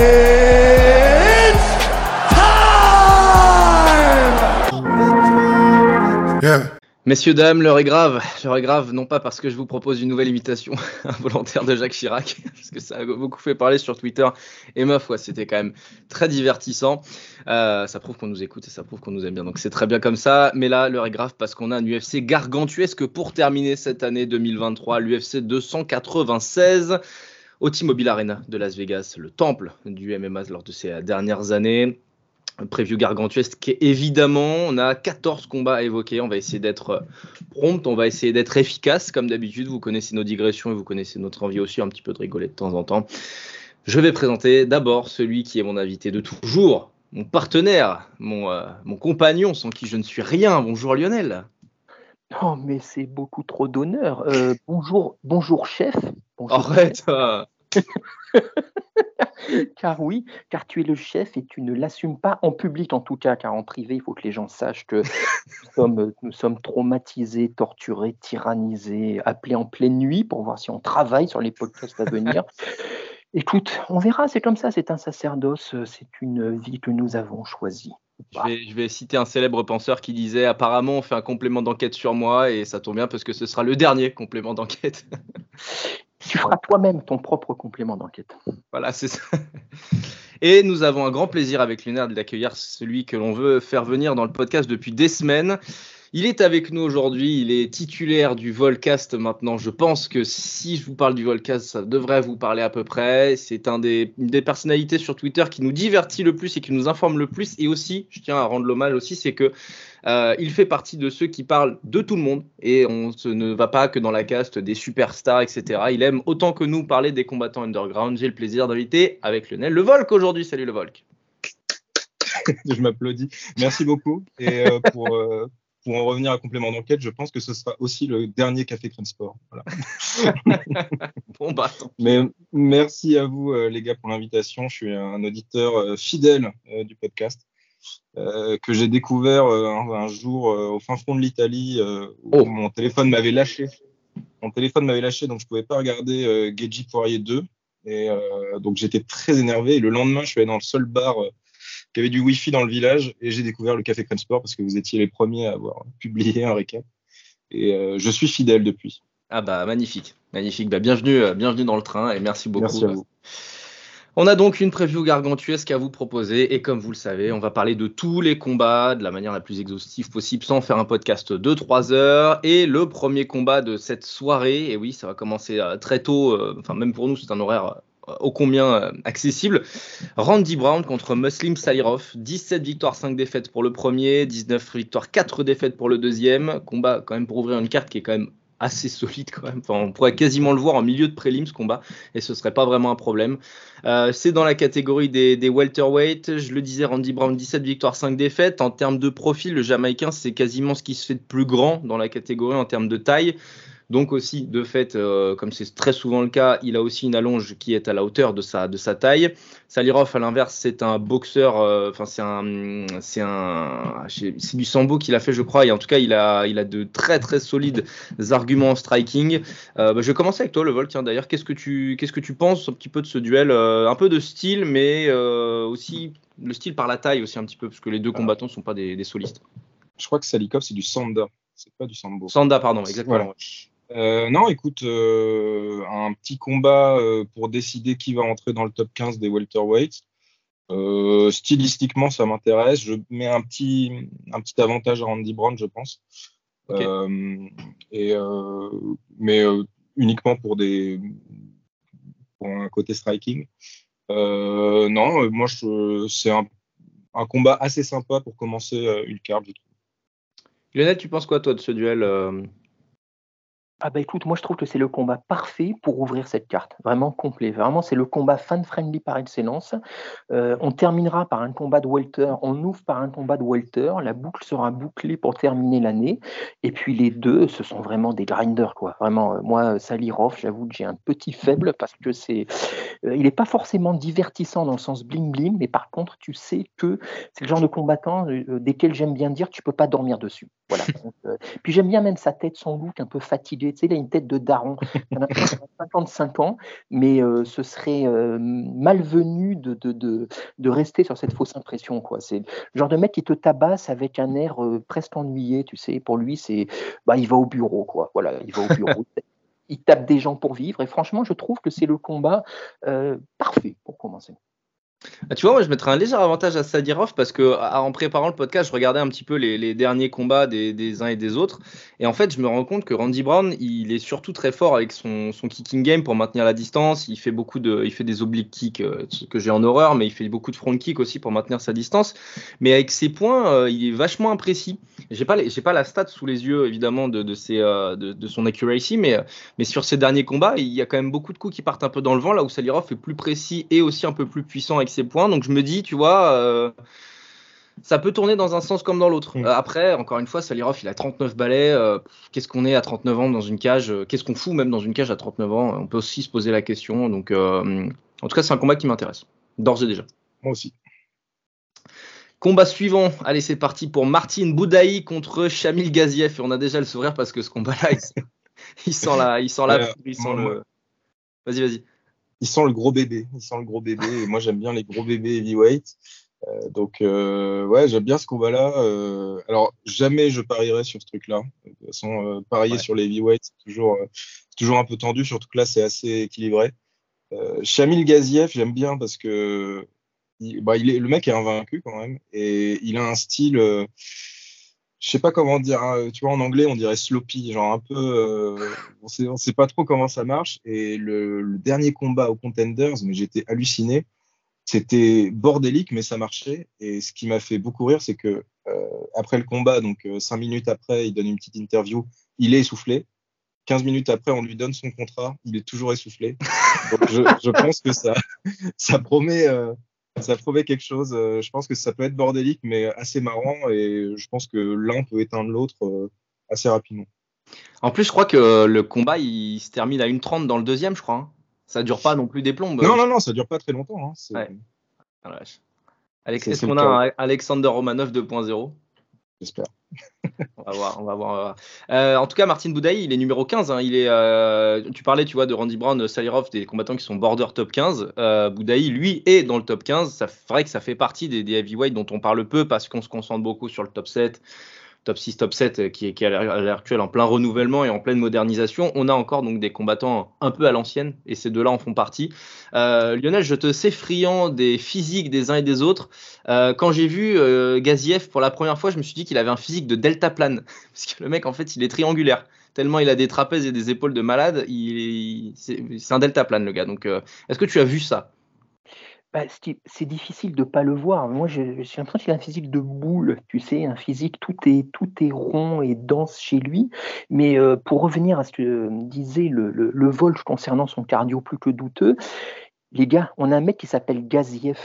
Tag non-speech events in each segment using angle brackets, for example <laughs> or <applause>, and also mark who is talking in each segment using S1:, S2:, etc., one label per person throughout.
S1: UK.
S2: Yeah.
S3: Messieurs, dames, l'heure est grave. L'heure est grave, non pas parce que je vous propose une nouvelle imitation <laughs> involontaire de Jacques Chirac, <laughs> parce que ça a beaucoup fait parler sur Twitter. Et ma foi, c'était quand même très divertissant. Euh, ça prouve qu'on nous écoute et ça prouve qu'on nous aime bien. Donc c'est très bien comme ça. Mais là, l'heure est grave parce qu'on a un UFC gargantuesque pour terminer cette année 2023, l'UFC 296 au T-Mobile Arena de Las Vegas, le temple du MMA lors de ces dernières années. Preview gargantuesque évidemment. On a 14 combats à évoquer. On va essayer d'être euh, prompt, on va essayer d'être efficace comme d'habitude. Vous connaissez nos digressions et vous connaissez notre envie aussi un petit peu de rigoler de temps en temps. Je vais présenter d'abord celui qui est mon invité de toujours, mon partenaire, mon, euh, mon compagnon sans qui je ne suis rien. Bonjour Lionel.
S4: Non, mais c'est beaucoup trop d'honneur. Euh, bonjour, bonjour chef. Bonjour,
S3: Arrête.
S4: chef. <laughs> Car oui, car tu es le chef et tu ne l'assumes pas en public en tout cas, car en privé, il faut que les gens sachent que <laughs> nous sommes, nous sommes traumatisés, torturés, tyrannisés, appelés en pleine nuit pour voir si on travaille sur les podcasts à venir. <laughs> Écoute, on verra, c'est comme ça, c'est un sacerdoce, c'est une vie que nous avons choisie.
S3: Je vais, je vais citer un célèbre penseur qui disait apparemment on fait un complément d'enquête sur moi et ça tombe bien parce que ce sera le dernier complément d'enquête. <laughs>
S4: Tu feras toi-même ton propre complément d'enquête.
S3: Voilà, c'est ça. <laughs> Et nous avons un grand plaisir avec Lionel d'accueillir celui que l'on veut faire venir dans le podcast depuis des semaines. Il est avec nous aujourd'hui, il est titulaire du Volcast maintenant. Je pense que si je vous parle du Volcast, ça devrait vous parler à peu près. C'est une des personnalités sur Twitter qui nous divertit le plus et qui nous informe le plus. Et aussi, je tiens à rendre l'hommage aussi, c'est que euh, il fait partie de ceux qui parlent de tout le monde et on ne va pas que dans la caste des superstars, etc. Il aime autant que nous parler des combattants underground. J'ai le plaisir d'inviter avec Lionel le Volk aujourd'hui. Salut le Volk. <laughs>
S5: je m'applaudis. Merci beaucoup. Et euh, pour, euh, pour en revenir à complément d'enquête, je pense que ce sera aussi le dernier Café Crème Sport. Voilà. <laughs>
S3: Bon bah.
S5: Mais merci à vous, euh, les gars, pour l'invitation. Je suis un auditeur euh, fidèle euh, du podcast que j'ai découvert un, un jour au fin fond de l'Italie où
S3: Oh.
S5: mon téléphone m'avait lâché. Mon téléphone m'avait lâché, donc je pouvais pas regarder Geji Poirier 2. Et donc j'étais très énervé. Et le lendemain, je suis allé dans le seul bar euh, qui avait du Wi-Fi dans le village et j'ai découvert le Café Crème Sport parce que vous étiez les premiers à avoir publié un récap. Et euh, je suis fidèle depuis.
S3: Ah bah magnifique, magnifique. Bah, bienvenue, euh, bienvenue dans le train et merci beaucoup.
S5: Merci à vous.
S3: On a donc une preview gargantuesque à vous proposer et comme vous le savez, on va parler de tous les combats de la manière la plus exhaustive possible sans faire un podcast de 3 heures. Et le premier combat de cette soirée, et oui, ça va commencer euh, très tôt, enfin même pour nous c'est un horaire ô combien euh, accessible. Randy Brown contre Muslim Salirov, 17 victoires, 5 défaites pour le premier, 19 victoires, 4 défaites pour le deuxième. Combat quand même pour ouvrir une carte qui est quand même assez solide quand. Enfin, on pourrait quasiment le voir en milieu de prélim ce combat et ce serait pas vraiment un problème. Euh, c'est dans la catégorie des, des welterweight. Je le disais, Randy Brown, 17 victoires, 5 défaites. En termes de profil, le Jamaïcain, c'est quasiment ce qui se fait de plus grand dans la catégorie en termes de taille. Donc aussi, de fait, euh, comme c'est très souvent le cas, il a aussi une allonge qui est à la hauteur de sa, de sa taille. Salirov, à l'inverse, c'est un boxeur, euh, enfin c'est un, c'est un, c'est du sambo qu'il a fait, je crois, et en tout cas, il a, il a de très très solides arguments en striking. Euh, bah, je vais commencer avec toi, le vol. Tiens, d'ailleurs, qu'est-ce que tu, qu'est-ce que tu penses un petit peu de ce duel, un peu de style, mais aussi le style par la taille aussi un petit peu, parce que les deux combattants ne sont pas des, des solistes.
S5: Je crois que Salikov, c'est du Sanda. C'est pas du Sambo.
S3: Sanda, pardon, exactement.
S5: Voilà. Euh, non, écoute, euh, un petit combat euh, pour décider qui va entrer dans le top 15 des welterweights. Stylistiquement, ça m'intéresse. Je mets un petit, un petit avantage à Randy Brown, je pense. Et, mais uniquement pour, des, pour un côté striking. Non, moi, c'est un, un combat assez sympa pour commencer une carte, je trouve.
S3: Lionel, tu penses quoi, toi, de ce duel
S4: ah bah écoute, moi je trouve que c'est le combat parfait pour ouvrir cette carte, vraiment complet. Vraiment, c'est le combat fan-friendly par excellence. Euh, on terminera par un combat de welter, on ouvre par un combat de welter, la boucle sera bouclée pour terminer l'année. Et puis les deux, ce sont vraiment des grinders, quoi. Vraiment, euh, moi, Salirov, j'avoue que j'ai un petit faible parce que c'est, euh, il n'est pas forcément divertissant dans le sens bling-bling, mais par contre, tu sais que c'est le genre de combattant desquels j'aime bien dire tu peux pas dormir dessus. Voilà. puis j'aime bien même sa tête, son look un peu fatigué tu sais, il a une tête de daron. Il a 55 <laughs> ans, mais euh, ce serait euh, malvenu de, rester sur cette fausse impression. Quoi. C'est le genre de mec qui te tabasse avec un air euh, presque ennuyé, tu sais. Pour lui, c'est bah, il va au bureau, quoi. Voilà, il va au bureau. <laughs> il tape des gens pour vivre. Et franchement, je trouve que c'est le combat parfait pour commencer.
S3: Ah, tu vois, moi je mettrais un léger avantage à Sadirov parce que en préparant le podcast, je regardais un petit peu les, derniers combats des, uns et des autres. Et en fait, je me rends compte que Randy Brown, il est surtout très fort avec son, kicking game pour maintenir la distance. Il fait beaucoup de, il fait des oblique kicks euh, que j'ai en horreur, mais il fait beaucoup de front kicks aussi pour maintenir sa distance. Mais avec ses points, euh, il est vachement imprécis. J'ai pas, j'ai pas la stat sous les yeux évidemment de, de, ses, euh, de, son accuracy, mais, mais sur ses derniers combats, il y a quand même beaucoup de coups qui partent un peu dans le vent là où Salirov est plus précis et aussi un peu plus puissant avec ses points. Donc je me dis, tu vois, euh, ça peut tourner dans un sens comme dans l'autre. Mm. Euh, après, encore une fois, Salirov, il a 39 balais. Euh, qu'est-ce qu'on est à 39 ans dans une cage Qu'est-ce qu'on fout même dans une cage à 39 ans? On peut aussi se poser la question. Donc, en tout cas, c'est un combat qui m'intéresse, d'ores et déjà.
S5: Moi aussi.
S3: Combat suivant, allez c'est parti pour Martin Boudaï contre Shamil Gaziev et on a déjà le sourire parce que ce combat-là, il, sent la, <laughs> il sent la, il sent le. Vas-y, vas-y
S5: il sent le gros bébé. Il sent le gros bébé. Et moi, j'aime bien les gros bébés heavyweight. Euh, donc, euh, ouais, j'aime bien ce combat-là. Euh, alors, jamais je parierais sur ce truc-là. De toute façon, euh, parier sur les heavyweights, c'est toujours, euh, toujours un peu tendu, surtout que là, c'est assez équilibré. Shamil Gaziev, j'aime bien parce que bah, il est, le mec est invaincu quand même. Et il a un style je sais pas comment dire, hein, tu vois, en anglais, on dirait sloppy, genre un peu, euh, on sait, sait pas trop comment ça marche. Et le, dernier combat au Contenders, mais j'étais halluciné. C'était bordélique, mais ça marchait. Et ce qui m'a fait beaucoup rire, c'est que euh, après le combat, donc euh, cinq minutes après, il donne une petite interview, il est essoufflé. 15 minutes après, on lui donne son contrat, il est toujours essoufflé. Donc je, je pense que ça, <laughs> ça promet ça promet quelque chose. Euh, je pense que ça peut être bordélique, mais assez marrant. Et je pense que l'un peut éteindre l'autre euh, assez rapidement.
S3: En plus, je crois que le combat, il se termine à 1,30 dans le deuxième, je crois. Hein. Ça dure pas non plus des plombes.
S5: Non, non, non, ça dure pas très longtemps. Hein. Ouais.
S3: Ah, est-ce qu'on a un Alexander Romanov 2.0
S5: J'espère.
S3: on va voir, on va voir. Euh, en tout cas, Martin Boudaï, il est numéro 15. Hein. il est, euh, tu parlais, tu vois, de Randy Brown, Salirov, des combattants qui sont border top 15. Euh, Boudaï, lui, est dans le top 15. C'est vrai que ça fait partie des, des heavyweights dont on parle peu parce qu'on se concentre beaucoup sur le top 7 top 6, top 7 euh, qui est, qui à l'heure actuelle en plein renouvellement et en pleine modernisation. On a encore donc des combattants un peu à l'ancienne et ces deux-là en font partie. Euh, Lionel, je te sais friand des physiques des uns et des autres. Euh, quand j'ai vu Gaziev pour la première fois, je me suis dit qu'il avait un physique de delta plane <laughs> parce que le mec en fait il est triangulaire tellement il a des trapèzes et des épaules de malade. Il, c'est un delta plane le gars. Donc est-ce que tu as vu ça?
S4: Bah, c'est difficile de pas le voir. Moi, j'ai l'impression qu'il a un physique de boule, tu sais, un physique, tout est, tout est rond et dense chez lui. Mais euh, pour revenir à ce que disait le, le, le Volch concernant son cardio plus que douteux, les gars, on a un mec qui s'appelle Gaziev.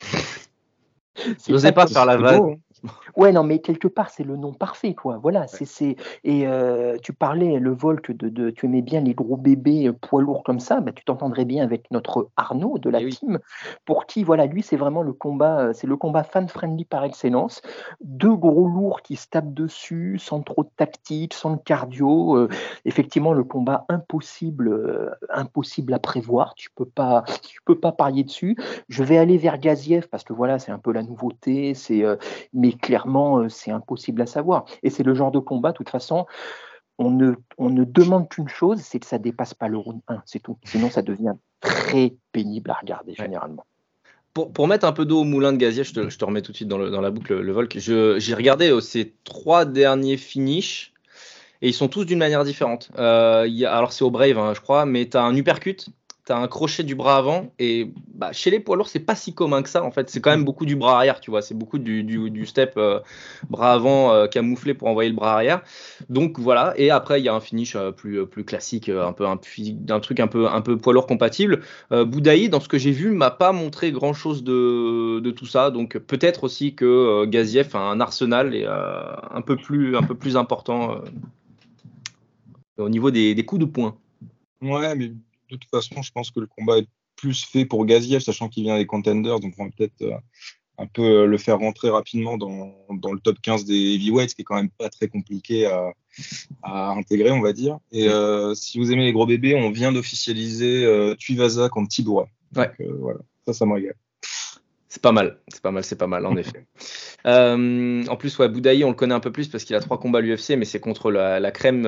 S4: <laughs>
S3: N'osez pas, pas faire la vanne. <laughs>
S4: Ouais, non, mais quelque part, c'est le nom parfait, quoi. Voilà, c'est et euh, tu parlais le Volk de, de, tu aimais bien les gros bébés euh, poids lourds comme ça, bah, tu t'entendrais bien avec notre Arnaud de la eh team, pour qui, voilà, lui, c'est vraiment le combat, euh, c'est le combat fan friendly par excellence. Deux gros lourds qui se tapent dessus, sans trop de tactique, sans de cardio. effectivement, le combat impossible, impossible à prévoir. Tu peux pas, tu peux pas parier dessus. Je vais aller vers Gaziev parce que voilà, c'est un peu la nouveauté, c'est mais clairement, euh, c'est impossible à savoir. Et c'est le genre de combat, de toute façon, on ne, on ne demande qu'une chose, c'est que ça dépasse pas le round 1, c'est tout. Sinon, ça devient très pénible à regarder généralement.
S3: Pour, pour, mettre un peu d'eau au moulin de gazier, je te, je te, remets tout de suite dans, le, dans la boucle le, Volk. J'ai regardé euh, ces trois derniers finishes et ils sont tous d'une manière différente. Euh, y a, alors c'est au Brave, hein, je crois, mais tu as un uppercut, un crochet du bras avant. Et bah, chez les poids lourds, c'est pas si commun que ça. En fait, c'est quand même beaucoup du bras arrière, tu vois. C'est beaucoup du, du, step euh, bras avant euh, camouflé pour envoyer le bras arrière. Donc voilà. Et après, il y a un finish euh, plus, plus classique, un peu un, truc un peu, un peu poids lourd compatible. Boudaï, dans ce que j'ai vu, m'a pas montré grand chose de, de tout ça. Donc peut-être aussi que Gaziev a un arsenal et, un, peu plus, un peu plus important au niveau des, des coups de poing.
S5: Ouais, mais de toute façon, je pense que le combat est plus fait pour Gaziev, sachant qu'il vient des contenders, donc on va peut-être euh, un peu euh, le faire rentrer rapidement dans, dans, le top 15 des heavyweights, ce qui est quand même pas très compliqué à, à intégrer, on va dire. Et euh, si vous aimez les gros bébés, on vient d'officialiser euh, Tuivasa contre Tiboura.
S3: Ouais.
S5: voilà, ça, ça me régale.
S3: C'est pas mal, c'est pas mal, c'est pas mal, en effet. <laughs> en plus, ouais, Boudaï, on le connaît un peu plus parce qu'il a trois combats à l'UFC, mais c'est contre la, la crème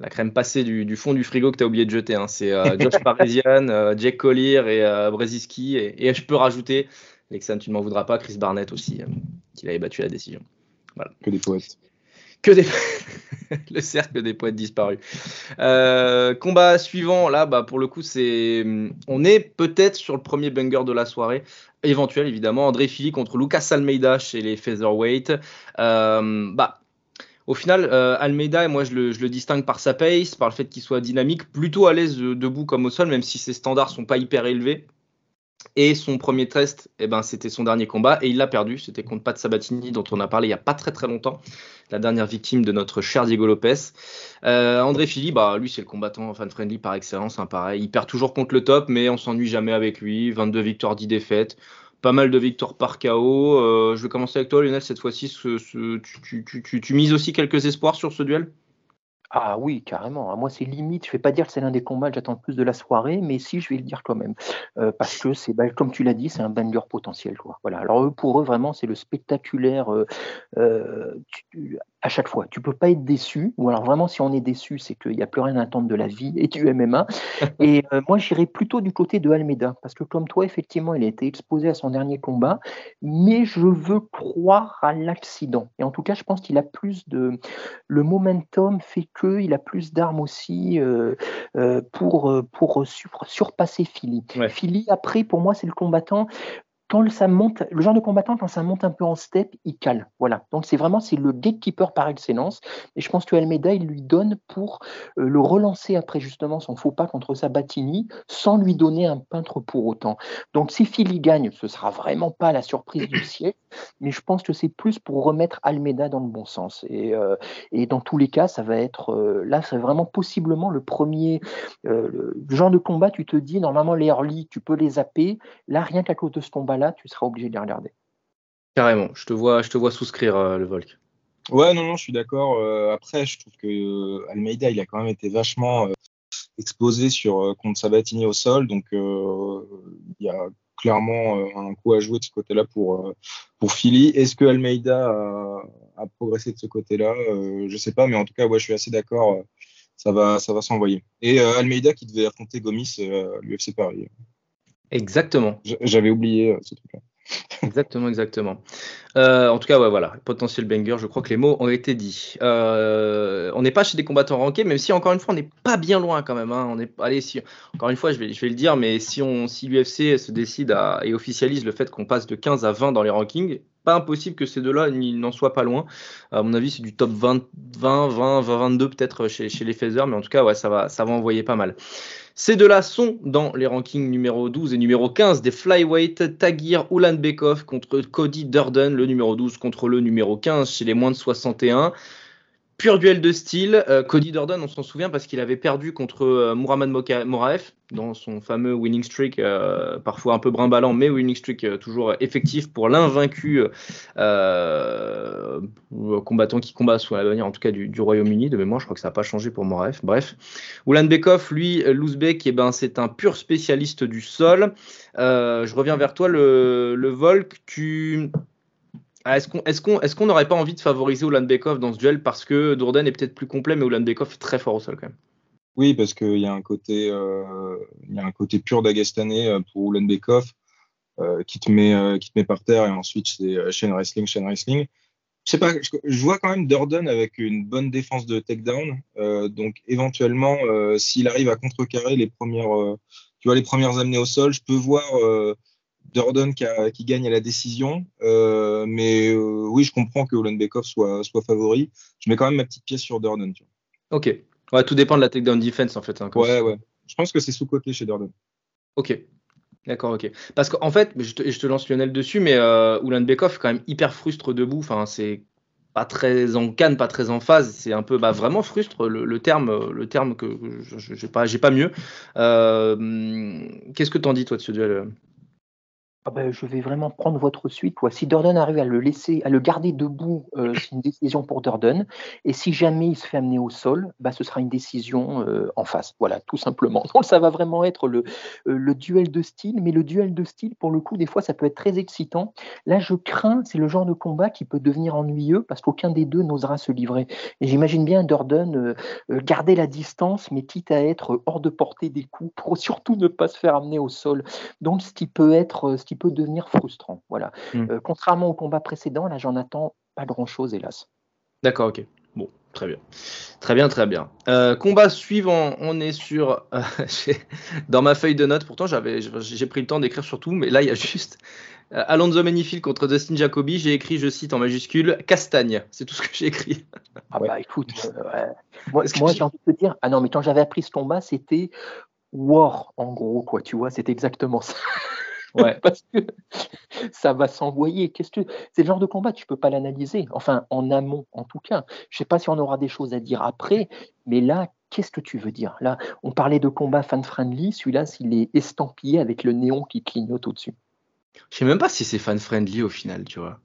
S3: la crème passée du, fond du frigo que tu as oublié de jeter. Hein. C'est euh, Josh <laughs> Parisian, euh, Jake Collier et euh, Brzezinski. Et, je peux rajouter, Lexan, tu ne m'en voudras pas, Chris Barnett aussi, qui avait battu la décision.
S5: Voilà. Que des poètes.
S3: Que des <laughs> le cercle des poètes disparus. combat suivant, là, bah, pour le coup, c'est on est peut-être sur le premier banger de la soirée, éventuel évidemment. André Philly contre Lucas Almeida chez les featherweight. bah, au final, euh, Almeida, moi je le, distingue par sa pace, par le fait qu'il soit dynamique, plutôt à l'aise debout comme au sol, même si ses standards sont pas hyper élevés. Et son premier test, eh ben, c'était son dernier combat et il l'a perdu. C'était contre Pat Sabatini, dont on a parlé il n'y a pas très très longtemps, la dernière victime de notre cher Diego Lopez. Euh, André Philly, bah, lui c'est le combattant fan-friendly par excellence, hein, pareil. Il perd toujours contre le top, mais on s'ennuie jamais avec lui. 22 victoires, 10 défaites pas mal de victoires par KO. Euh, je vais commencer avec toi, Lionel, cette fois-ci. tu, mises aussi quelques espoirs sur ce duel?
S4: Ah oui, carrément. Moi, c'est limite. Je ne vais pas dire que c'est l'un des combats que j'attends le plus de la soirée, mais si, je vais le dire quand même. Euh, parce que c'est, bah, comme tu l'as dit, c'est un banger potentiel. Quoi. Voilà. Alors, pour eux, vraiment, c'est le spectaculaire. Euh, à chaque fois. Tu peux pas être déçu, ou alors vraiment si on est déçu, c'est qu'il n'y a plus rien à attendre de la vie et du MMA. <laughs> et euh, moi j'irais plutôt du côté de Almeida, parce que comme toi, effectivement, il a été exposé à son dernier combat, mais je veux croire à l'accident. Et en tout cas, je pense qu'il a plus de... Le momentum fait qu'il a plus d'armes aussi euh, euh, pour, pour surpasser Philly. Philly, après, pour moi, c'est le combattant quand ça monte, le genre de combattant, quand ça monte un peu en step, il cale. Voilà. Donc c'est vraiment c'est le gatekeeper par excellence. Et je pense que Almeida, il lui donne pour euh, le relancer après justement son faux pas contre Sabatini, sans lui donner un peintre pour autant. Donc si Philly gagne, ce sera vraiment pas la surprise du <coughs> siècle, mais je pense que c'est plus pour remettre Almeida dans le bon sens. Et, euh, et dans tous les cas, ça va être euh, là, c'est vraiment possiblement le premier le genre de combat. Tu te dis normalement les early, tu peux les zapper. Là, rien qu'à cause de ce combat là, tu seras obligé de les regarder.
S3: Carrément, je te vois, je te vois souscrire euh, le Volk.
S5: Ouais, non, non, je suis d'accord. Euh, après, je trouve que euh, Almeida, il a quand même été vachement exposé sur contre Sabatini au sol, donc il y a clairement un coup à jouer de ce côté-là pour pour Philly. Est-ce que Almeida a, progressé de ce côté-là? Je sais pas, mais en tout cas, ouais, je suis assez d'accord. ça va, ça va s'envoyer. Et Almeida qui devait affronter Gomis à l'UFC Paris.
S3: Exactement.
S5: J'avais oublié euh, ce truc-là. <laughs>
S3: exactement, exactement. Euh, en tout cas, ouais, voilà, potentiel banger, je crois que les mots ont été dits. Euh, on n'est pas chez des combattants rankés, même si encore une fois, on n'est pas bien loin quand même. Hein. On est, allez, si, encore une fois, je vais, je vais le dire, mais si, on, si l'UFC se décide à, et officialise le fait qu'on passe de 15 à 20 dans les rankings, pas impossible que ces deux-là n'en soient pas loin. À mon avis, c'est du top 20, 20, 20, 22 peut-être chez, chez les Feather, mais en tout cas, ouais, ça va, ça va envoyer pas mal. Ces deux-là sont dans les rankings numéro 12 et numéro 15 des flyweight. Tagir Ulanbekov contre Cody Durden, le numéro 12 contre le numéro 15 chez les moins de 61. Pur duel de style. Euh, Cody Durden, on s'en souvient parce qu'il avait perdu contre euh, Mourad Moraef dans son fameux winning streak, euh, parfois un peu brimballant, mais winning streak toujours effectif pour l'invaincu combattant qui combat sous la en tout cas du, Royaume-Uni. De mémoire, je crois que ça n'a pas changé pour Moraef. Bref. Oulan Bekov, lui, Louzbek, eh ben, c'est un pur spécialiste du sol. je reviens vers toi, le, le Volk. Tu est-ce qu'on n'aurait pas envie de favoriser Bekov dans ce duel parce que Dourden est peut-être plus complet, mais Bekov est très fort au sol quand même
S5: Oui, parce qu'il y, a un côté, euh, pur d'Agastanais euh, pour Ulanbekov euh, qui, te met, qui te met par terre et ensuite c'est chain wrestling, chain wrestling. je pas, je, vois quand même Durden avec une bonne défense de takedown. Euh, donc éventuellement, euh, s'il arrive à contrecarrer les premières, euh, tu vois, les premières amenées au sol, je peux voir Durden qui, qui, gagne à la décision. mais oui, je comprends que Bekov soit, soit favori. Je mets quand même ma petite pièce sur. Tu
S3: vois. Ok. Ouais, tout dépend de la takedown defense en fait. Hein,
S5: ouais, ouais. Je pense que c'est sous-côté chez Durden.
S3: Ok. D'accord, ok. Parce qu'en fait, je te, je te, lance Lionel dessus, mais euh, Bekov est quand même hyper frustre debout. Enfin, c'est pas très en canne, pas très en phase. C'est un peu bah, vraiment frustre le, terme, le terme que, je n'ai pas, pas mieux. Euh, qu'est-ce que t'en dis toi de ce duel
S4: ah ben, je vais vraiment prendre votre suite. Si Durden arrive à le laisser, à le garder debout, euh, c'est une décision pour Durden. Et si jamais il se fait amener au sol, bah, ce sera une décision euh, en face. Voilà, tout simplement. <laughs> Donc ça va vraiment être le, euh, le duel de style. Mais le duel de style, pour le coup, des fois, ça peut être très excitant. Là, je crains, c'est le genre de combat qui peut devenir ennuyeux parce qu'aucun des deux n'osera se livrer. Et j'imagine bien Durden garder la distance, mais quitte à être hors de portée des coups pour surtout ne pas se faire amener au sol. Donc, ce qui peut être, ce qui peut devenir frustrant. Voilà. Hmm. Euh, contrairement au combat précédent, là, j'en attends pas grand-chose, hélas.
S3: D'accord, ok. Bon, très bien. Très bien, très bien. Euh, combat suivant, on est sur. Euh, <laughs> dans ma feuille de notes, pourtant j'avais, j'ai pris le temps d'écrire sur tout, mais là il y a juste Alonso Manifil contre Dustin Jacoby. J'ai écrit, je cite en majuscule, Castagne. C'est tout ce que j'ai écrit.
S4: Ah bah écoute, <laughs> moi, moi j'ai envie de te dire, ah non, mais quand j'avais appris ce combat, c'était War en gros, quoi, tu vois, c'est exactement ça. <laughs> Ouais. <laughs> Parce que ça va s'envoyer. Qu'est-ce que c'est le genre de combat, tu peux pas l'analyser. Enfin, en amont, en tout cas. Je sais pas si on aura des choses à dire après, mais là, qu'est-ce que tu veux dire? Là, on parlait de combat fan-friendly. Celui-là, s'il est estampillé avec le néon qui clignote au-dessus.
S3: Je sais même pas si c'est fan-friendly au final, tu vois.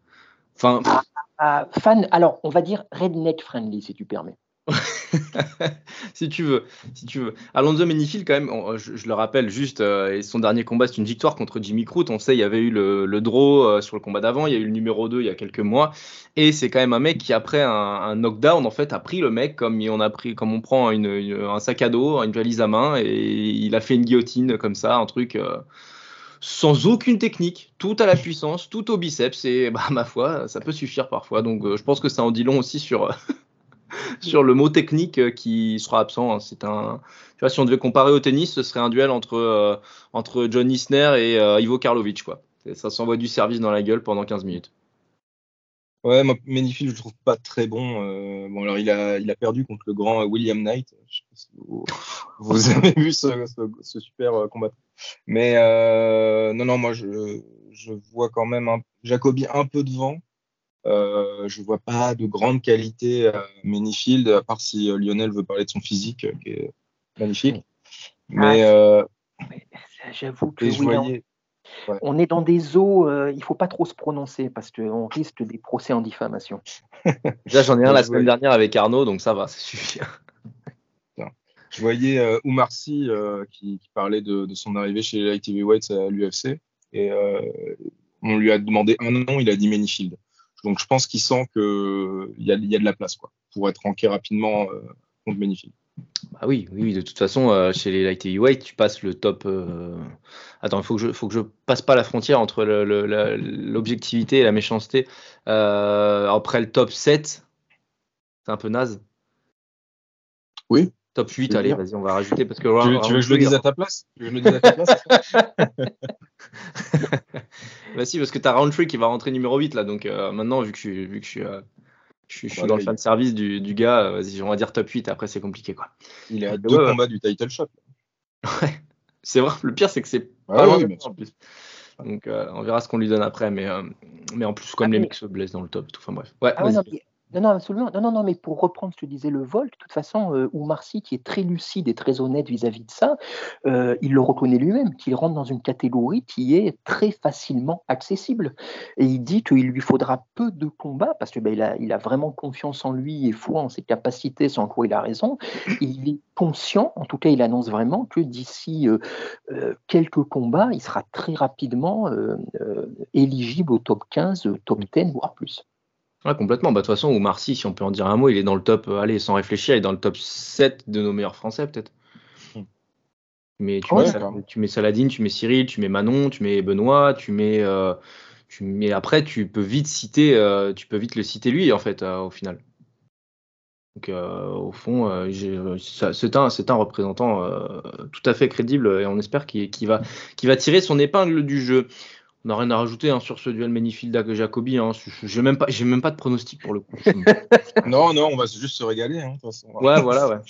S3: Enfin.
S4: Ah, ah, fan, alors, on va dire redneck friendly, si tu permets. <laughs>
S3: si tu veux, si tu veux. Alonso Menifil, quand même, je, le rappelle juste, euh, son dernier combat, c'est une victoire contre Jimmy Crute. On sait, il y avait eu le, draw euh, sur le combat d'avant, il y a eu le numéro 2 il y a quelques mois. Et c'est quand même un mec qui, après un, knockdown, en fait, a pris le mec comme on, a pris, comme on prend un sac à dos, une valise à main, et il a fait une guillotine comme ça, un truc. Euh, sans aucune technique, tout à la puissance, tout au biceps, et bah, ma foi, ça peut suffire parfois. Donc je pense que ça en dit long aussi sur, <laughs> sur le mot technique euh, qui sera absent. Hein. C'est un, tu vois, si on devait comparer au tennis, ce serait un duel entre, euh, entre John Isner et euh, Ivo Karlovic, quoi. Ça s'envoie du service dans la gueule pendant 15 minutes.
S5: Ouais, moi, je le trouve pas très bon. bon, alors il a, il a perdu contre le grand William Knight. Je sais pas si vous, <laughs> avez vu ce, super combat. Mais non, non, moi je, je vois quand même un, Jacobi un peu devant. Euh, je vois pas de grande qualité à Menifield, à part si euh, Lionel veut parler de son physique, euh, qui est magnifique. Mais
S4: ah, j'avoue que on, est dans des eaux, il faut pas trop se prononcer parce qu'on risque des procès en diffamation. <laughs>
S3: Déjà, j'en ai un la semaine dernière avec Arnaud, donc ça va, ça suffit.
S5: Je voyais euh, Oumar Sy qui, parlait de, son arrivée chez les Light Heavyweights à l'UFC et on lui a demandé un nom, il a dit Menifield. Donc je pense qu'il sent qu'il y a, y a de la place quoi, pour être ranké rapidement euh, contre Benifil.
S3: Bah oui, oui, de toute façon, euh, chez les light heavyweight, tu passes le top. Euh, attends, il faut que je, faut que je passe pas la frontière entre l'objectivité et la méchanceté. après le top 7, c'est un peu naze.
S5: Oui.
S3: Top 8, allez, vas-y, on va rajouter parce que.
S5: Tu, veux, que je le dise à ta place? Tu veux que je le dise à ta place? <laughs> <laughs>
S3: Bah si, parce que tu as Roundtree qui va rentrer numéro 8 là, donc euh, maintenant, vu que je, vu que je suis, euh, je suis, dans le fan service du, du gars, euh, vas-y, on va dire top 8, après c'est compliqué quoi.
S5: Il est à deux combats du title shot.
S3: Ouais, <laughs> c'est vrai, le pire c'est que c'est pas loin en plus. Donc on verra ce qu'on lui donne après, mais, mais en plus, comme ah, les mecs se blessent dans le top, tout, enfin bref. Ouais,
S4: ah, non, non, absolument. Non, non, non, mais pour reprendre ce que disait le vol, de toute façon, euh, Oumarcy, qui est très lucide et très honnête vis-à-vis de ça, euh, il le reconnaît lui-même, qu'il rentre dans une catégorie qui est très facilement accessible. Et il dit qu'il lui faudra peu de combats, parce qu'il ben, a, vraiment confiance en lui et foi en ses capacités, sans quoi il a raison. Il est conscient, en tout cas, il annonce vraiment que d'ici euh, euh, quelques combats, il sera très rapidement éligible au top 15, top 10, voire plus.
S3: Ouais, complètement. Bah, de toute façon, ou Marcy, si on peut en dire un mot, il est dans le top, euh, allez, sans réfléchir, il est dans le top 7 de nos meilleurs Français, peut-être. Hmm. Mais tu, mets, tu, mets, Saladin, tu mets Cyril, tu mets Manon, tu mets Benoît, tu mets, euh, mais après, tu peux vite citer, euh, tu peux vite le citer lui en fait au final. Donc au fond, c'est un, un, représentant tout à fait crédible et on espère qu'il va, va tirer son épingle du jeu. On n'a rien à rajouter hein, sur ce duel Manifield Jacobi. Hein. J'ai même pas, j'ai même pas de pronostic pour le coup. <laughs>
S5: non, non, on va juste se régaler. Hein,
S3: ouais, voilà,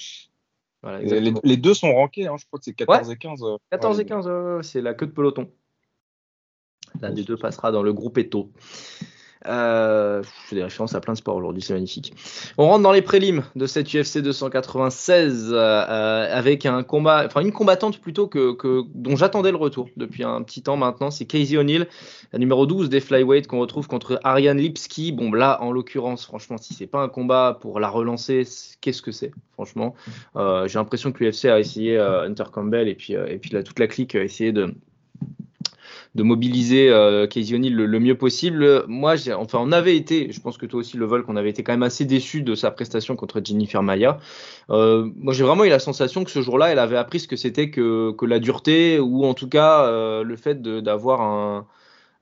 S3: ouais.
S5: les, deux sont rankés, hein, je crois que c'est 14 et 15.
S3: 14 et 15, c'est la queue de peloton. L'un des deux passera dans le groupe Eto. Euh, je fais des références à plein de sports aujourd'hui, c'est magnifique. On rentre dans les prélims de cette UFC 296 euh, avec combat, enfin une combattante plutôt que, dont j'attendais le retour depuis un petit temps maintenant. C'est Casey O'Neill, la numéro 12 des flyweight qu'on retrouve contre Ariane Lipski. Bon, là en l'occurrence, franchement, si c'est pas un combat pour la relancer, qu'est-ce que c'est Franchement, euh, j'ai l'impression que l'UFC a essayé Hunter Campbell et puis toute la clique a essayé de de mobiliser euh, Casey O'Neill le, mieux possible. Moi, enfin, on avait été, je pense que toi aussi, le vol, qu'on avait été quand même assez déçu de sa prestation contre Jennifer Maya. Euh, moi, j'ai vraiment eu la sensation que ce jour-là, elle avait appris ce que c'était que, la dureté, ou en tout cas euh, le fait d'avoir un,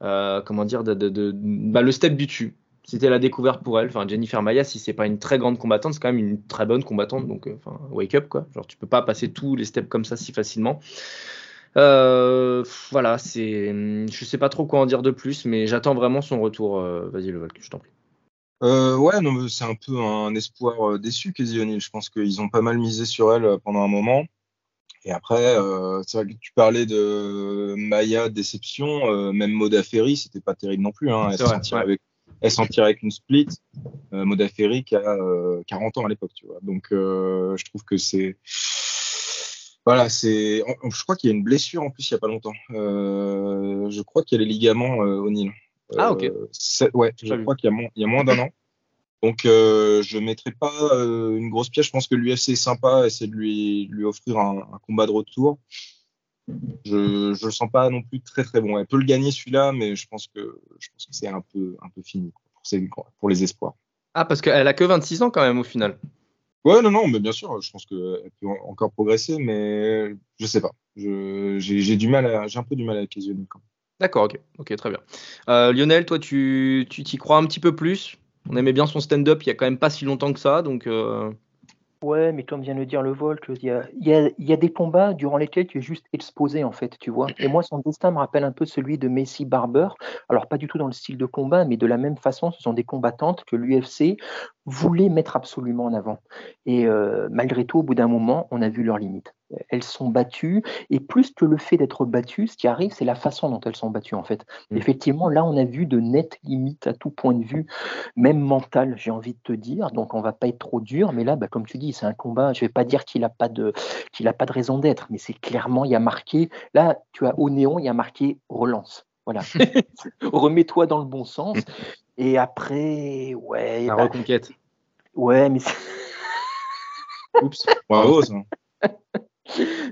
S3: euh, comment dire, bah, le step du. C'était la découverte pour elle. Enfin, Jennifer Maya, si c'est pas une très grande combattante, c'est quand même une très bonne combattante. Donc, wake up quoi. Genre, tu peux pas passer tous les steps comme ça si facilement. Euh, voilà, c'est, je sais pas trop quoi en dire de plus, mais j'attends vraiment son retour. Euh, vas-y, le je t'en prie.
S5: Euh, ouais, non, c'est un peu un espoir déçu, Casey O'Neill. Je pense qu'ils ont pas mal misé sur elle pendant un moment. Et après, c'est vrai que tu parlais de Maya déception, même Moda Ferry, c'était pas terrible non plus. Hein. Elle, s'en tire avec, une split. Moda Ferry qui a 40 ans à l'époque, tu vois. Donc, je trouve que c'est voilà, c'est. Je crois qu'il y a une blessure en plus il n'y a pas longtemps. Euh, je crois qu'il y a les ligaments euh, au Nil.
S3: ah ok.
S5: Euh, ouais, je crois qu'il y a moins, d'un an. Donc je ne mettrai pas une grosse pièce. Je pense que l'UFC est sympa, essayer de lui, lui offrir un, combat de retour. Je ne le sens pas non plus très très bon. Elle peut le gagner celui-là, mais je pense que je pense que c'est un peu un peu fini pour, pour les espoirs.
S3: Ah parce qu'elle a que 26 ans quand même au final.
S5: Ouais, non, non, mais bien sûr, je pense qu'elle peut encore progresser, mais je sais pas. J'ai du mal, j'ai un peu du mal avec les yeux.
S3: D'accord, ok, ok, très bien. Euh, Lionel, toi, tu t'y crois un petit peu plus? On aimait bien son stand-up il y a quand même pas si longtemps que ça, donc. Euh,
S4: Ouais, mais comme vient de dire le Volk, il y a, il y a, des combats durant lesquels tu es juste exposé, en fait, tu vois. Et moi, son destin me rappelle un peu celui de Messi Barber. Alors, pas du tout dans le style de combat, mais de la même façon, ce sont des combattantes que l'UFC voulait mettre absolument en avant. Et euh, malgré tout, au bout d'un moment, on a vu leurs limites elles sont battues. Et plus que le fait d'être battues, ce qui arrive, c'est la façon dont elles sont battues, en fait. Mm. Effectivement, là, on a vu de nettes limites à tout point de vue, même mental, j'ai envie de te dire. Donc, on va pas être trop dur. Mais là, bah, comme tu dis, c'est un combat. Je vais pas dire qu'il n'a pas, de, a pas de raison d'être, mais c'est clairement, il y a marqué. Là, tu as au néon, il y a marqué relance. Voilà. <laughs> Remets-toi dans le bon sens. Et après, ouais.
S3: La bah, reconquête.
S4: Ouais, mais.
S5: Oups, bravo ça.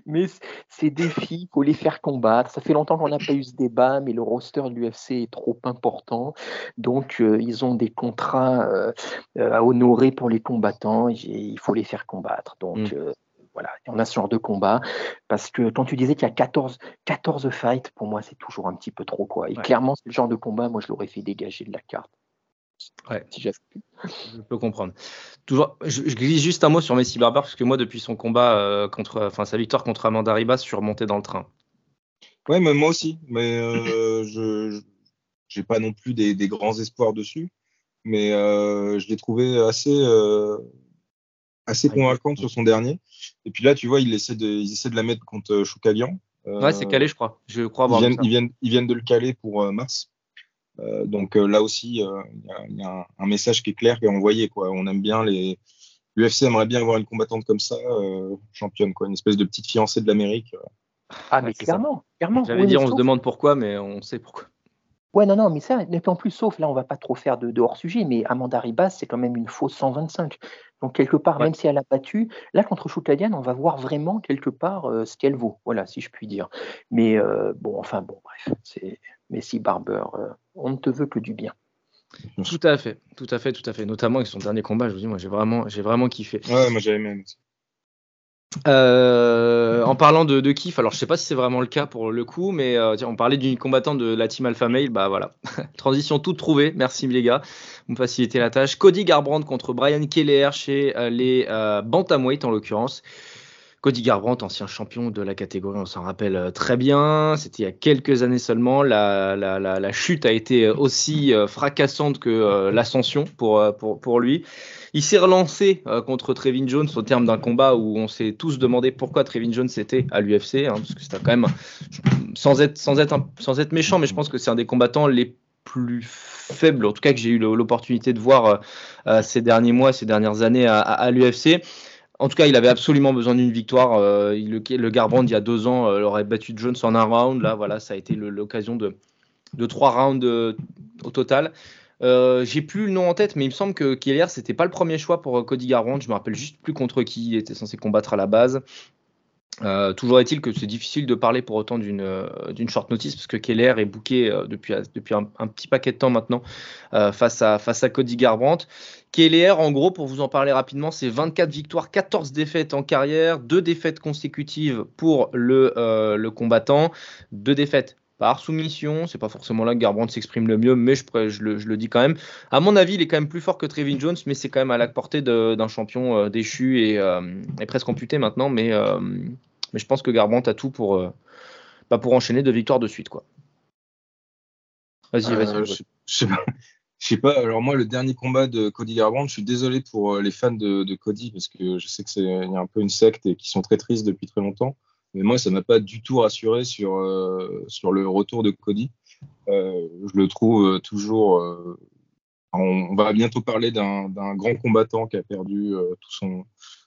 S4: Mais ces défis, il faut les faire combattre. Ça fait longtemps qu'on n'a pas eu ce débat, mais le roster de l'UFC est trop important. Donc, euh, ils ont des contrats euh, euh, à honorer pour les combattants. Et il faut les faire combattre. Donc, mm. voilà, on a ce genre de combat. Parce que quand tu disais qu'il y a 14, 14 fights, pour moi, c'est toujours un petit peu trop. Quoi. Et clairement, c'est le genre de combat, moi, je l'aurais fait dégager de la carte.
S3: Ouais. Si je peux comprendre. Toujours, je, glisse juste un mot sur Messi Barber parce que moi, depuis son combat euh, contre, enfin sa victoire contre Amanda Ribas, je suis remonté dans le train.
S5: Ouais, mais moi aussi. Mais euh, <laughs> je j'ai pas non plus des, grands espoirs dessus, mais euh, je l'ai trouvé assez assez convaincante sur son dernier. Et puis là, tu vois, il essaie de, ils essaient de la mettre contre Choukalian.
S3: ouais, c'est calé, je crois. Je crois
S5: ils, viennent, ils, viennent, ils viennent de le caler pour mars. Euh, donc euh, là aussi, euh, il y, a un message qui est clair qui est envoyé. Quoi. On aime bien les. L'UFC aimerait bien avoir une combattante comme ça, championne, quoi, une espèce de petite fiancée de l'Amérique.
S4: Ah, mais clairement, clairement.
S3: J'allais dire, on se demande pourquoi, mais on sait pourquoi.
S4: Ouais, non, non, mais ça, en plus, sauf là, on va pas trop faire de, hors-sujet, mais Amanda Ribas, c'est quand même une fausse 125. Donc, quelque part, même si elle a battu, là, contre Choukadian, on va voir vraiment, quelque part, ce qu'elle vaut, voilà, si je puis dire. Mais bon, enfin, bon, bref, c'est Messi Barber, on ne te veut que du bien.
S3: Tout à fait, tout à fait, tout à fait. Notamment avec son dernier combat, je vous dis, moi j'ai vraiment, j'ai vraiment kiffé.
S5: Ouais, moi j'avais même.
S3: Euh, en parlant de, de, kiff, alors je sais pas si c'est vraiment le cas pour le coup, mais euh, tiens, on parlait d'une combattante de la team Alpha Male, bah voilà, <laughs> transition toute trouvée, merci les gars, vous me facilitez la tâche. Cody Garbrandt contre Brian Keller chez euh, les Bantamweight en l'occurrence. Cody Garbrandt, ancien champion de la catégorie, on s'en rappelle très bien. C'était il y a quelques années seulement. La, chute a été aussi fracassante que l'ascension pour, lui. Il s'est relancé euh, contre Trevin Jones au terme d'un combat où on s'est tous demandé pourquoi Trevin Jones était à l'UFC, hein, parce que c'était quand même, sans être, sans, être, sans être méchant, mais je pense que c'est un des combattants les plus faibles, en tout cas que j'ai eu l'opportunité de voir euh, euh, ces derniers mois, ces dernières années à, l'UFC. En tout cas, il avait absolument besoin d'une victoire. le, le Garbrandt, il y a deux ans, aurait battu Jones en un round. Là, voilà, ça a été l'occasion de, trois rounds au total. Euh, j'ai plus le nom en tête, mais il me semble que Keller, c'était pas le premier choix pour euh, Cody Garbrandt. Je me rappelle juste plus contre qui il était censé combattre à la base. Euh, toujours est-il que c'est difficile de parler pour autant d'une short notice parce que Keller est booké depuis, depuis un, petit paquet de temps maintenant face, à, face à Cody Garbrandt. Keller, en gros, pour vous en parler rapidement, c'est 24 victoires, 14 défaites en carrière, deux défaites consécutives pour le, le combattant, deux défaites par soumission. C'est pas forcément là que Garbrandt s'exprime le mieux, mais je, le, dis quand même. À mon avis, il est quand même plus fort que Trevin Jones, mais c'est quand même à la portée d'un champion euh, déchu et, euh, et, presque amputé maintenant. Mais, euh, je pense que Garbrandt a tout pour, bah enchaîner deux victoires de suite.
S5: Vas-y, vas-y. Je sais pas. Alors moi, le dernier combat de Cody Garbrandt, je suis désolé pour les fans de, Cody parce que je sais que c'est y a un peu une secte et qui sont très tristes depuis très longtemps. Mais moi, ça m'a pas du tout rassuré sur, euh, sur le retour de Cody. Euh, je le trouve euh, toujours. On, va bientôt parler d'un grand combattant qui a perdu tout, son,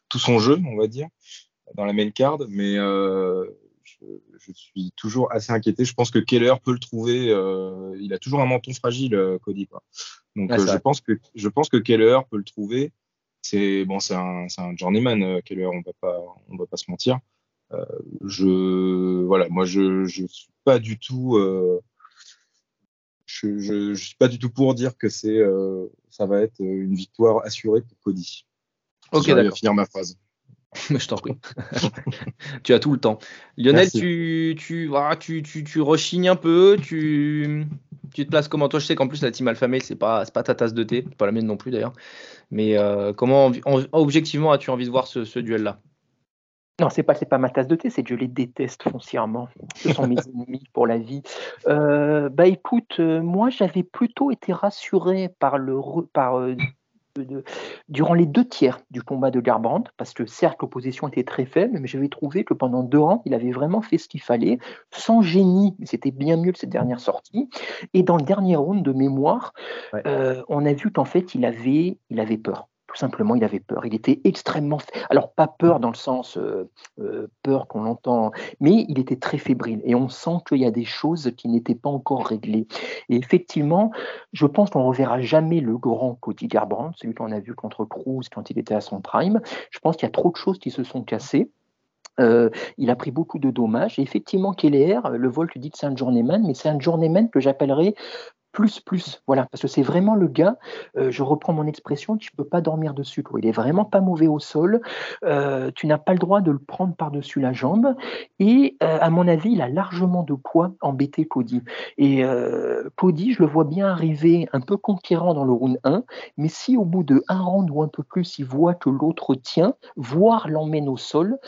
S5: tout son jeu, on va dire, dans la main card. Mais je, je, suis toujours assez inquiété. Je pense que Keller peut le trouver. il a toujours un menton fragile, Cody. Quoi. Donc je, pense que, je pense que Keller peut le trouver. C'est bon, c'est un, un journeyman, Keller, on va pas, on va pas se mentir. Euh, je voilà, moi je je suis pas du tout euh, je, je, suis pas du tout pour dire que c'est euh, ça va être une victoire assurée pour Cody.
S3: Ok, d'accord.
S5: finir ma phrase. <laughs>
S3: je t'en prie. <laughs> tu as tout le temps. Lionel, tu, tu, voilà, tu, tu, tu, rechignes un peu, tu, tu te places comment? Toi, je sais qu'en plus, la team Alpha Male, c'est pas, pas ta tasse de thé, pas la mienne non plus d'ailleurs. Mais comment, objectivement, as-tu envie de voir ce, ce duel-là?
S4: Non, c'est pas pas ma tasse de thé, c'est que je les déteste foncièrement. Ce sont mes <laughs> ennemis pour la vie. Euh, bah écoute, euh, moi j'avais plutôt été rassuré par le par euh, durant les deux tiers du combat de Garbrandt, parce que certes l'opposition était très faible, mais j'avais trouvé que pendant deux rangs, il avait vraiment fait ce qu'il fallait, sans génie, c'était bien mieux que ses dernières sorties. Et dans le dernier round de mémoire, on a vu qu'en fait il avait, il avait peur. Tout simplement, il avait peur. Il était extrêmement. Alors, pas peur dans le sens euh, euh, peur qu'on l'entend, mais il était très fébrile. Et on sent qu'il y a des choses qui n'étaient pas encore réglées. Et effectivement, je pense qu'on ne reverra jamais le grand Cody Garbrandt, celui qu'on a vu contre Cruz quand il était à son prime. Je pense qu'il y a trop de choses qui se sont cassées. Euh, il a pris beaucoup de dommages. Et effectivement, Keller, le vol, tu dis que c'est un journeyman, mais c'est un journeyman que j'appellerais plus, plus. Voilà, parce que c'est vraiment le gars, euh, je reprends mon expression, tu peux pas dormir dessus. Il est vraiment pas mauvais au sol. Euh, tu n'as pas le droit de le prendre par-dessus la jambe. Et euh, à mon avis, il a largement de poids embêté Cody. Et Cody, je le vois bien arriver un peu conquérant dans le round 1, mais si au bout de un round ou un peu plus, il voit que l'autre tient, voire l'emmène au sol,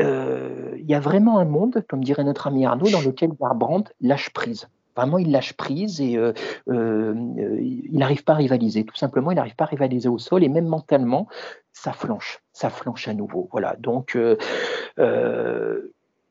S4: il y a vraiment un monde, comme dirait notre ami Arnaud, dans lequel Garbrandt lâche prise. Vraiment, il lâche prise et euh, euh, il n'arrive pas à rivaliser. Tout simplement, il n'arrive pas à rivaliser au sol et même mentalement, ça flanche, ça flanche à nouveau. Voilà. Donc, euh,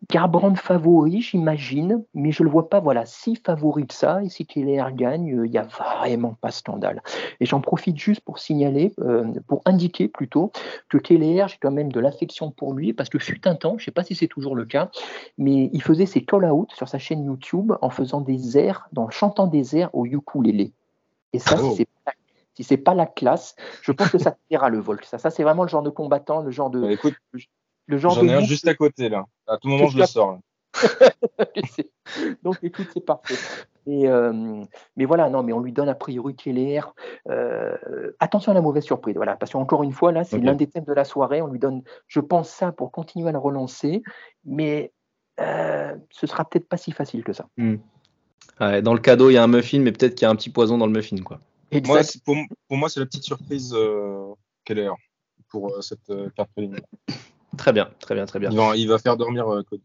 S4: Garbrandt favori, j'imagine, mais je ne le vois pas voilà, si favori que ça. Et si Keller gagne, il n'y a vraiment pas scandale. Et j'en profite juste pour signaler, euh, pour indiquer plutôt, que Keller, j'ai quand même de l'affection pour lui, parce que fut un temps, je ne sais pas si c'est toujours le cas, mais il faisait ses call-out sur sa chaîne YouTube en faisant des airs, en chantant des airs au ukulélé. Et ça, oh. c'est si c'est pas la classe, je pense que ça <laughs> ira le vol. Ça, ça c'est vraiment le genre de combattant, le genre de.
S5: Bah, écoute, J'en ai un juste à côté là. À tout moment, je le sors. <laughs>
S4: Donc écoute, c'est parfait. Et, euh, mais voilà, non, mais on lui donne a priori Keller. Euh, attention à la mauvaise surprise, voilà, parce qu'encore une fois, là, c'est l'un des thèmes de la soirée. On lui donne, je pense, ça pour continuer à le relancer, mais euh, ce sera peut-être pas si facile que ça.
S3: Ouais, dans le cadeau, il y a un muffin, mais peut-être qu'il y a un petit poison dans le muffin, quoi.
S5: Moi, pour, pour moi, c'est la petite surprise Keller pour cette carte.
S3: Très bien, très bien, très bien.
S5: Il va, il va faire dormir euh, Cody.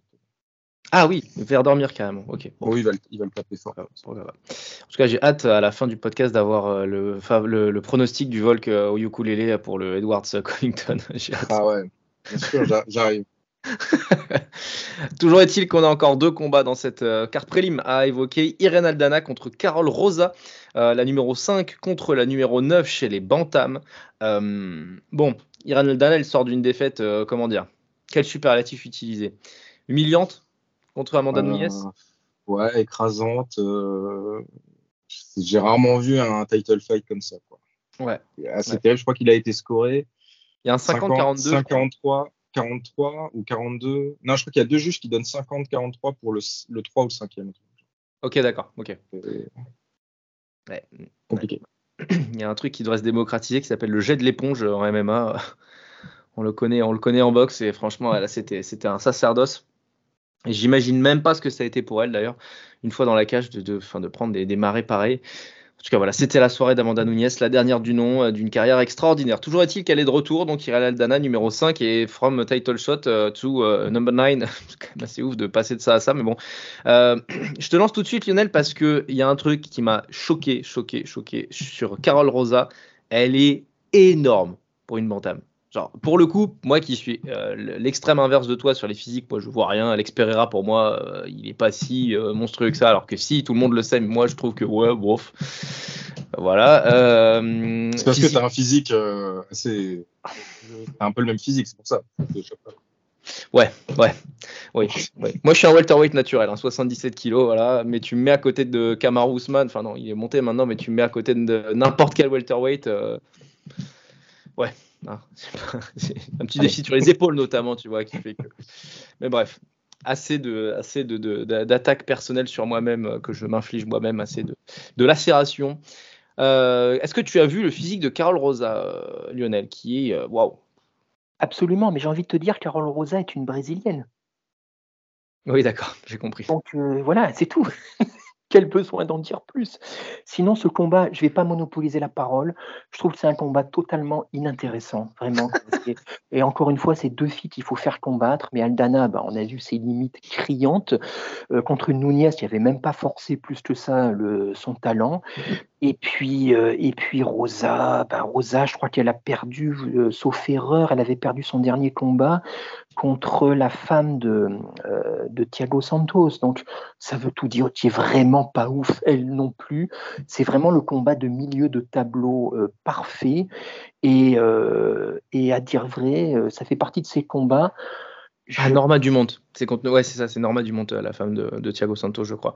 S3: Ah oui, faire dormir carrément. Ok. Bon.
S5: Oui, il va, le- il va le taper fort.
S3: Pas. En tout cas, j'ai hâte à la fin du podcast d'avoir euh, le, fa- le, le pronostic du Volk euh, au ukulélé pour le Edwards. <laughs> J'ai hâte.
S5: Ah ouais, bien sûr, j'a- j'arrive. <laughs>
S3: Toujours est-il qu'on a encore deux combats dans cette euh, carte prélim à évoquer. Irene Aldana contre Carole Rosa, euh, la numéro 5 contre la numéro 9 chez les Bantam. Euh, bon, Irene Aldana, elle sort d'une défaite, euh, comment dire Quel superlatif utiliser? Humiliante contre Amanda
S5: Euh,
S3: Nunes?
S5: Ouais, écrasante. euh, J'ai rarement vu un title fight comme ça. Quoi.
S3: Ouais.
S5: Assez
S3: Ouais.
S5: terrible. Je crois qu'il a été scoré.
S3: Il y a un 50-42.
S5: 50, 43, 43 ou 42. Non, je crois qu'il y a deux juges qui donnent 50-43 pour le, le 3 ou le 5e.
S3: Ok, d'accord. Ok. Ouais.
S5: compliqué. <clears throat>
S3: Il y a un truc qui devrait se démocratiser qui s'appelle le jet de l'éponge en MMA. <laughs> On le connaît, on le connaît en boxe et franchement, là, c'était, c'était un sacerdoce. Et j'imagine même pas ce que ça a été pour elle d'ailleurs, une fois dans la cage, de, de, prendre des, des marées pareilles. En tout cas, voilà, c'était la soirée d'Amanda Nunes, la dernière du nom, euh, d'une carrière extraordinaire. Toujours est-il qu'elle est de retour, donc Irel Aldana, numéro 5, et from title shot euh, to euh, number 9. <laughs> C'est assez ouf de passer de ça à ça, mais bon. <clears throat> Je te lance tout de suite, Lionel, parce qu'il y a un truc qui m'a choqué, choqué, choqué sur Carole Rosa. Elle est énorme pour une bantam. Genre, pour le coup, moi qui suis euh, l'extrême inverse de toi sur les physiques, moi je vois rien. Alex Pereira, pour moi, euh, il est pas si euh, monstrueux que ça. Alors que si, tout le monde le sait, mais moi je trouve que ouais, bof. Voilà.
S5: C'est parce que tu as un physique assez. T'as un peu le même physique, c'est pour ça.
S3: Ouais, ouais, oui. ouais. Moi, je suis un welterweight naturel, hein, 77 kilos, voilà. Mais tu me mets à côté de Kamaru Usman, enfin non, il est monté maintenant, mais tu me mets à côté de n'importe quel welterweight, ouais. <laughs> pas- c'est un petit défi sur les épaules notamment, tu vois, qui fait que. <laughs> Mais bref, assez de, assez de, d'attaques personnelles sur moi-même euh, que je m'inflige moi-même, assez de, de lacération. Euh, Est-ce que tu as vu le physique de Carole Rosa, euh, Lionel, qui est waouh
S4: Absolument, mais j'ai envie de te dire, Carole Rosa est une brésilienne.
S3: Oui, d'accord, j'ai compris.
S4: Donc euh, voilà, c'est tout. Quel besoin d'en dire plus Sinon, ce combat, je ne vais pas monopoliser la parole. Je trouve que c'est un combat totalement inintéressant, vraiment. <laughs> Et, encore une fois, c'est deux filles qu'il faut faire combattre. Mais Aldana, bah, on a vu ses limites criantes. Euh, contre une Nunez, qui n'avait même pas forcé plus que ça le, son talent. Et puis, euh, et puis Rosa, bah, Rosa, je crois qu'elle a perdu, euh, sauf erreur, elle avait perdu son dernier combat contre la femme de, euh, de Thiago Santos. Donc, ça veut tout dire, qui est vraiment pas ouf, elle non plus. C'est vraiment le combat de milieu de tableau euh, parfait. Et, et à dire vrai, ça fait partie de ces combats.
S3: Ah,
S4: Je-
S3: Norma Dumont. C'est contre... Ouais, c'est ça, c'est Norma Dumont, la femme de, de Thiago Santos, je crois.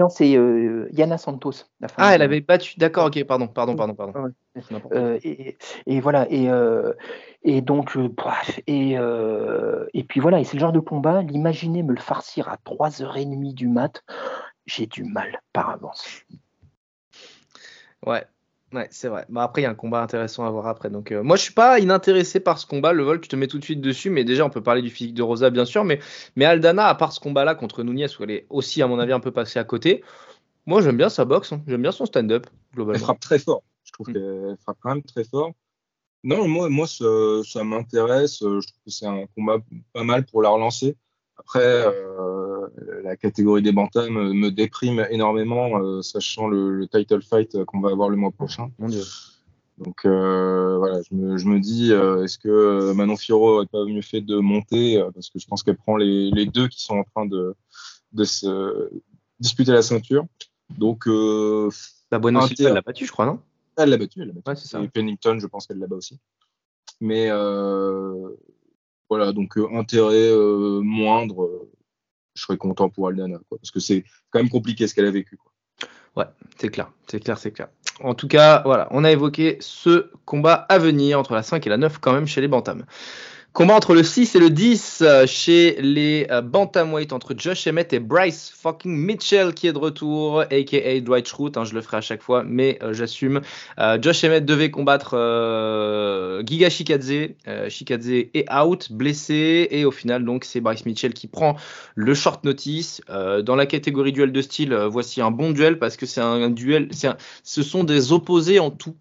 S4: Non, c'est euh, Yana Santos. La
S3: Ah, elle avait battu. D'accord, ok, pardon, pardon, pardon, pardon.
S4: Ouais. Euh, et, et voilà, et, euh, et donc, bref, et, et puis voilà, et c'est le genre de combat, l'imaginer me le farcir à 3h30 du mat, j'ai du mal par avance.
S3: Ouais, ouais, c'est vrai. Bah, après, il y a un combat intéressant à voir après. Donc, euh, moi, je suis pas inintéressé par ce combat. Le vol, je te mets tout de suite dessus. Mais déjà, on peut parler du physique de Rosa, bien sûr. Mais, mais Aldana, à part ce combat-là contre Nunez, où elle est aussi, à mon avis, un peu passée à côté, moi, j'aime bien sa boxe. hein. J'aime bien son stand-up,
S5: Elle
S3: globalement.
S5: frappe très fort. Je trouve
S3: Mm.
S5: qu'elle frappe quand même très fort. Non, moi, moi ça, ça m'intéresse. Je trouve que c'est un combat pas mal pour la relancer. Après, euh, la catégorie des bantams me me déprime énormément, euh, sachant le, le title fight euh, qu'on va avoir le mois prochain.
S3: Mon Dieu.
S5: Donc euh, voilà, je me, je me dis, euh, est-ce que euh, Manon Fiorot aurait pas mieux fait de monter euh, Parce que je pense qu'elle prend les, les deux qui sont en train de, de se disputer la ceinture. Donc euh,
S3: La
S5: Inter-
S3: Silva, elle l'a battu, je crois, non?
S5: Elle l'a battu, elle l'a battu.
S3: Ouais, c'est ça.
S5: Et Pennington, je pense qu'elle l'a bat aussi. Mais euh, voilà, donc euh, intérêt euh, moindre, euh, je serais content pour Aldana, parce que c'est quand même compliqué ce qu'elle a vécu. Quoi.
S3: Ouais, c'est clair, c'est clair, c'est clair. En tout cas, voilà, on a évoqué ce combat à venir entre la 5 et la 9 quand même chez les Bantams. Combat entre le 6 et le 10 euh, chez les euh, Bantamweight entre Josh Emmett et Bryce fucking Mitchell qui est de retour, aka Dwight Schrute, hein, je le ferai à chaque fois, mais euh, j'assume. Josh Emmett devait combattre Giga Shikadze. Shikadze est out, blessé, et au final, donc, c'est Bryce Mitchell qui prend le short notice. dans la catégorie duel de style, voici un bon duel parce que c'est un, duel, un, ce sont des opposés en tout.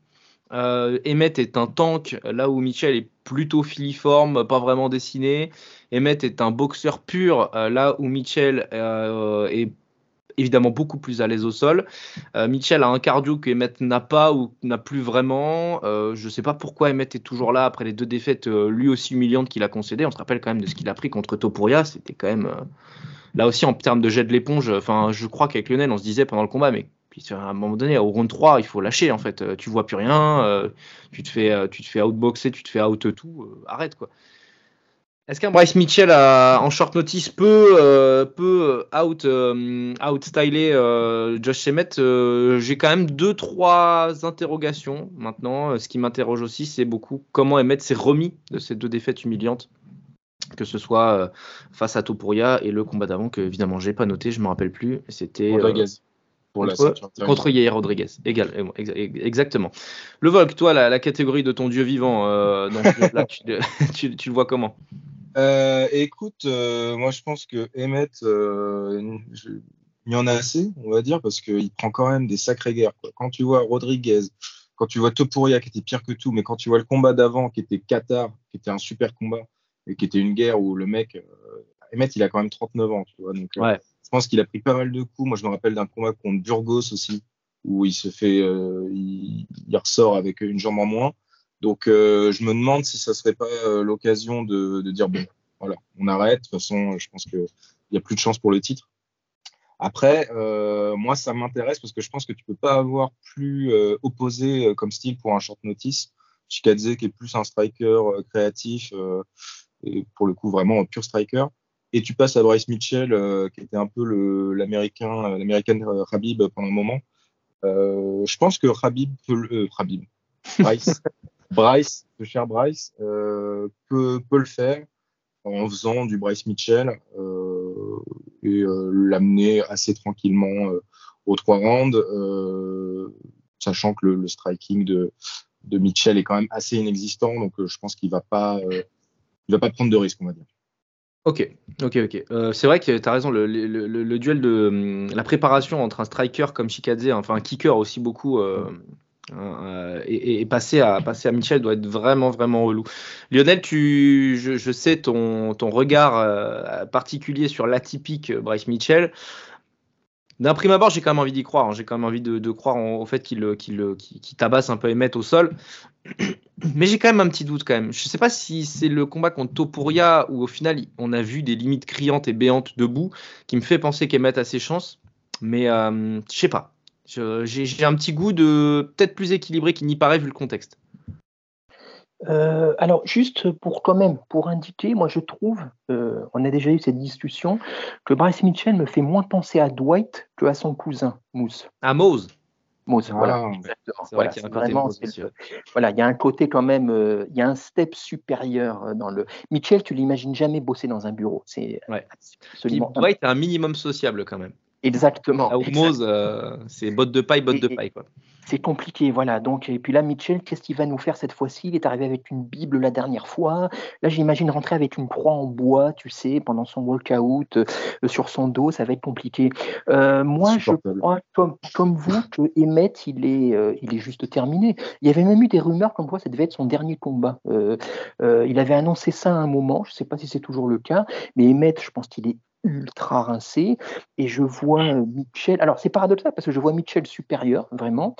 S3: Emmett est un tank, là où Mitchell est plutôt filiforme, pas vraiment dessiné. Emmett est un boxeur pur, euh, là où Mitchell euh, est évidemment beaucoup plus à l'aise au sol. Mitchell a un cardio que Emmett n'a pas ou n'a plus vraiment. je ne sais pas pourquoi Emmett est toujours là après les deux défaites lui aussi humiliantes qu'il a concédées. On se rappelle quand même de ce qu'il a pris contre Topuria. C'était quand même là aussi en termes de jet de l'éponge. Enfin, je crois qu'avec Lionel, on se disait pendant le combat, mais à un moment donné, au round 3, il faut lâcher en fait. Euh, tu vois plus rien, euh, tu te fais, euh, tu te fais outboxer, tu te fais out tout, arrête quoi. Est-ce qu'un Bryce Mitchell en short notice peut, peut out, out styler Josh Emmett J'ai quand même deux trois interrogations maintenant. Ce qui m'interroge aussi, c'est beaucoup comment Emmett s'est remis de ces deux défaites humiliantes que ce soit face à Topuria et le combat d'avant que évidemment j'ai pas noté, je me rappelle plus. C'était contre, Yair Rodriguez. Égal, exactement. Le Volk, toi, la, catégorie de ton dieu vivant, euh, <laughs> tu, le vois comment?
S5: Euh, Écoute, euh, moi je pense que Emmett, il y en a assez, on va dire, parce qu'il prend quand même des sacrées guerres. Quand tu vois Rodriguez, quand tu vois Topuria qui était pire que tout, mais quand tu vois le combat d'avant qui était Qatar, qui était un super combat, et qui était une guerre où le mec, Emmett, il a quand même 39 ans, tu vois. Donc,
S3: ouais.
S5: Je pense qu'il a pris pas mal de coups. Moi, je me rappelle d'un combat contre Burgos aussi, où il se fait, euh, il, ressort avec une jambe en moins. Donc, euh, je me demande si ça serait pas euh, l'occasion de, dire bon, voilà, on arrête. De toute façon, je pense qu'il n'y a plus de chance pour le titre. Après, moi, ça m'intéresse parce que je pense que tu peux pas avoir plus opposé comme style pour un short notice. Chikadze qui est plus un striker créatif et pour le coup vraiment un pur striker et tu passes à Bryce Mitchell, euh, qui était un peu l'américain, euh, l'américain euh, Habib pendant un moment. je pense que Habib peut Bryce, <laughs> Bryce, le cher Bryce, peut, peut le faire en faisant du Bryce Mitchell et l'amener assez tranquillement aux trois rounds, sachant que le, striking de, de Mitchell est quand même assez inexistant, donc je pense qu'il va pas, il va pas prendre de risque, on va dire.
S3: Ok, ok, ok. Euh, c'est vrai que tu as raison, le, duel de hum, la préparation entre un striker comme Shikadze, enfin un kicker aussi beaucoup, euh, euh, et, passer, à, passer à Michel doit être vraiment, vraiment relou. Lionel, tu, je, sais ton, ton regard particulier sur l'atypique Bryce Mitchell. D'un prime abord, j'ai quand même envie d'y croire. Hein. J'ai quand même envie de, croire au fait qu'il tabasse un peu Emmett au sol. <clears throat> Mais j'ai quand même un petit doute quand même. Je ne sais pas si c'est le combat contre Topuria où au final on a vu des limites criantes et béantes debout qui me fait penser qu'Emmett a ses chances. Mais euh, je sais pas. J'ai un petit goût de peut-être plus équilibré qu'il n'y paraît vu le contexte.
S4: Euh, alors, juste pour quand même, pour indiquer, moi je trouve, euh, on a déjà eu cette discussion, que Bryce Mitchell me fait moins penser à Dwight que à son cousin, Mousse.
S3: À Mose.
S4: Mose, voilà, Voilà, il y a un côté quand même, euh, il y a un step supérieur dans le. Mitchell, tu l'imagines jamais bosser dans un bureau. C'est
S3: absolument. Dwight est un minimum sociable quand même.
S4: Exactement.
S3: Mose, c'est botte de paille, botte de paille. Quoi
S4: c'est compliqué, voilà. Donc, et puis là, Mitchell, qu'est-ce qu'il va nous faire cette fois-ci? Il est arrivé avec une Bible la dernière fois. Là, j'imagine rentrer avec une croix en bois, tu sais, pendant son walkout euh, sur son dos, ça va être compliqué. Euh, moi, je crois, comme, comme vous, que Emmett, il est, euh, il est juste terminé. Il y avait même eu des rumeurs comme quoi ça devait être son dernier combat. il avait annoncé ça à un moment, je ne sais pas si c'est toujours le cas, mais Emmett, je pense qu'il est ultra rincé et je vois euh, Mitchell. Alors c'est paradoxal parce que je vois Mitchell supérieur vraiment.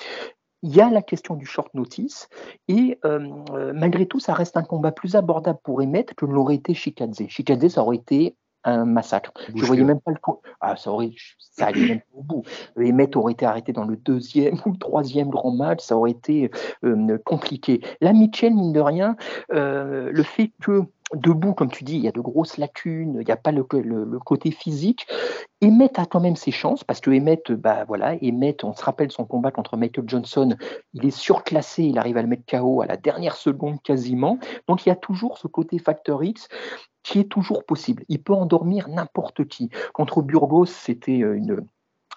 S4: Il y a la question du short notice et euh, euh, malgré tout, ça reste un combat plus abordable pour Emmett que l'aurait été Shikadze. Shikadze, ça aurait été un massacre. Je voyais même pas le ah, ça aurait, ça allait même pas au bout. Emmett aurait été arrêté dans le deuxième <laughs> ou le troisième grand match, ça aurait été compliqué. Là, Mitchell, mine de rien, le fait que debout, comme tu dis, il y a de grosses lacunes, il n'y a pas le, côté physique. Emmett a quand même ses chances, parce que Emmett, bah voilà, Emmett, on se rappelle son combat contre Michael Johnson, il est surclassé, il arrive à le mettre KO à la dernière seconde quasiment. Donc il y a toujours ce côté facteur X qui est toujours possible. Il peut endormir n'importe qui. Contre Burgos, c'était euh, une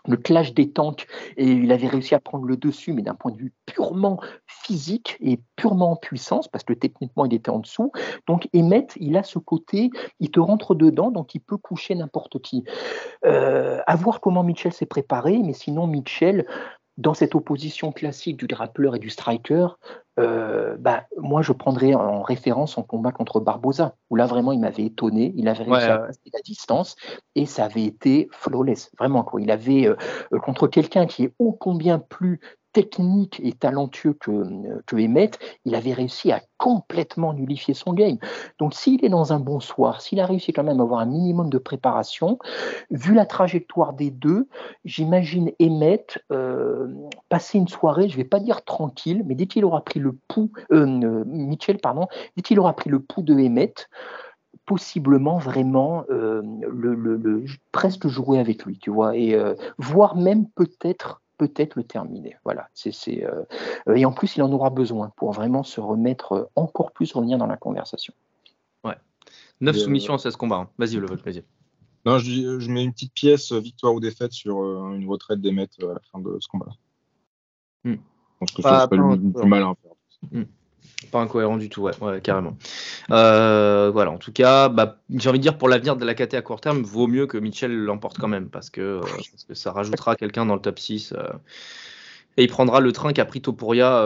S4: le clash des tanks et il avait réussi à prendre le dessus, mais d'un point de vue purement physique et purement en puissance, parce que techniquement il était en dessous. Donc Emmett, il a ce côté, il te rentre dedans, donc il peut coucher n'importe qui. Euh, à voir comment Mitchell s'est préparé, mais sinon Mitchell, dans cette opposition classique du grappleur et du striker, euh, bah, moi je prendrais en référence son combat contre Barbosa, où là vraiment il m'avait étonné, il avait réussi à passer la distance et ça avait été flawless, vraiment quoi. Il avait euh, contre quelqu'un qui est ô combien plus technique et talentueux que, que Emmett, il avait réussi à complètement nullifier son game. Donc s'il est dans un bon soir, s'il a réussi quand même à avoir un minimum de préparation, vu la trajectoire des deux, j'imagine Emmett euh, passer une soirée, je ne vais pas dire tranquille, mais dès qu'il aura pris le pouls, euh, Mitchell, pardon, dès qu'il aura pris le pouls de Emmett, possiblement vraiment euh, le, presque jouer avec lui, tu vois, et voire même peut-être peut-être le terminer. Voilà. C'est, euh, et en plus, il en aura besoin pour vraiment se remettre euh, encore plus, revenir dans la conversation.
S3: Ouais. 9 soumissions à 16 combats. Hein. Vas-y, le votre plaisir.
S5: Non, je, mets une petite pièce euh, victoire ou défaite sur une retraite des maîtres à la fin de ce combat. Hmm. Je pense que
S3: c'est pas, le mal à faire. Hmm. Pas incohérent du tout, ouais, carrément. Euh, voilà, en tout cas, bah, j'ai envie de dire pour l'avenir de la KT à court terme, vaut mieux que Mitchell l'emporte quand même, parce que, euh, parce que ça rajoutera quelqu'un dans le top 6. Euh, et il prendra le train qu'a pris Topuria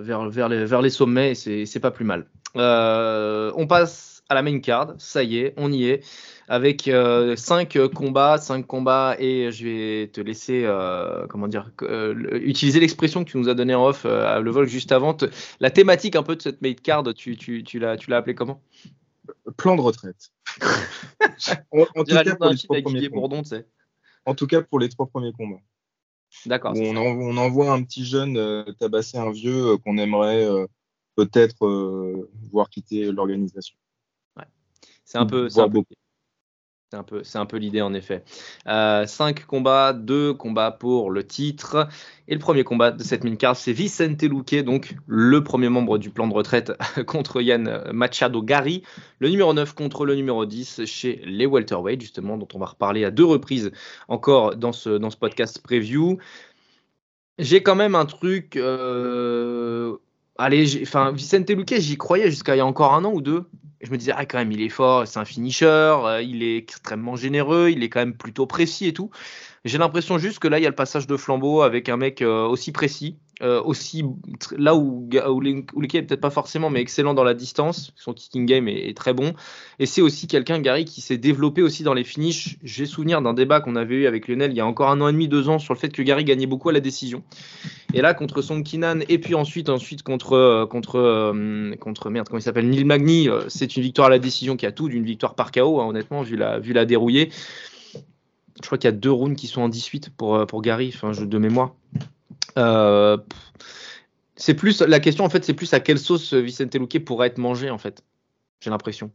S3: vers, vers, les, vers les sommets, et c'est pas plus mal. on passe à la main card, ça y est, on y est avec 5 euh, combats, 5 combats, et je vais te laisser, euh, comment dire, euh, utiliser l'expression que tu nous as donnée en off à le vol juste avant. la thématique un peu de cette made card, tu, tu, tu l'as appelé comment?
S5: Plan de retraite. <laughs>
S3: en, tout cas, pour les trois premiers Bourdon,
S5: en tout cas, pour les trois premiers combats.
S3: D'accord.
S5: On, on, envoie un petit jeune tabasser un vieux qu'on aimerait peut-être voir quitter l'organisation.
S3: C'est un peu. ça. C'est un peu, c'est un peu l'idée en effet. Euh, cinq combats, deux combats pour le titre. Et le premier combat de cette mini card, c'est Vicente Luque, donc le premier membre du plan de retraite <laughs> contre Yann Machado Gary, le numéro 9 contre le numéro 10 chez les welterweight, justement, dont on va reparler à deux reprises encore dans ce, dans ce podcast preview. J'ai quand même un truc. Euh, allez, enfin, Vicente Luque, j'y croyais jusqu'à il y a encore un an ou deux je me disais, ah, quand même, il est fort, c'est un finisher, euh, il est extrêmement généreux, il est quand même plutôt précis et tout. J'ai l'impression juste que là, il y a le passage de flambeau avec un mec euh, aussi précis, euh, aussi là où, où, est peut-être pas forcément, mais excellent dans la distance. Son kicking game est, très bon. Et c'est aussi quelqu'un, Gary, qui s'est développé aussi dans les finishes. J'ai souvenir d'un débat qu'on avait eu avec Lionel il y a encore un an et demi, deux ans, sur le fait que Gary gagnait beaucoup à la décision. Et là, contre Song Kinan, et puis ensuite, ensuite contre, contre, contre merde, comment il s'appelle, Neil Magny, c'est une victoire à la décision qui a tout d'une victoire par KO, hein, honnêtement, vu la, vu la dérouillée. Je crois qu'il y a deux rounds qui sont en 18 pour, pour Gary, enfin, jeu de mémoire. Euh, c'est plus la question en fait, c'est plus à quelle sauce Vicente Luque pourrait être mangé en fait. J'ai l'impression.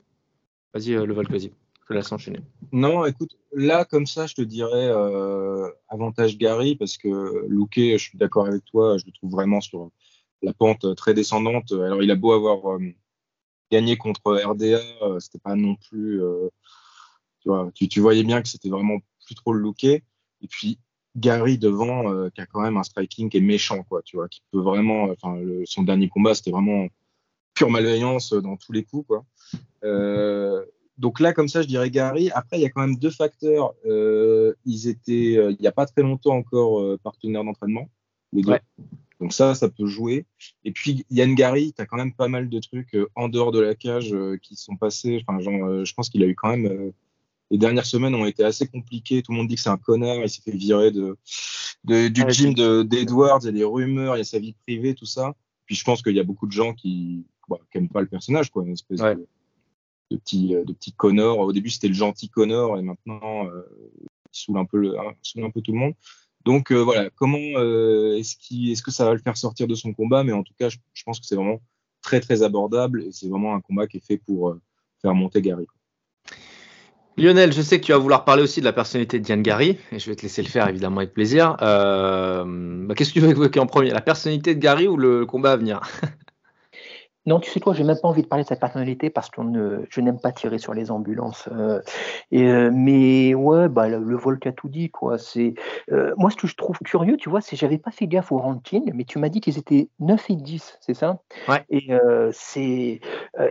S3: Vas-y, euh, le vas-y. Je laisse enchaîner.
S5: Non, écoute, là comme ça, je te dirais euh, avantage Gary parce que Luque, je suis d'accord avec toi, je le trouve vraiment sur la pente très descendante. Alors, il a beau avoir gagné contre RDA, c'était pas non plus. tu, vois, tu, tu, voyais bien que c'était vraiment plus trop le Luque. Et puis, Gary devant, euh, qui a quand même un striking qui est méchant, quoi, tu vois, qui peut vraiment, enfin, son dernier combat, c'était vraiment pure malveillance dans tous les coups, quoi. Euh, donc là, comme ça, je dirais Gary. Après, il y a quand même deux facteurs. Euh, ils étaient, il n'y a pas très longtemps encore, partenaires d'entraînement, deux. Donc ça, ça peut jouer. Et puis Yann Gary, tu as quand même pas mal de trucs en dehors de la cage qui sont passés. Enfin, genre, je pense qu'il a eu quand même les dernières semaines ont été assez compliquées. Tout le monde dit que c'est un connard. Il s'est fait virer de, du gym d'Edwards. Il y a des rumeurs, il y a sa vie privée, tout ça. Puis je pense qu'il y a beaucoup de gens qui n'aiment bah, pas le personnage, quoi. Une espèce de, petit, de petit Connor. Au début, c'était le gentil Connor et maintenant, euh, saoule un peu, le, saoule un peu tout le monde. Donc voilà, comment est-ce qu est que ça va le faire sortir de son combat? Mais en tout cas, je, pense que c'est vraiment très très abordable et c'est vraiment un combat qui est fait pour faire monter Gary.
S3: Lionel, je sais que tu vas vouloir parler aussi de la personnalité de Diane Gary, et je vais te laisser le faire évidemment avec plaisir. Euh, bah, Qu'est-ce que tu veux évoquer en premier? La personnalité de Gary ou le combat à venir? <laughs>
S4: Non, tu sais quoi, j'ai même pas envie de parler de sa personnalité parce que je n'aime pas tirer sur les ambulances. Euh, et, euh, mais ouais, bah, le, le, Volk a tout dit, quoi. C'est, euh, moi, ce que je trouve curieux, tu vois, c'est j'avais pas fait gaffe au ranking, mais tu m'as dit qu'ils étaient 9 et 10, c'est ça?
S3: Ouais.
S4: Et, c'est,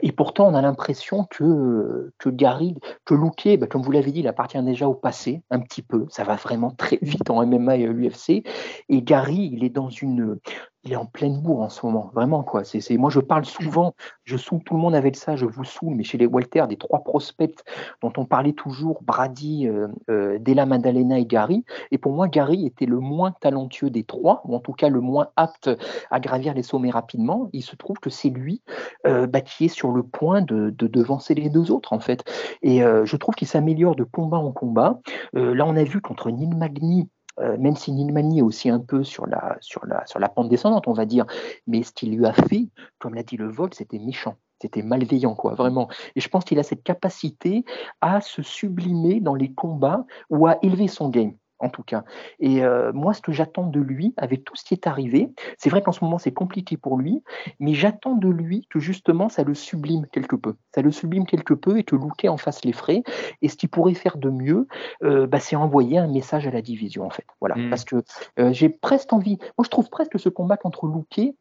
S4: et pourtant, on a l'impression que, que Gary, que Luque, bah, comme vous l'avez dit, il appartient déjà au passé, un petit peu. Ça va vraiment très vite en MMA et l'UFC. Et Gary, il est dans une, il est en pleine bourre en ce moment, vraiment quoi. C'est, moi je parle <clears throat> souvent, je saoule tout le monde avec ça, je vous saoule, mais chez les Walter, des trois prospects dont on parlait toujours, Brady, euh, euh, Della Maddalena et Gary. Et pour moi, Gary était le moins talentueux des trois, ou en tout cas le moins apte à gravir les sommets rapidement. Il se trouve que c'est lui euh, bah, qui est sur le point de, de, devancer les deux autres en fait. Et je trouve qu'il s'améliore de combat en combat. Là, on a vu contre Neil Magny euh, même si Nilmani est aussi un peu sur la, pente descendante, on va dire, mais ce qu'il lui a fait, comme l'a dit le vol, c'était méchant. C'était malveillant, quoi, vraiment. Et je pense qu'il a cette capacité à se sublimer dans les combats ou à élever son game en tout cas. Et euh, moi, ce que j'attends de lui, avec tout ce qui est arrivé, c'est vrai qu'en ce moment, c'est compliqué pour lui, mais j'attends de lui que justement, ça le sublime quelque peu. Ça le sublime quelque peu et que Luque en fasse les frais. Et ce qu'il pourrait faire de mieux, euh, bah, c'est envoyer un message à la division, en fait. Voilà. Mmh. Parce que euh, j'ai presque envie, moi, je trouve presque ce combat contre Luque,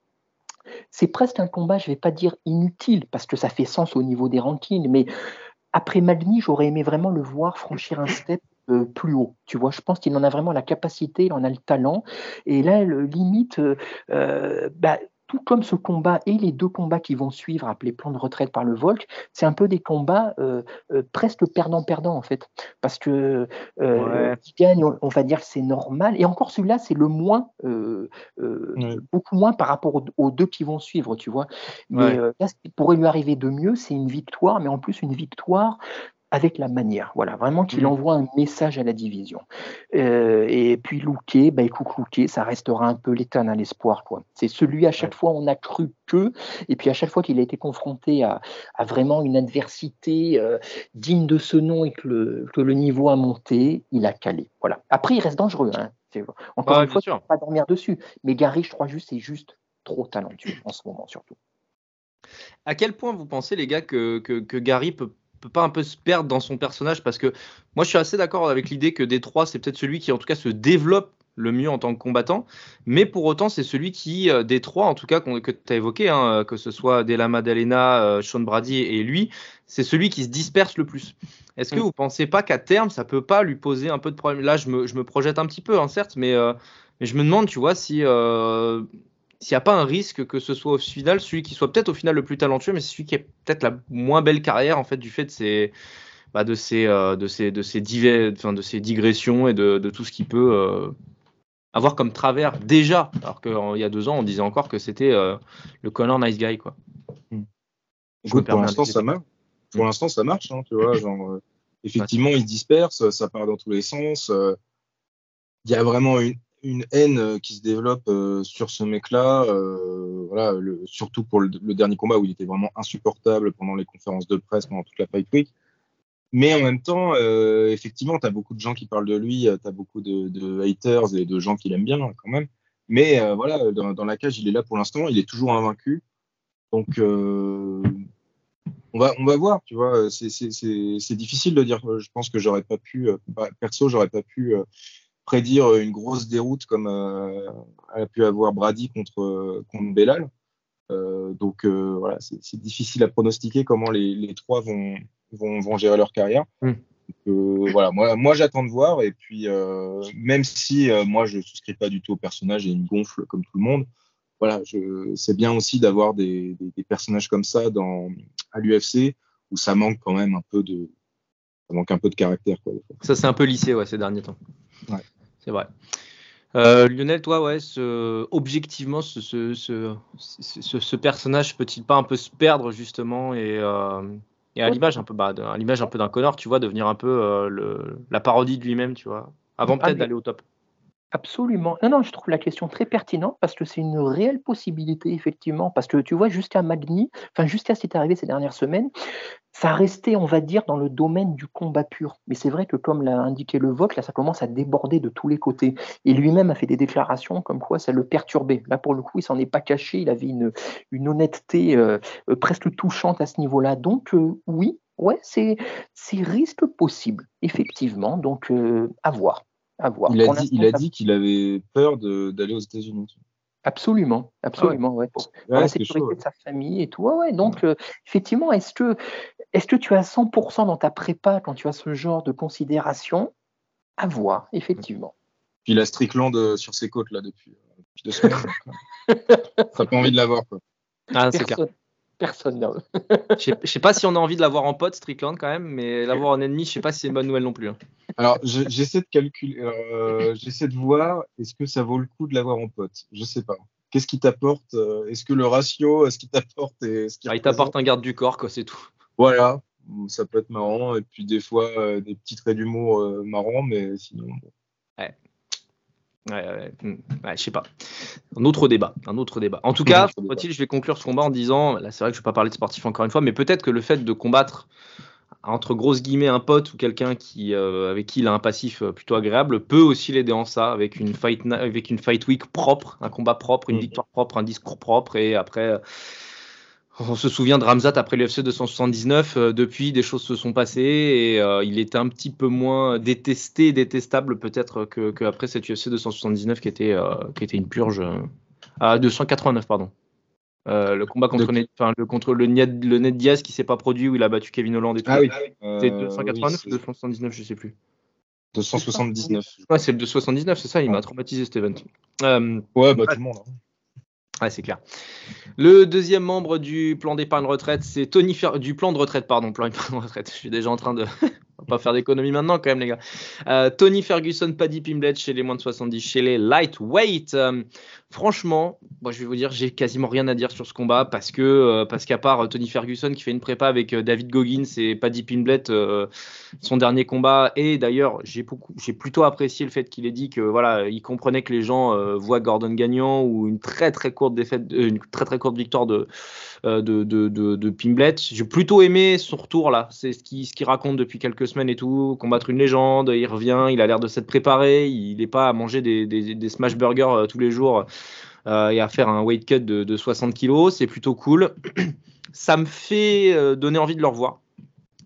S4: c'est presque un combat, je ne vais pas dire inutile, parce que ça fait sens au niveau des rankings, mais après Magny, j'aurais aimé vraiment le voir franchir un step euh, plus haut. Tu vois, je pense qu'il en a vraiment la capacité, il en a le talent. Et là, le, limite, euh, bah, tout comme ce combat et les deux combats qui vont suivre, appelés plan de retraite par le Volk, c'est un peu des combats euh, euh, presque perdant-perdant en fait. Parce que euh, ouais. qui gagne, on, on, va dire que c'est normal. Et encore celui-là, c'est le moins, euh, ouais. beaucoup moins par rapport aux, aux, deux qui vont suivre, tu vois. Mais ouais. là, ce qui pourrait lui arriver de mieux, c'est une victoire, mais en plus une victoire avec la manière. Voilà, vraiment qu'il mmh. envoie un message à la division. Euh, et puis Louquet, bah écoute Louquet, ça restera un peu l'éternel espoir. quoi. C'est celui à chaque ouais. fois on a cru que, et puis à chaque fois qu'il a été confronté à, à vraiment une adversité euh, digne de ce nom et que le, que le, niveau a monté, il a calé. Voilà. Après, il reste dangereux. Hein. Encore ah, une fois, sûr. pas dormir dessus. Mais Gary, je crois juste, c'est juste trop talentueux en ce moment surtout.
S3: À quel point vous pensez, les gars, que, que, que Gary peut peut pas un peu se perdre dans son personnage parce que moi je suis assez d'accord avec l'idée que Détroit c'est peut-être celui qui en tout cas se développe le mieux en tant que combattant, mais pour autant c'est celui qui, euh, des trois en tout cas que tu as évoqué, hein, que ce soit Della Maddalena, euh, Sean Brady et lui, c'est celui qui se disperse le plus. Est-ce que mm. vous pensez pas qu'à terme ça peut pas lui poser un peu de problème? Là je me, je me projette un petit peu, hein, certes, mais, euh, mais je me demande, tu vois, si euh, s'il n'y a pas un risque que ce soit au final celui qui soit peut-être au final le plus talentueux, mais celui qui a peut-être la moins belle carrière en fait du fait de ses, bah, de ses, euh, de ses, de ses, divers, enfin, de ses digressions et de, de tout ce qu'il peut euh, avoir comme travers déjà. Alors qu'il y a deux ans, on disait encore que c'était euh, le Connor nice guy quoi.
S5: Mmh. Écoute, pour l'instant, ça marche. Pour l'instant, ça marche, hein, tu vois. <laughs> Genre, effectivement, ouais. il se disperse, ça part dans tous les sens. Il y a vraiment une une haine euh, qui se développe euh, sur ce mec-là, euh, voilà, surtout pour le, dernier combat où il était vraiment insupportable pendant les conférences de presse, pendant toute la Fight Week. Mais en même temps, effectivement, tu as beaucoup de gens qui parlent de lui, tu as beaucoup de, haters et de gens qui l'aiment bien quand même. Mais voilà, dans, la cage, il est là pour l'instant, il est toujours invaincu. Donc, on, va, on va voir, tu vois, c'est difficile de dire. Je pense que j'aurais pas pu, perso, j'aurais pas pu prédire une grosse déroute comme euh, a pu avoir Brady contre, contre Bellal. Euh, donc euh, voilà, c'est difficile à pronostiquer comment les, les trois vont, vont, vont, gérer leur carrière. Mm. Donc, voilà, moi, moi j'attends de voir. Et puis, même si moi je souscris pas du tout au personnage et il me gonfle comme tout le monde, voilà, c'est bien aussi d'avoir des, des, des, personnages comme ça dans, à l'UFC où ça manque quand même un peu de, ça manque un peu de caractère. Quoi,
S3: ça c'est un peu lissé ouais, ces derniers temps.
S5: Ouais.
S3: C'est vrai. Euh, Lionel, toi, ouais, ce, objectivement, ce, ce, ce, ce personnage peut-il pas un peu se perdre justement et, euh, Et à l'image un peu, bah, à l'image un peu d'un Connor, tu vois, devenir un peu euh, le, la parodie de lui-même, tu vois, avant
S4: Ah,
S3: peut-être d'aller au top.
S4: Absolument. Non, non, je trouve la question très pertinente parce que c'est une réelle possibilité, effectivement. Parce que tu vois, jusqu'à Magny, enfin, jusqu'à ce qui est arrivé ces dernières semaines, ça restait, on va dire, dans le domaine du combat pur. Mais c'est vrai que, comme l'a indiqué le vote, là, ça commence à déborder de tous les côtés. Et lui-même a fait des déclarations comme quoi ça le perturbait. Là, pour le coup, il s'en est pas caché. Il avait une, une honnêteté euh, presque touchante à ce niveau-là. Donc, euh, oui, ouais, c'est risque possible, effectivement. Donc, euh, à voir. À voir.
S5: Il a dit,
S4: l'instant,
S5: il a
S4: ça-
S5: dit qu'il avait peur d'aller aux États-Unis.
S4: Absolument, absolument, ouais. Pour, pour
S5: Ouais,
S4: la sécurité
S5: chaud,
S4: de sa famille et tout. Ouais, ouais. Donc, euh, effectivement, est-ce que, est-ce que tu as 100% dans ta prépa quand tu as ce genre de considération? À voir, effectivement.
S5: Puis il a Strickland euh, sur ses côtes là depuis, euh, depuis deux semaines. euh, <laughs> T'as pas envie de l'avoir quoi.
S3: Ah, c'est clair.
S4: Personne, personne n'a-
S3: Je sais- pas si on a envie de l'avoir en pote, Strickland, quand même, mais l'avoir en ennemi, je sais pas si c'est une bonne nouvelle non plus. hein.
S5: Alors je- j'essaie de calculer, euh, j'essaie de voir est-ce que ça vaut le coup de l'avoir en pote? Je sais pas. Qu'est-ce qui t'apporte Est-ce que le ratio, est-ce qu'il t'apporte et ce qu'il
S3: Ah, il t'apporte un garde du corps, quoi, c'est tout.
S5: Voilà, ça peut être marrant et puis des fois euh, des petits traits d'humour euh, marrants, mais sinon. bon.
S3: Ouais, ouais, hmm, ouais, je sais pas. Un autre débat, un autre débat. En tout cas, je vais conclure ce combat en disant, là c'est vrai que je vais pas parler de sportif encore une fois, mais peut-être que le fait de combattre entre grosses guillemets un pote ou quelqu'un qui euh, avec qui il a un passif plutôt agréable peut aussi l'aider en ça avec une fight avec une fight week propre, un combat propre, une
S5: Mhm.
S3: victoire propre, un discours propre et après on se souvient de Ramzat après l'UFC 279. euh, depuis, des choses se sont passées et euh, il était un petit peu moins détesté, détestable peut-être que, que après cette UFC 279 qui était, euh, qui était une purge. à 289, pardon. Le combat contre,
S5: De-
S3: Ned, enfin, le, contre le, Ned, le Ned Diaz qui s'est pas produit où il a battu Kevin Holland et tout.
S5: Ah oui.
S3: C'était
S5: Euh,
S3: 289
S5: oui,
S3: ou 279, je sais plus.
S5: c'est 279.
S3: Ouais, c'est le 279, c'est ça, il m'a traumatisé cet event.
S5: Ouais, bah tout le monde. hein.
S3: Ouais, c'est clair. Le deuxième membre du plan d'épargne retraite, c'est Tony Fer- du plan de retraite, pardon, plan d'épargne <laughs> retraite. Je suis déjà en train de <laughs> On va pas faire d'économie maintenant quand même les gars. Euh, Tony Ferguson, Paddy Pimblett chez les moins de 70, chez les lightweight. Euh, franchement, moi je vais vous dire, j'ai quasiment rien à dire sur ce combat parce que euh, parce qu'à part euh, Tony Ferguson qui fait une prépa avec euh, David Goggins et Paddy Pimblett, son dernier combat et d'ailleurs j'ai j'ai plutôt apprécié le fait qu'il ait dit que voilà, il comprenait que les gens voient Gordon gagnant ou une très très courte défaite, une très très courte victoire de de, de, de, Pimblett. J'ai plutôt aimé son retour là. C'est ce qu'il ce raconte depuis quelques semaines et tout. Combattre une légende, il revient, il a l'air de s'être préparé. Il n'est pas à manger des, des, smash burgers tous les jours et à faire un weight cut de, de 60 kilos. C'est plutôt cool. <clears throat> Ça me fait euh, donner envie de le revoir.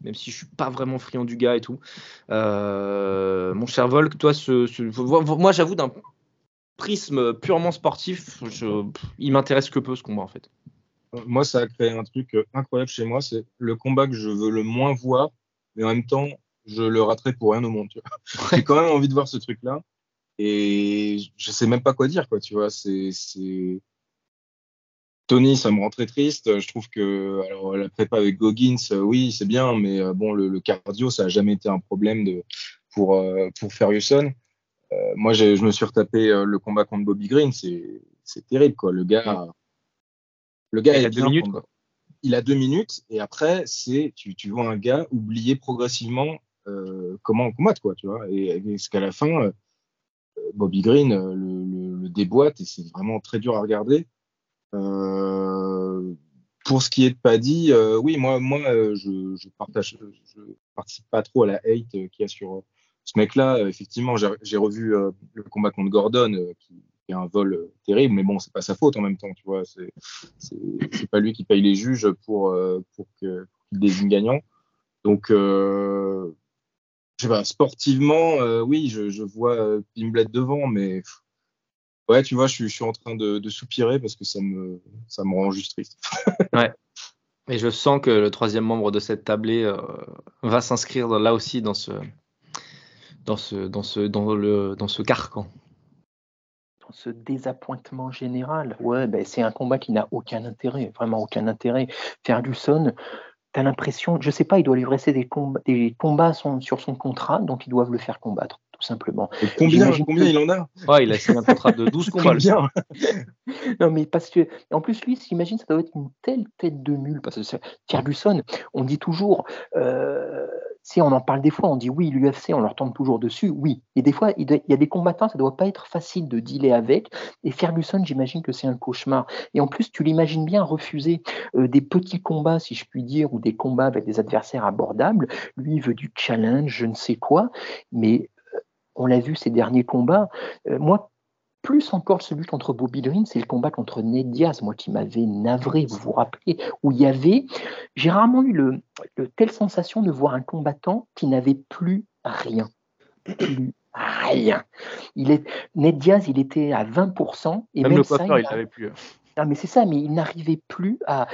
S3: Même si je suis pas vraiment friand du gars et tout. Euh, mon cher Volk, toi, ce, ce- moi j'avoue d'un prisme purement sportif, je, il m'intéresse que peu ce combat en fait.
S5: Moi, ça a créé un truc euh, incroyable chez moi. C'est le combat que je veux le moins voir, mais en même temps, je le raterai pour rien au monde. J'ai quand même envie de voir ce truc-là. Et je sais même pas quoi dire, quoi, tu vois. C'est, c'est... Tony, ça me rend très triste. Je trouve que alors, la prépa avec Goggins, euh, oui, c'est bien, mais euh, bon, le, le cardio, ça a jamais été un problème de, pour, euh, pour Ferguson. Euh, moi, je me suis retapé euh, le combat contre Bobby Green. C'est, c'est terrible, quoi. Le gars, le gars
S3: Il a deux minutes,
S5: Il a deux minutes et après, c'est tu, tu vois un gars oublier progressivement comment on combat, quoi, tu vois. Et, et ce qu'à la fin, Bobby Green euh, le, déboîte et c'est vraiment très dur à regarder. Euh, pour ce qui est de Paddy, euh, oui, moi, moi, euh, je, participe pas trop à la hate qu'il y a sur ce mec-là. Effectivement, j'ai revu le combat contre Gordon, qui, qui est un vol terrible, mais bon, c'est pas sa faute en même temps, tu vois. C'est pas lui qui paye les juges pour pour qu'il désigne gagnant. Donc, je sais pas, sportivement, euh, oui, je, je vois euh, Pimblett devant, mais pff, ouais, tu vois, je suis, je suis en train de, de soupirer parce que ça me ça me rend juste triste. <laughs>
S3: Et je sens que le troisième membre de cette tablée euh, va s'inscrire là aussi dans ce, dans ce, dans ce, dans le, dans ce carcan.
S4: dans ce désappointement général. Ouais, ben, c'est un combat qui n'a aucun intérêt, vraiment aucun intérêt. Ferguson, tu as l'impression, je sais pas, il doit lui rester des combats, des combats son- sur son contrat, donc ils doivent le faire combattre, tout simplement.
S5: Et combien,
S4: J'imagine
S5: combien
S4: que-
S5: il en a?
S3: Ouais, il a signé un contrat de 12 combats. <laughs>
S4: non, mais parce que, en plus, lui, s'imagine, ça doit être une telle tête de mule. Parce que Ferguson, on dit toujours, euh, si on en parle des fois, on dit oui, l'UFC, on leur tombe toujours dessus, oui. Et des fois, il, y a des combattants, ça ne doit pas être facile de dealer avec. Et Ferguson, j'imagine que c'est un cauchemar. Et en plus, tu l'imagines bien refuser euh, des petits combats, si je puis dire, ou des combats avec des adversaires abordables. Lui, il veut du challenge, je ne sais quoi. Mais euh, on l'a vu ces derniers combats. moi, plus encore celui contre Bobby Green, c'est le combat contre Ned Diaz, moi qui m'avais navré, vous vous rappelez, où il y avait, j'ai rarement eu le, telle sensation de voir un combattant qui n'avait plus rien. Plus rien. Il est, Ned Diaz, il était à 20%. Et
S3: même, le coiffeur, il n'avait plus.
S4: Ah, mais c'est ça, mais il n'arrivait plus à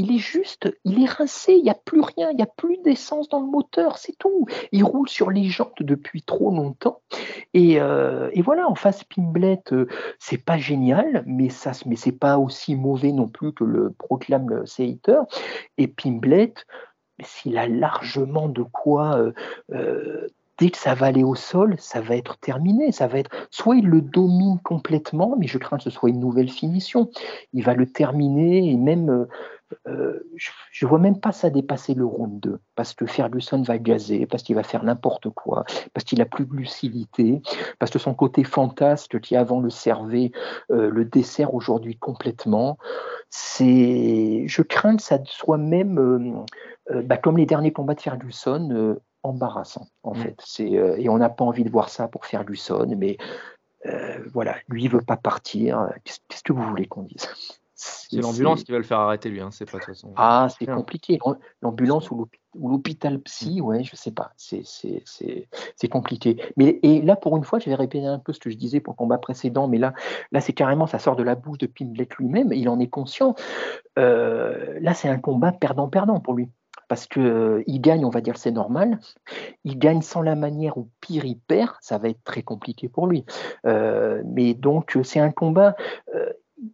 S4: il est juste, il est rincé, il n'y a plus rien, il n'y a plus d'essence dans le moteur, c'est tout. Il roule sur les jantes depuis trop longtemps. Et, euh, voilà, en face, Pimblet, euh, c'est pas génial, mais ça, mais c'est pas aussi mauvais non plus que le proclame le Seiter. Et Pimblet, s'il a largement de quoi euh, dès que ça va aller au sol, ça va être terminé. Ça va être soit il le domine complètement, mais je crains que ce soit une nouvelle finition. Il va le terminer et même euh, je ne vois même pas ça dépasser le round 2, parce que Ferguson va gazer, parce qu'il va faire n'importe quoi, parce qu'il a plus de lucidité, parce que son côté fantasque qui avant le servait euh, le dessert aujourd'hui complètement. C'est, je crains que ça soit même, euh, bah, comme les derniers combats de Ferguson, embarrassant en mm. fait. C'est, et on n'a pas envie de voir ça pour Ferguson, mais voilà, lui il veut pas partir. Qu'est-ce que vous voulez qu'on dise?
S3: C'est l'ambulance qui va le faire arrêter, lui. Hein, c'est pas de toute façon.
S4: Ah, c'est compliqué. L'ambulance ou l'hôpital psy, ouais, je sais pas. C'est compliqué. Mais et là, pour une fois, je vais répéter un peu ce que je disais pour le combat précédent, mais là, là, c'est carrément, ça sort de la bouche de Pimblet lui-même. Il en est conscient. Euh, là, c'est un combat perdant-perdant pour lui parce qu'il euh, gagne, on va dire c'est normal. Il gagne sans la manière ou pire il perd, ça va être très compliqué pour lui. Euh, mais donc c'est un combat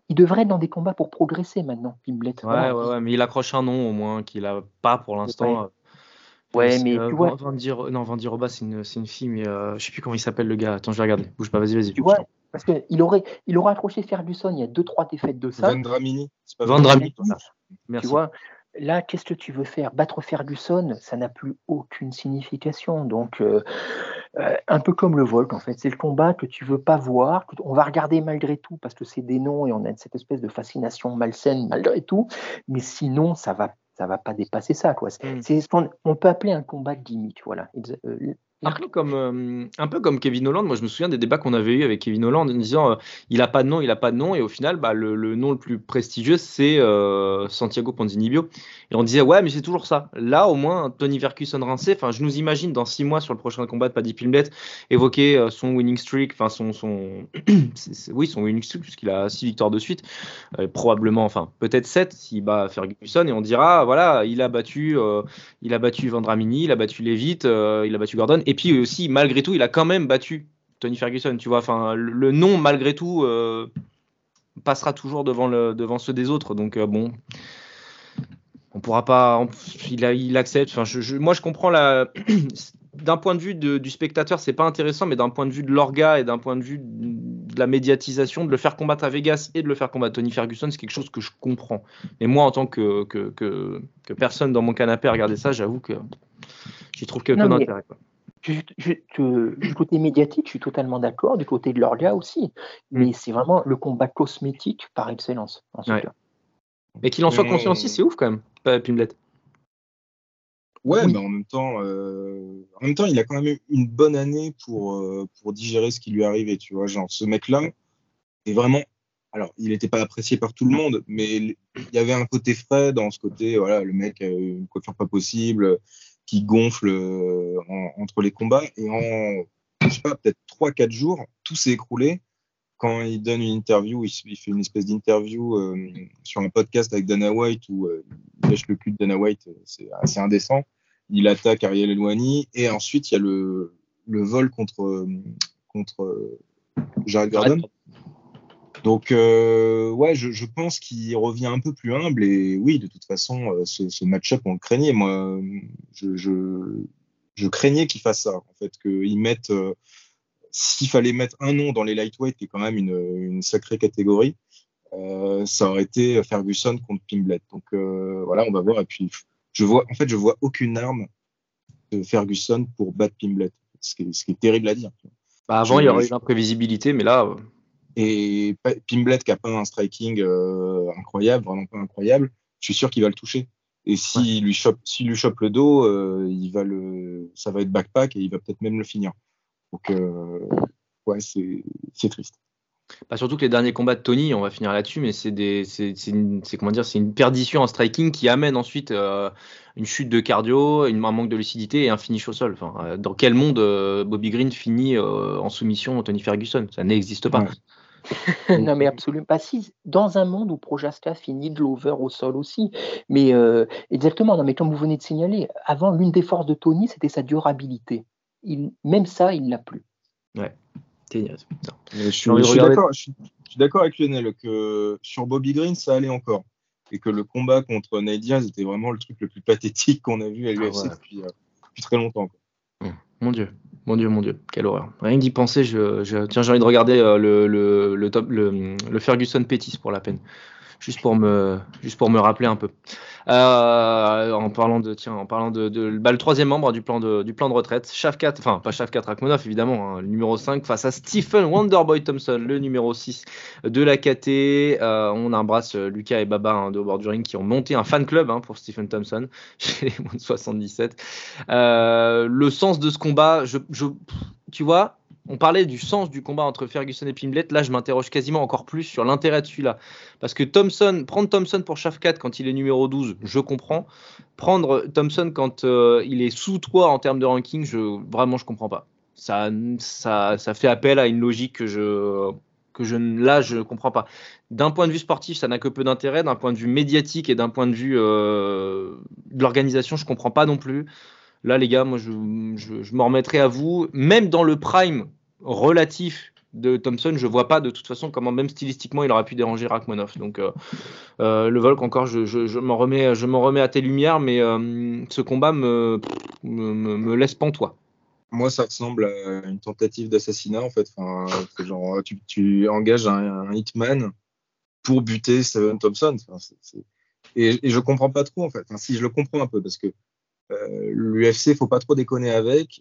S4: il devrait être dans des combats pour progresser maintenant, Pimblet.
S3: Ouais, ouais, ouais, mais il accroche un nom au moins qu'il a pas pour l'instant.
S4: Ouais, mais
S3: euh,
S4: tu vois.
S3: non, Vandy Roba, c'est une, une, fille, mais euh, je sais plus comment il s'appelle le gars. Attends, je vais regarder. Bouge pas, vas-y, vas-y.
S4: Tu vois, parce qu'il aurait, il aurait accroché Ferguson il y a deux, trois défaites de ça.
S5: Vandramini.
S3: Vandramini. Merci.
S4: Tu vois, là, qu'est-ce que tu veux faire? Battre Ferguson, ça n'a plus aucune signification. Donc, euh, euh, un peu comme le Volk, en fait. C'est le combat que tu veux pas voir, on va regarder malgré tout parce que c'est des noms et on a cette espèce de fascination malsaine malgré tout. Mais sinon, ça va ça va pas dépasser ça. Quoi. Hmm. C'est ce qu'on on peut appeler un combat de gimmick. Voilà.
S3: Un peu, comme, euh, un peu comme Kevin Holland. Moi, je me souviens des débats qu'on avait eu avec Kevin Holland en disant euh, il a pas de nom, il a pas de nom. Et au final, bah, le, nom le plus prestigieux, c'est euh, Santiago Ponzinibio. Et on disait ouais, mais c'est toujours ça. Là, au moins, Tony Ferguson rincé. Enfin, je nous imagine dans six mois sur le prochain combat de Paddy Pimblett évoquer son winning streak, enfin son, son <clears throat> oui, son winning streak puisqu'il a six victoires de suite, probablement, enfin peut-être sept s'il bat Ferguson. Et on dira voilà, il a battu, il a battu Vandramini, il a battu Levitt, il a battu Gordon. Et puis aussi, malgré tout, il a quand même battu Tony Ferguson. Tu vois, enfin, le nom, malgré tout, euh, passera toujours devant, le, devant ceux des autres. Donc, euh, bon, on pourra pas. il, a, il accepte. Enfin, je, moi, je comprends la. <clears throat> d'un point de vue du spectateur, c'est pas intéressant, mais d'un point de vue de l'orga et d'un point de vue de la médiatisation, de le faire combattre à Vegas et de le faire combattre Tony Ferguson, c'est quelque chose que je comprends. Mais moi, en tant que, que, que, personne dans mon canapé à regarder ça, j'avoue que j'y trouve quelque peu d'intérêt
S4: du côté médiatique, je suis totalement d'accord. Du côté de l'orga aussi. Mm. Mais c'est vraiment le combat cosmétique par excellence. En ce cas.
S3: Et qu'il en soit conscient aussi, c'est ouf quand même, Pimblet.
S5: Ouais, mais en même temps, euh, en même temps, il a quand même eu une bonne année pour euh, pour digérer ce qui lui arrivait, tu vois. Genre, ce mec-là est vraiment. Alors, il n'était pas apprécié par tout le monde, mais il y avait un côté frais dans ce côté, voilà, le mec a une coiffure pas possible, qui gonfle euh, entre les combats. Et en, je sais pas, peut-être 3-4 jours, tout s'est écroulé. Quand il donne une interview, il, fait une espèce d'interview euh, sur un podcast avec Dana White où euh, il lâche le cul de Dana White, c'est assez indécent. Il attaque Ariel Elwani et ensuite il y a le, le vol contre, contre Jared Gordon. Donc, euh, ouais, je, pense qu'il revient un peu plus humble. Et oui, de toute façon, euh, ce, match-up, on le craignait. Moi, je, craignais qu'il fasse ça. En fait, qu'il mette. Euh, s'il fallait mettre un nom dans les lightweight, qui est quand même une, sacrée catégorie, ça aurait été Ferguson contre Pimblet. Donc voilà, on va voir. Et puis, je vois, en fait, je vois aucune arme de Ferguson pour battre Pimblet, ce qui est, ce qui est terrible à dire.
S3: Bah, avant, il y aurait eu l'imprévisibilité, mais là.
S5: Et Pimblet qui a pas un striking incroyable, vraiment pas incroyable, je suis sûr qu'il va le toucher. Et s'il lui chope, s'il lui chope le dos, euh, il va le, ça va être backpack et il va peut-être même le finir. Donc, euh, ouais, c'est, c'est triste.
S3: Bah surtout que les derniers combats de Tony, on va finir là-dessus, mais c'est des, c'est, c'est, une, c'est comment dire, c'est une perdition en striking qui amène ensuite euh, une chute de cardio, une, un manque de lucidité et un finish au sol. Enfin, dans quel monde Bobby Green finit en soumission Tony Ferguson? Ça n'existe pas. <laughs>
S4: non, mais absolument pas. Si, dans un monde où Projaska finit de l'over au sol aussi. Mais euh, exactement, non, mais comme vous venez de signaler, avant, l'une des forces de Tony, c'était sa durabilité. Il, même ça, il l'a plus.
S3: Ouais,
S5: Je suis, d'accord avec Lionel que sur Bobby Green, ça allait encore. Et que le combat contre Nate Diaz était vraiment le truc le plus pathétique qu'on a vu à l'UFC ah depuis, euh, depuis, très longtemps.
S3: Hum, mon Dieu. Mon Dieu, mon Dieu, quelle horreur. Rien d'y penser, je, tiens, j'ai envie de regarder euh, le, le, le, top, le, le Ferguson Pétis pour la peine juste pour me, juste pour me rappeler un peu. Euh, en parlant de, tiens, en parlant de, bah, le troisième membre du plan de, du plan de retraite, Shafkat, enfin pas Shafkat Rachmanov évidemment, hein, le numéro 5 face à Stephen Wonderboy Thompson, le numéro 6 de la KT. Euh, on embrasse euh, Lucas et Baba hein, de bord qui ont monté un fan club hein, pour Stephen Thompson <laughs> chez les moins de 77. le sens de ce combat, je, je tu vois, on parlait du sens du combat entre Ferguson et Pimblet. Là, je m'interroge quasiment encore plus sur l'intérêt de celui-là. Parce que Thompson, prendre Thompson pour Shafkat quand il est numéro 12, je comprends. Prendre Thompson quand euh, il est sous toi en termes de ranking, je, vraiment, je comprends pas. Ça, ça, ça fait appel à une logique que je, que je, là, je ne comprends pas. D'un point de vue sportif, ça n'a que peu d'intérêt. D'un point de vue médiatique et d'un point de vue euh, de l'organisation, je ne comprends pas non plus. Là, les gars, moi, je, je, je m'en remettrai à vous. Même dans le prime relatif de Thompson, je vois pas de toute façon comment même stylistiquement il aurait pu déranger Rachmanov. Donc euh, euh, le Volk encore, je, m'en remets, je m'en remets à tes lumières, mais euh, ce combat me, laisse pantois.
S5: Moi, ça ressemble à une tentative d'assassinat en fait. Genre tu, engages un, hitman pour buter Steven Thompson. Et, je comprends pas trop en fait. si je le comprends un peu parce que L'UFC, faut pas trop déconner avec.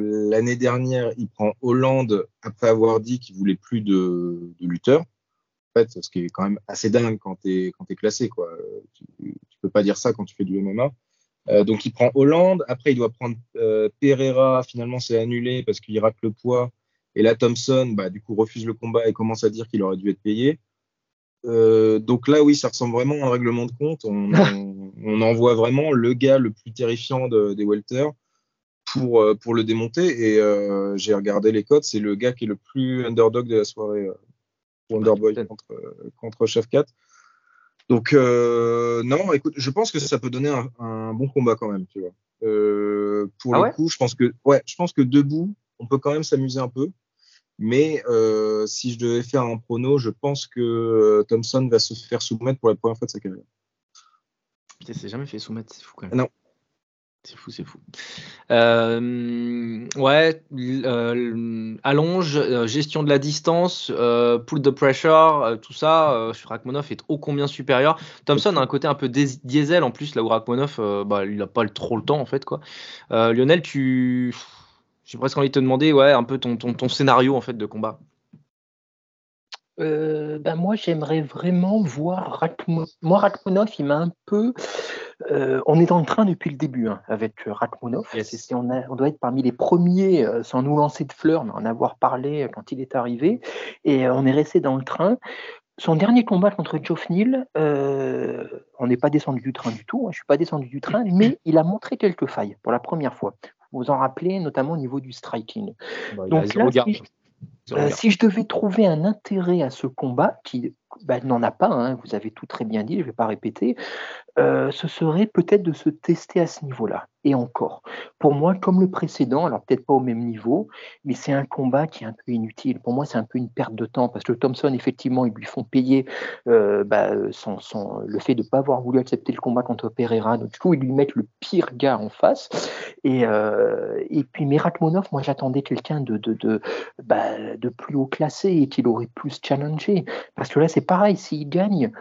S5: L'année dernière, il prend Hollande après avoir dit qu'il voulait plus de, de lutteurs. En fait, ce qui est quand même assez dingue quand tu es, quand es classé. Quoi. Tu, tu peux pas dire ça quand tu fais du MMA. Euh, donc il prend Hollande. Après, il doit prendre euh, Pereira. Finalement, c'est annulé parce qu'il rate le poids. Et là, Thompson, bah, du coup, refuse le combat et commence à dire qu'il aurait dû être payé. Euh, donc là, oui, ça ressemble vraiment à un règlement de compte. On, <laughs> on, envoie vraiment le gars le plus terrifiant de, des welters pour, euh, pour le démonter. Et euh, j'ai regardé les codes, c'est le gars qui est le plus underdog de la soirée, Wonderboy contre, contre Chef 4. Donc, non, écoute, je pense que ça peut donner un, un bon combat quand même, tu vois. pour ah le coup, je pense que, ouais, je pense que debout, on peut quand même s'amuser un peu. Mais euh, si je devais faire un prono, je pense que euh, Thompson va se faire soumettre pour la première fois de sa carrière.
S3: Putain, c'est jamais fait soumettre, c'est fou quand
S5: même. Non.
S3: C'est fou, c'est fou. Euh, ouais, euh, allonge, euh, gestion de la distance, pull the pressure, tout ça, Rachmanov est ô combien supérieur. Thompson a un côté un peu diesel en plus, là où Rachmanov, bah, il n'a pas trop le temps en fait. quoi. Lionel, tu j'ai presque envie de te demander, ouais, un peu ton, ton, ton scénario en fait de combat.
S4: Ben moi, j'aimerais vraiment voir Rachmanov. Moi, Rachmanov, il m'a un peu. Euh, on est dans le train depuis le début hein, avec Rachmanov. On, on, doit être parmi les premiers, euh, sans nous lancer de fleurs, mais en avoir parlé quand il est arrivé. Et on est resté dans le train. Son dernier combat contre Geoff Neal, on n'est pas descendu du train du tout. Hein, je ne suis pas descendu du train, mais <laughs> il a montré quelques failles pour la première fois vous en rappelez, notamment au niveau du striking.
S3: Bah, Donc là,
S4: euh, si, je, devais trouver un intérêt à ce combat, qui bah, n'en a pas, hein, vous avez tout très bien dit, je ne vais pas répéter, euh, ce serait peut-être de se tester à ce niveau-là. Et encore, pour moi, comme le précédent, alors peut-être pas au même niveau, mais c'est un combat qui est un peu inutile. Pour moi, c'est un peu une perte de temps parce que Thompson, effectivement, ils lui font payer euh, bah, son, son, le fait de ne pas avoir voulu accepter le combat contre Pereira. Donc, du coup, ils lui mettent le pire gars en face. Et, euh, et puis, Merakmonov, moi, j'attendais quelqu'un de, de, de, bah, de plus haut classé et qu'il aurait plus challengé. Parce que là, c'est pareil, s'il gagne,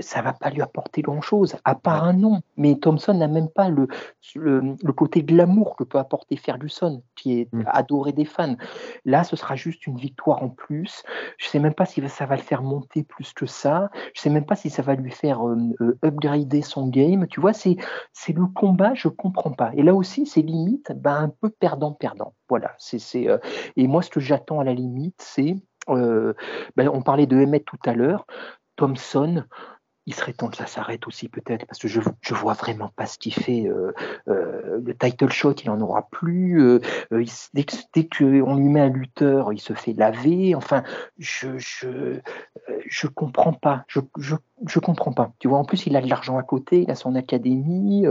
S4: ça va pas lui apporter grand-chose, à part un nom. Mais Thompson n'a même pas le, le, le, côté glamour que peut apporter Ferguson, qui est mm. adoré des fans. Là, ce sera juste une victoire en plus. Je sais même pas si ça va le faire monter plus que ça. Je sais même pas si ça va lui faire euh, euh upgrader son game. Tu vois, c'est le combat, je comprends pas. Et là aussi, c'est limite ben, un peu perdant-perdant. Voilà. c'est euh... Et moi, ce que j'attends à la limite, c'est euh, ben, on parlait de Emmett tout à l'heure. Thompson, il serait temps que ça s'arrête aussi peut-être, parce que je ne vois vraiment pas ce qu'il fait. Euh, euh, le title shot, il n'en aura plus. Euh, il, dès, qu'on lui met un lutteur, il se fait laver. Enfin, je je, je comprends pas. Je, je, je, comprends pas. Tu vois, en plus, il a de l'argent à côté, il a son académie.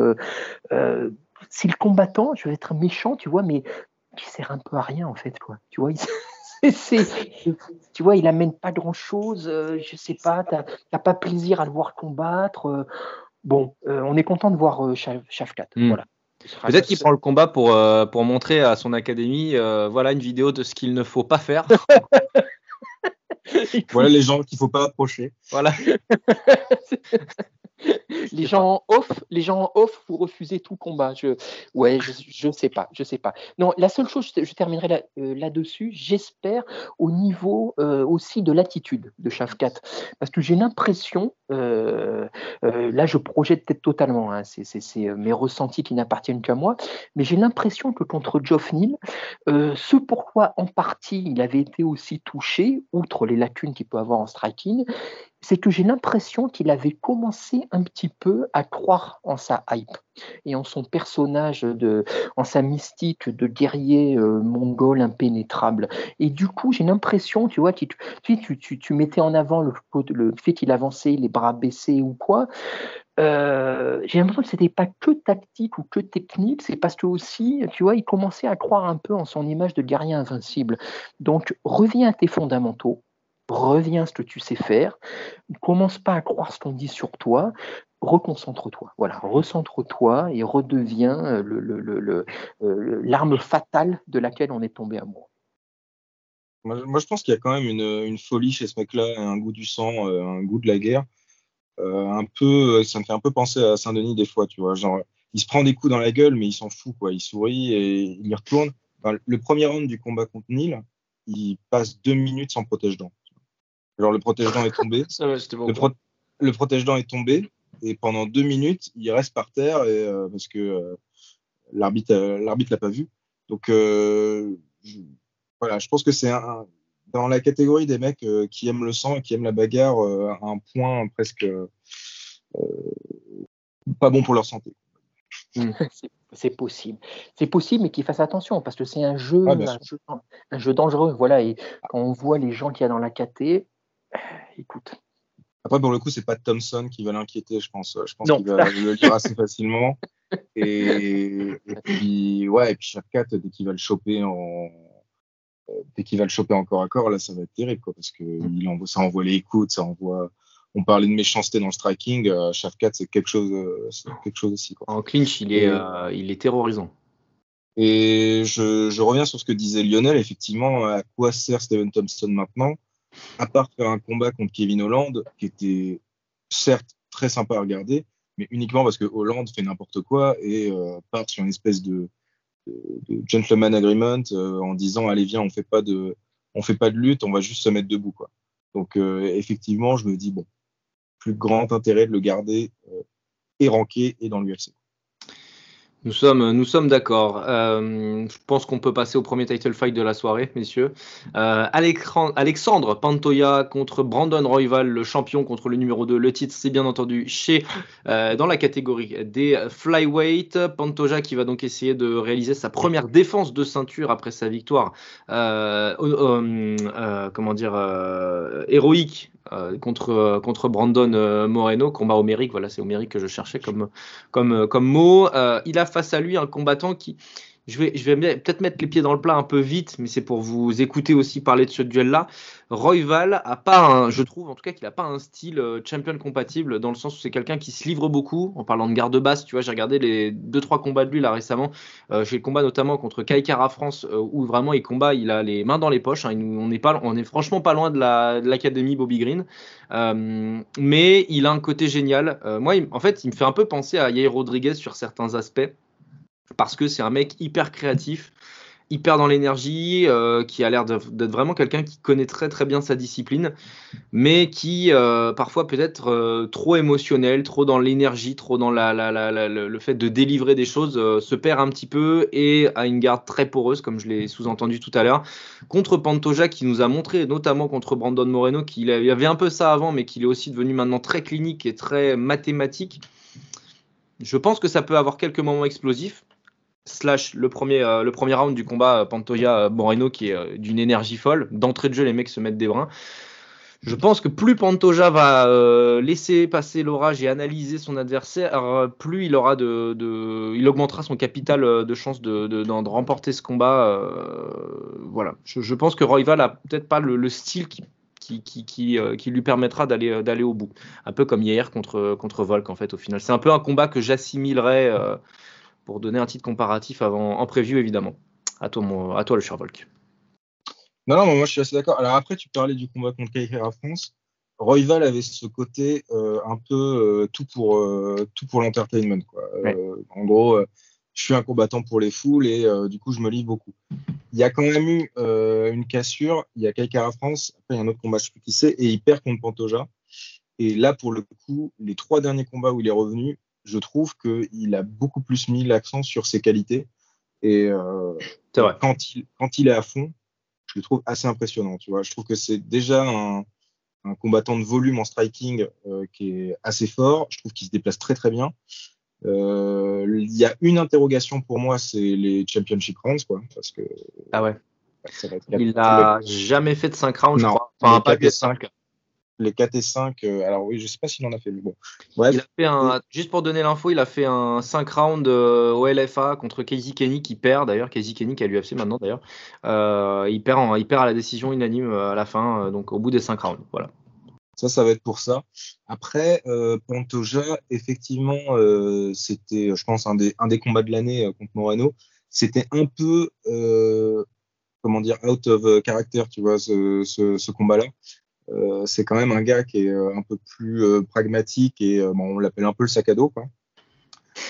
S4: c'est le combattant, je vais être méchant, tu vois, mais qui sert un peu à rien en fait. Quoi. Tu vois, il <laughs> tu vois, il amène pas grand chose. Euh, je sais pas, tu n'as pas plaisir à le voir combattre. Euh, bon, euh, on est content de voir Shafkat.
S3: Mm.
S4: Voilà.
S3: Peut-être qu'il prend le combat pour, pour montrer à son académie, voilà une vidéo de ce qu'il ne faut pas faire. <laughs> <laughs>
S5: voilà les gens qu'il faut pas approcher.
S3: Voilà. <laughs>
S4: les gens off, les gens off, vous refusez tout combat. Je, ouais, je, je sais pas, je sais pas. Non, la seule chose, je, terminerai là, euh, là-dessus. J'espère au niveau euh, aussi de l'attitude de Shafkat, parce que j'ai l'impression, euh, euh là, je projette peut-être totalement. Hein, c'est, mes ressentis qui n'appartiennent qu'à moi, mais j'ai l'impression que contre Geoff Neal, ce pourquoi en partie il avait été aussi touché, outre les lacunes qu'il peut avoir en striking, c'est que j'ai l'impression qu'il avait commencé un petit peu à croire en sa hype et en son personnage, de, en sa mystique de guerrier euh, mongol impénétrable. Et du coup, j'ai l'impression, tu vois, tu, tu, tu, tu, mettais en avant le, fait qu'il avançait les bras baissés ou quoi. Euh, j'ai l'impression que c'était pas que tactique ou que technique, c'est parce que aussi, tu vois, il commençait à croire un peu en son image de guerrier invincible. Donc, reviens à tes fondamentaux, reviens à ce que tu sais faire, ne commence pas à croire ce qu'on dit sur toi, reconcentre-toi, voilà, recentre-toi et redeviens euh, euh, l'arme fatale de laquelle on est tombé amoureux.
S5: Moi, je pense qu'il y a quand même une, folie chez ce mec-là, un goût du sang, euh, un goût de la guerre. un peu, ça me fait un peu penser à Saint-Denis des fois, tu vois. Genre, il se prend des coups dans la gueule, mais il s'en fout, quoi. Il sourit et il y retourne. le premier round du combat contre Nil, il passe deux minutes sans protège-dents. Genre, le protège-dents est tombé. <laughs> le, protège-dents est tombé. Et pendant deux minutes, il reste par terre et, euh, parce que euh, l'arbitre euh, l'arbitre l'a pas vu. Donc, je, voilà, je pense que c'est un, dans la catégorie des mecs qui aiment le sang et qui aiment la bagarre à un point presque pas bon pour leur santé.
S4: Hmm. <laughs> C'est possible. C'est possible, mais qu'ils fassent attention parce que c'est un jeu, un jeu, un jeu dangereux. Voilà, et quand on voit les gens qu'il y a dans la KT, <sighs> écoute.
S5: Après, pour le coup, c'est pas Thompson qui va l'inquiéter, je pense. Je pense qu'il va le lire assez facilement. <laughs> Et, puis, ouais, et puis 4, dès qu'il va le choper en. Dès qu'il va le choper encore à corps, là, ça va être terrible, quoi, parce que mm. il envoie, ça envoie les écoutes, ça envoie. On parlait de méchanceté dans le striking, euh, 4, c'est quelque chose, quelque chose aussi. Quoi.
S3: En clinch, il est, euh, il est terrorisant.
S5: Et je, je, reviens sur ce que disait Lionel, effectivement, à quoi sert Steven Thompson maintenant? À part faire un combat contre Kevin Holland, qui était certes très sympa à regarder, mais uniquement parce que Holland fait n'importe quoi et euh, part sur une espèce de, gentleman agreement euh, en disant allez viens on fait pas de on fait pas de lutte, on va juste se mettre debout quoi. Donc euh, effectivement je me dis bon plus grand intérêt de le garder et ranké et dans l'UFC.
S3: Nous sommes, nous sommes d'accord. Euh, je pense qu'on peut passer au premier title fight de la soirée, messieurs. Euh, Alexandre Pantoya contre Brandon Royval, le champion contre le numéro 2. Le titre, c'est bien entendu chez euh, dans la catégorie des flyweight. Pantoja qui va donc essayer de réaliser sa première défense de ceinture après sa victoire, comment dire, héroïque contre, contre Brandon Moreno, combat homérique, voilà, c'est homérique que je cherchais comme, comme, comme mot. il a face à lui un combattant qui, je vais, peut-être mettre les pieds dans le plat un peu vite, mais c'est pour vous écouter aussi parler de ce duel-là. Royval a pas un, je trouve en tout cas qu'il n'a pas un style euh, champion compatible dans le sens où c'est quelqu'un qui se livre beaucoup. En parlant de garde basse, tu vois, j'ai regardé les deux trois combats de lui là récemment. Euh, j'ai le combat notamment contre Kai Kara France euh, où vraiment il combat, il a les mains dans les poches. Hein. on n'est est franchement pas loin de l'académie Bobby Green, mais il a un côté génial. moi, en fait, il me fait un peu penser à Yair Rodriguez sur certains aspects parce que c'est un mec hyper créatif, hyper dans l'énergie, euh, qui a l'air d'être vraiment quelqu'un qui connaît très très bien sa discipline, mais qui euh, parfois peut être euh, trop émotionnel, trop dans l'énergie, trop dans le fait de délivrer des choses, se perd un petit peu et a une garde très poreuse, comme je l'ai sous-entendu tout à l'heure. Contre Pantoja, qui nous a montré, notamment contre Brandon Moreno, qu'il avait un peu ça avant, mais qu'il est aussi devenu maintenant très clinique et très mathématique. Je pense que ça peut avoir quelques moments explosifs slash le premier, euh, le premier round du combat euh, Pantoja-Moreno qui est euh, d'une énergie folle. D'entrée de jeu, les mecs se mettent des brins. Je pense que plus Pantoja va laisser passer l'orage et analyser son adversaire, plus il aura de, il augmentera son capital de chance de, de, remporter ce combat. voilà. Je, pense que Royval a peut-être pas le, style qui, qui, qui, qui, lui permettra d'aller d'aller au bout. Un peu comme hier contre, contre Volk en fait au final. C'est un peu un combat que j'assimilerais pour donner un titre comparatif avant, en preview évidemment. À toi, à toi le cher Volk.
S5: Non, non, moi je suis assez d'accord. Alors après, tu parlais du combat contre à France. Royval avait ce côté euh, un peu euh, tout pour euh, tout pour l'entertainment. en gros, je suis un combattant pour les foules et du coup, je me livre beaucoup. Il y a quand même eu une cassure. Il y a à France. Après, il y a un autre combat, je sais plus qui c'est, et il perd contre Pantoja. Et là, pour le coup, les trois derniers combats où il est revenu, je trouve qu'il a beaucoup plus mis l'accent sur ses qualités. Et euh, Quand, il, quand il est à fond, je le trouve assez impressionnant. Tu vois. Je trouve que c'est déjà un, combattant de volume en striking euh, qui est assez fort. Je trouve qu'il se déplace très très bien. Euh, il y a une interrogation pour moi, c'est les championship rounds, quoi, parce que.
S3: Ah ouais. il n'a jamais fait de 5 rounds, je crois. Enfin, pas de 5
S5: les 4 et 5. Euh, alors oui, je sais pas s'il en a fait, mais bon.
S3: Il a fait un, juste pour donner l'info, il a fait un 5 rounds euh, au LFA contre Casey Kenny qui perd d'ailleurs. Casey Kenny qui a l'UFC maintenant d'ailleurs. Euh, il, perd il perd à la décision unanime à la fin, donc au bout des 5 rounds. Voilà.
S5: Ça, ça va être pour ça. Après, Pantoja, effectivement, c'était, je pense, un des, un des combats de l'année contre Moreno. C'était un peu, comment dire, out of character, tu vois, ce, ce combat-là. Euh, c'est quand même un gars qui est euh, un peu plus euh, pragmatique et on l'appelle un peu le sac à dos.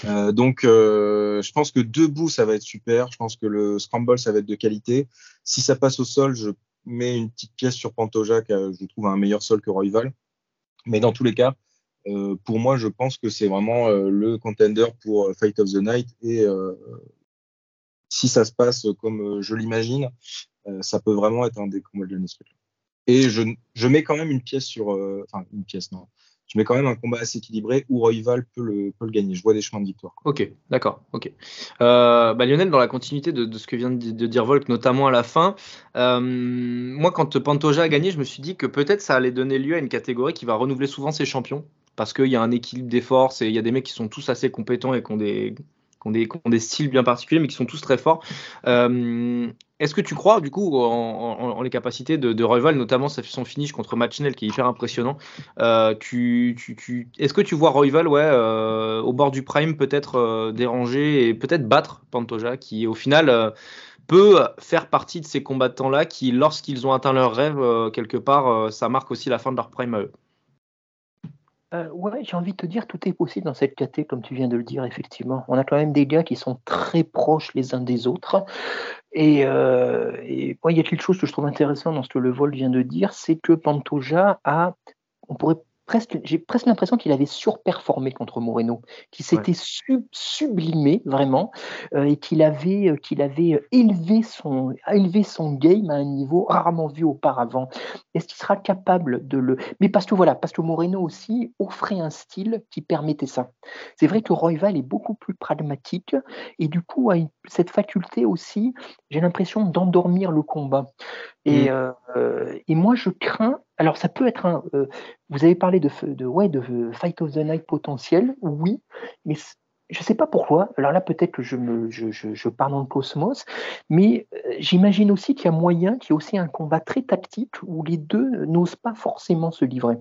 S5: Donc, je pense que debout, ça va être super. Je pense que le scramble, ça va être de qualité. Si ça passe au sol, je mets une petite pièce sur Pantoja, je trouve un meilleur sol que Royval. Mais dans tous les cas, pour moi, je pense que c'est vraiment le contender pour Fight of the Night. Et si ça se passe comme je l'imagine, ça peut vraiment être un des combats de l'année. Et je, je, mets quand même une pièce sur. Euh, enfin, une pièce, non. Je mets quand même un combat assez équilibré où Royval peut le, peut le gagner. Je vois des chemins de victoire.
S3: Ok, d'accord. Euh, bah Lionel, dans la continuité de, ce que vient de, dire Volk, notamment à la fin, euh, moi, quand Pantoja a gagné, je me suis dit que peut-être ça allait donner lieu à une catégorie qui va renouveler souvent ses champions. Parce qu'il y a un équilibre des forces et il y a des mecs qui sont tous assez compétents et qui ont des, ont des, des styles bien particuliers, mais qui sont tous très forts. Euh, est-ce que tu crois, du coup, en, les capacités de, de Royval, notamment son finish contre Machinel qui est hyper impressionnant euh, Est-ce que tu vois Royval ouais, euh, au bord du prime peut-être déranger et peut-être battre Pantoja qui, au final, peut faire partie de ces combattants-là qui, lorsqu'ils ont atteint leur rêve, quelque part, ça marque aussi la fin de leur prime à eux?
S4: Euh, j'ai envie de te dire, tout est possible dans cette caté, comme tu viens de le dire, effectivement. On a quand même des gars qui sont très proches les uns des autres. Et, euh, il y a quelque chose que je trouve intéressant dans ce que le vol vient de dire, c'est que Pantoja a, on pourrait j'ai presque l'impression qu'il avait surperformé contre Moreno, qu'il s'était sublimé vraiment euh, et qu'il avait, euh, qu'il avait euh, élevé, son, élevé son game à un niveau rarement vu auparavant. Est-ce qu'il sera capable de le. Mais parce que voilà, parce que Moreno aussi offrait un style qui permettait ça. C'est vrai que Royval est beaucoup plus pragmatique et du coup a cette faculté aussi, j'ai l'impression, d'endormir le combat. Et, mmh. et moi, je crains alors ça peut être un. Euh, vous avez parlé de, de, ouais, de Fight of the Night potentiel, oui, mais je ne sais pas pourquoi. Alors là, peut-être que je, me, je, je, je parle en cosmos, mais euh, j'imagine aussi qu'il y a moyen qu'il y ait aussi un combat très tactique où les deux n'osent pas forcément se livrer.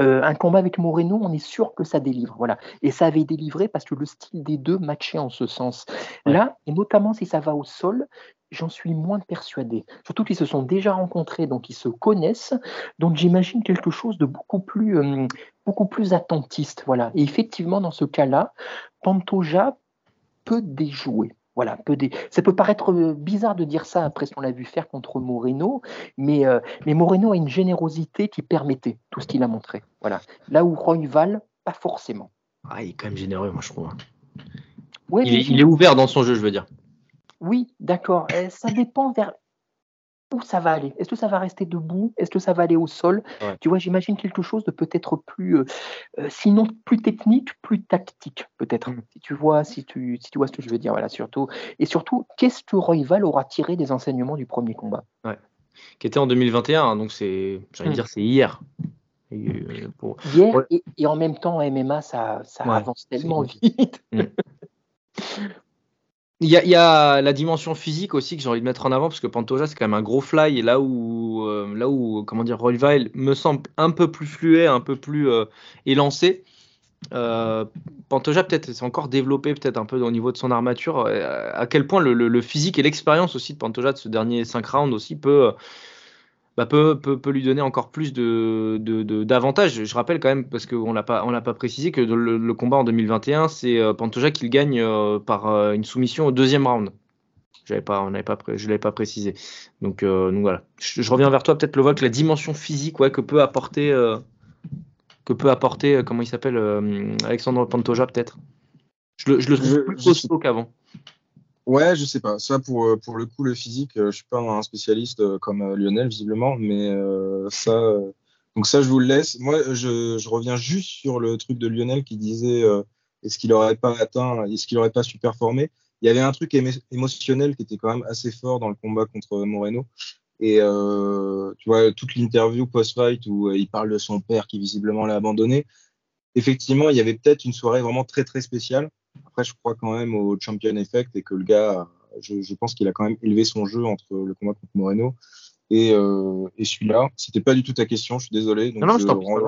S4: Euh, un combat avec Moreno, on est sûr que ça délivre. Voilà. Et ça avait délivré parce que le style des deux matchait en ce sens. Là, et notamment si ça va au sol, j'en suis moins persuadé. Surtout qu'ils se sont déjà rencontrés, donc ils se connaissent. Donc j'imagine quelque chose de beaucoup plus, euh, beaucoup plus attentiste. Voilà. Et effectivement, dans ce cas-là, Pantoja peut déjouer. Voilà, peut ça peut paraître euh, bizarre de dire ça après ce qu'on l'a vu faire contre Moreno, mais, euh, mais Moreno a une générosité qui permettait tout ce qu'il a montré. Voilà. Là où Royval, pas forcément.
S3: Ah, il est quand même généreux, moi je trouve. il, est, ouvert dans son jeu, je veux dire.
S4: Oui, d'accord. Euh, ça dépend vers où ça va aller. Est-ce que ça va rester debout? Est-ce que ça va aller au sol? Tu vois, j'imagine quelque chose de peut-être plus, euh, euh, sinon plus technique, plus tactique, peut-être. Mm. Si tu vois, si tu, si tu vois ce que je veux dire, voilà, surtout. Et surtout, qu'est-ce que Royval aura tiré des enseignements du premier combat?
S3: Ouais. Qui était en 2021, hein, donc c'est, j'ai envie mm. dire, c'est hier.
S4: Hier et, en même temps, MMA, ça, ça avance tellement vite. Mm. <laughs>
S3: Il y, a, la dimension physique aussi que j'ai envie de mettre en avant parce que Pantoja c'est quand même un gros fly et là où euh, là où comment dire Royval me semble un peu plus fluet, un peu plus euh, élancé. Euh, Pantoja peut-être c'est encore développé peut-être un peu au niveau de son armature. à quel point le, physique et l'expérience aussi de Pantoja de ce dernier 5 rounds aussi peut bah, peut, peut, lui donner encore plus de, d'avantages. De, je rappelle quand même, parce qu'on l'a pas, on l'a pas précisé, que le, combat en 2021, c'est euh, Pantoja qui le gagne euh, par euh, une soumission au deuxième round. J'avais pas, on n'avait pas, je l'avais pas précisé. Donc, donc voilà. Je, reviens vers toi, peut-être le voit que la dimension physique, ouais, que peut apporter, que peut apporter, comment il s'appelle, Alexandre Pantoja, peut-être? Je le, je le trouve plus costaud qu'avant.
S5: Ouais, je sais pas. Ça, pour, euh, pour le coup, le physique, euh, je suis pas un spécialiste euh, comme Lionel, visiblement, mais ça. donc, ça, je vous le laisse. Moi, je, je reviens juste sur le truc de Lionel qui disait est-ce qu'il aurait pas atteint, est-ce qu'il aurait pas su performer? Il y avait un truc émotionnel qui était quand même assez fort dans le combat contre Moreno. Et tu vois, toute l'interview post-fight où il parle de son père qui visiblement l'a abandonné, effectivement, il y avait peut-être une soirée vraiment très très spéciale. Après, je crois quand même au Champion Effect et que le gars, je, pense qu'il a quand même élevé son jeu entre le combat contre Moreno et, euh, et celui-là. C'était pas du tout ta question, je suis désolé. Donc je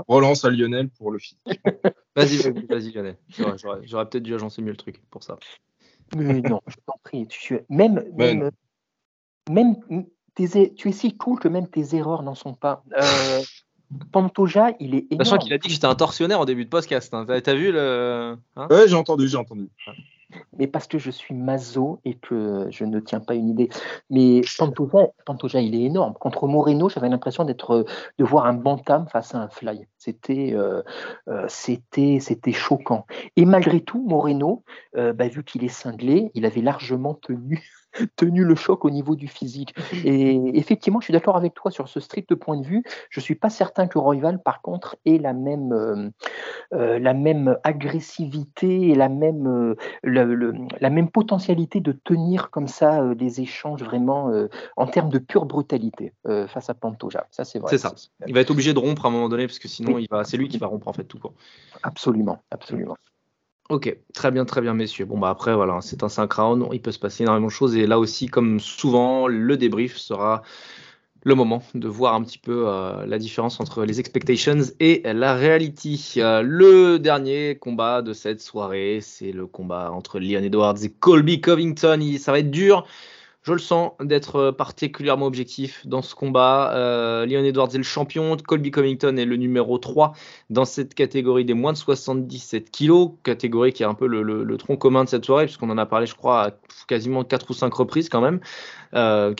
S5: relance à Lionel pour le film. <laughs>
S3: vas-y, vas-y, Lionel. J'aurais peut-être dû agencer mieux le truc pour ça.
S4: Mais non, je t'en prie. Tu, même, même, même tes, tu es si cool que même tes erreurs n'en sont pas. Euh, Pantoja, il est énorme.
S3: Sachant qu'il a dit que j'étais un tortionnaire en début de podcast. Hein. T'as vu le.
S5: Hein ouais, j'ai entendu, j'ai entendu.
S4: Mais parce que je suis mazo et que je ne tiens pas une idée. Mais Pantoja, Pantoja il est énorme. Contre Moreno, j'avais l'impression d'être, de voir un bantam face à un fly. C'était, euh, euh, c'était, c'était choquant. Et malgré tout, Moreno, euh, bah, vu qu'il est cinglé, il avait largement tenu tenu le choc au niveau du physique. <laughs> Et effectivement, je suis d'accord avec toi sur ce strict point de vue. Je suis pas certain que Royval, par contre, ait la même, euh, euh, la même agressivité et la même, euh, la même potentialité de tenir comme ça des échanges vraiment en termes de pure brutalité face à Pantoja. Ça, c'est vrai.
S3: C'est ça. Il va être obligé de rompre à un moment donné parce que sinon, il va, c'est lui qui va rompre en fait tout. Quoi.
S4: Absolument, absolument.
S3: Ok, très bien, très bien, messieurs. Bon, bah après, voilà, c'est un 5 rounds, il peut se passer énormément de choses. Et là aussi, comme souvent, le débrief sera le moment de voir un petit peu euh, la différence entre les expectations et la reality. Euh, le dernier combat de cette soirée, c'est le combat entre Leon Edwards et Colby Covington. ça va être dur. Je le sens d'être euh, particulièrement objectif dans ce combat. Euh, Leon Edwards est le champion, Colby Covington est le numéro 3 dans cette catégorie des moins de 77 kilos, catégorie qui est un peu le, tronc commun de cette soirée, puisqu'on en a parlé, je crois, à quasiment 4 ou 5 reprises quand même, euh,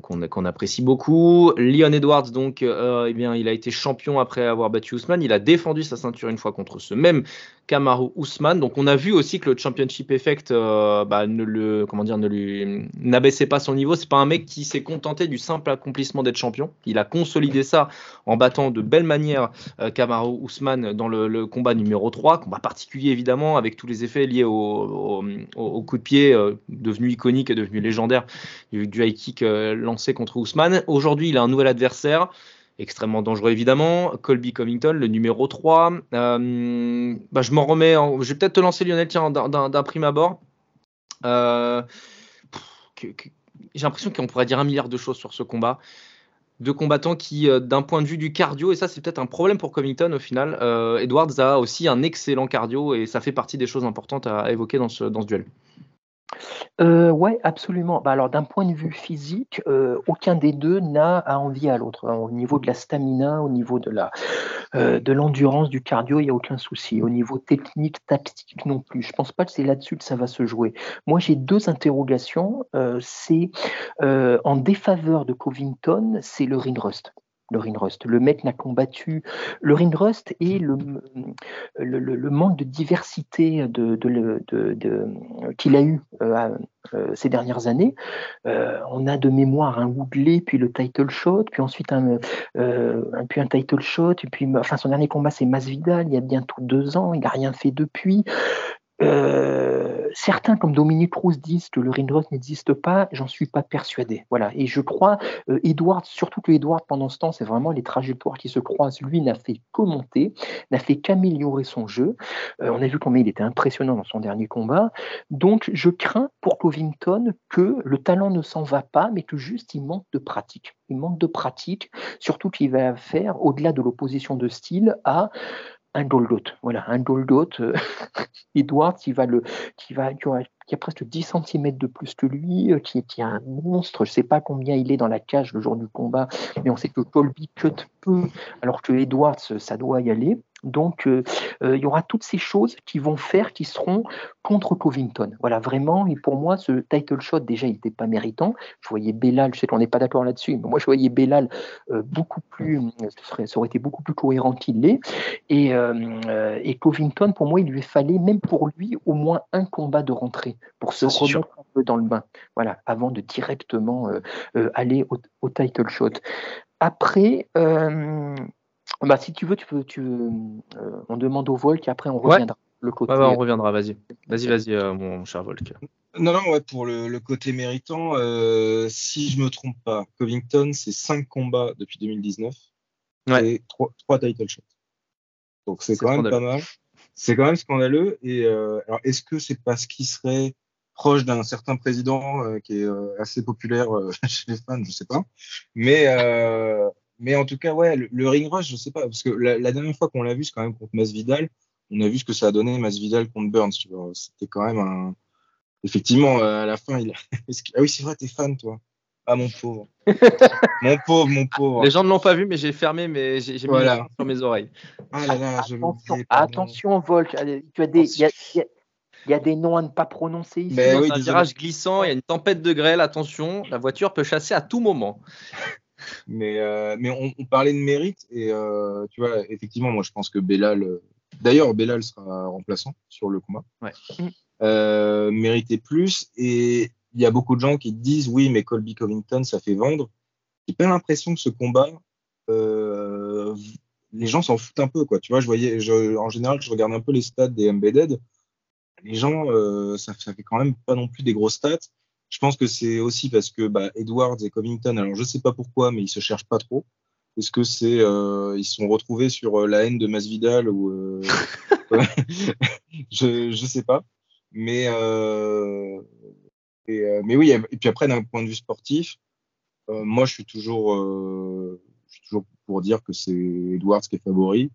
S3: qu'on apprécie beaucoup. Leon Edwards, donc, eh bien, il a été champion après avoir battu Ousmane. Il a défendu sa ceinture une fois contre ce même Kamaru Ousmane. Donc on a vu aussi que le Championship Effect euh, bah, le comment dire ne lui n'abaissait pas son niveau. C'est pas un mec qui s'est contenté du simple accomplissement d'être champion. Il a consolidé ça en battant de belle manière euh, Kamaru Ousmane dans le, combat numéro 3, combat particulier évidemment avec tous les effets liés au, coup de pied euh, devenu iconique et devenu légendaire du, high kick lancé contre Ousmane. Aujourd'hui, il a un nouvel adversaire. Extrêmement dangereux évidemment. Colby Covington, le numéro 3. Euh, bah, je m'en remets. Je vais peut-être te lancer Lionel tiens, d'un prime abord. Euh, j'ai l'impression qu'on pourrait dire un milliard de choses sur ce combat. Deux combattants qui, euh, d'un point de vue du cardio, et ça c'est peut-être un problème pour Covington au final, Edwards a aussi un excellent cardio et ça fait partie des choses importantes à, évoquer dans ce, dans ce duel.
S4: Euh, ouais, absolument. Bah, alors d'un point de vue physique, euh, aucun des deux n'a à envier à l'autre. Hein. Au niveau de la stamina, au niveau de euh, l'endurance, du cardio, il n'y a aucun souci. Au niveau technique, tactique non plus. Je pense pas que c'est là-dessus que ça va se jouer. Moi, j'ai deux interrogations. c'est en défaveur de Covington, c'est le ring rust le Rinrust. Le mec n'a combattu. Le Rinrust et le, manque de diversité qu'il a eu euh, euh, ces dernières années. Euh, on a de mémoire un Woodley, puis le title shot, puis ensuite un, title shot, puis enfin, son dernier combat c'est Masvidal, il y a bientôt deux ans, il n'a rien fait depuis. Euh, certains, comme Dominique Cruz, disent que le Rindrot n'existe pas. J'en suis pas persuadé. Voilà. Et je crois, euh, Edward, surtout que Edward, pendant ce temps, c'est vraiment les trajectoires qui se croisent. Lui n'a fait que monter, n'a fait qu'améliorer son jeu. Euh, on a vu combien il était impressionnant dans son dernier combat. Donc, je crains pour Covington que le talent ne s'en va pas, mais que juste il manque de pratique. Il manque de pratique, surtout qu'il va faire, au-delà de l'opposition de style, à un Goldot. Voilà, un Goldot. Euh, <laughs> Edward qui va le, qui va, qui, a, presque 10 cm de plus que lui, euh, qui, est un monstre. Je ne sais pas combien il est dans la cage le jour du combat, mais on sait que Colby cut peu, alors que Edwards, ça doit y aller. Donc, euh, euh, il y aura toutes ces choses qui vont faire, qui seront contre Covington. Voilà, vraiment. Et pour moi, ce title shot, déjà, il n'était pas méritant. Je voyais Bellal, je sais qu'on n'est pas d'accord là-dessus, mais moi, je voyais Bellal euh, beaucoup plus, ça aurait été beaucoup plus cohérent qu'il l'est. Et, et, Covington, pour moi, il lui fallait, même pour lui, au moins un combat de rentrée pour se remettre un peu dans le bain. Voilà, avant de directement aller au, au, title shot. Après, bah, si tu veux, tu peux, tu, euh, on demande au Volk et après on reviendra.
S3: Le côté... on reviendra, vas-y. Vas-y, vas-y, euh, mon cher Volk.
S5: Non, non, ouais, pour le, côté méritant, euh, si je me trompe pas, Covington, c'est 5 combats depuis 2019 et 3, title shots. Donc c'est quand même pas mal. C'est quand même scandaleux. Et alors, est-ce que c'est parce qu'il serait proche d'un certain président qui est assez populaire <laughs> chez les fans, je sais pas. Mais mais en tout cas, ouais, le, ring rush, je sais pas, parce que la, dernière fois qu'on l'a vu, c'est quand même contre Masvidal. On a vu ce que ça a donné Masvidal contre Burns. Tu vois, c'était quand même un. Effectivement, euh, à la fin, il. <laughs> ah oui, c'est vrai, t'es fan, toi. Ah mon pauvre. <laughs> mon pauvre, mon pauvre.
S3: Les gens ne l'ont pas vu, mais j'ai fermé, mais j'ai mis voilà. sur mes oreilles.
S4: Ah là là, je attention, attention Volk. Tu as des. Il y, a, des noms à ne pas prononcer ici.
S3: Mais oui, un virage glissant, il y a une tempête de grêle, attention, la voiture peut chasser à tout moment.
S5: Mais, euh, mais on, parlait de mérite et euh, tu vois, effectivement, moi je pense que Bellal, euh, d'ailleurs, Bellal sera remplaçant sur le combat. Ouais. méritait plus et il y a beaucoup de gens qui disent oui, mais Colby Covington, ça fait vendre. J'ai pas l'impression que ce combat, les gens s'en foutent un peu, quoi. Tu vois, je voyais, en général, je regarde un peu les stats des Embedded. Les gens, ça, ça fait quand même pas non plus des grosses stats. Je pense que c'est aussi parce que bah, Edwards et Covington, alors je sais pas pourquoi, mais ils se cherchent pas trop. Est-ce que c'est euh, ils se sont retrouvés sur euh, la haine de Masvidal ou euh... <laughs> <laughs> je je sais pas. Mais euh, et, euh, mais oui et puis après d'un point de vue sportif, moi je suis toujours je suis toujours pour dire que c'est Edwards qui est favori.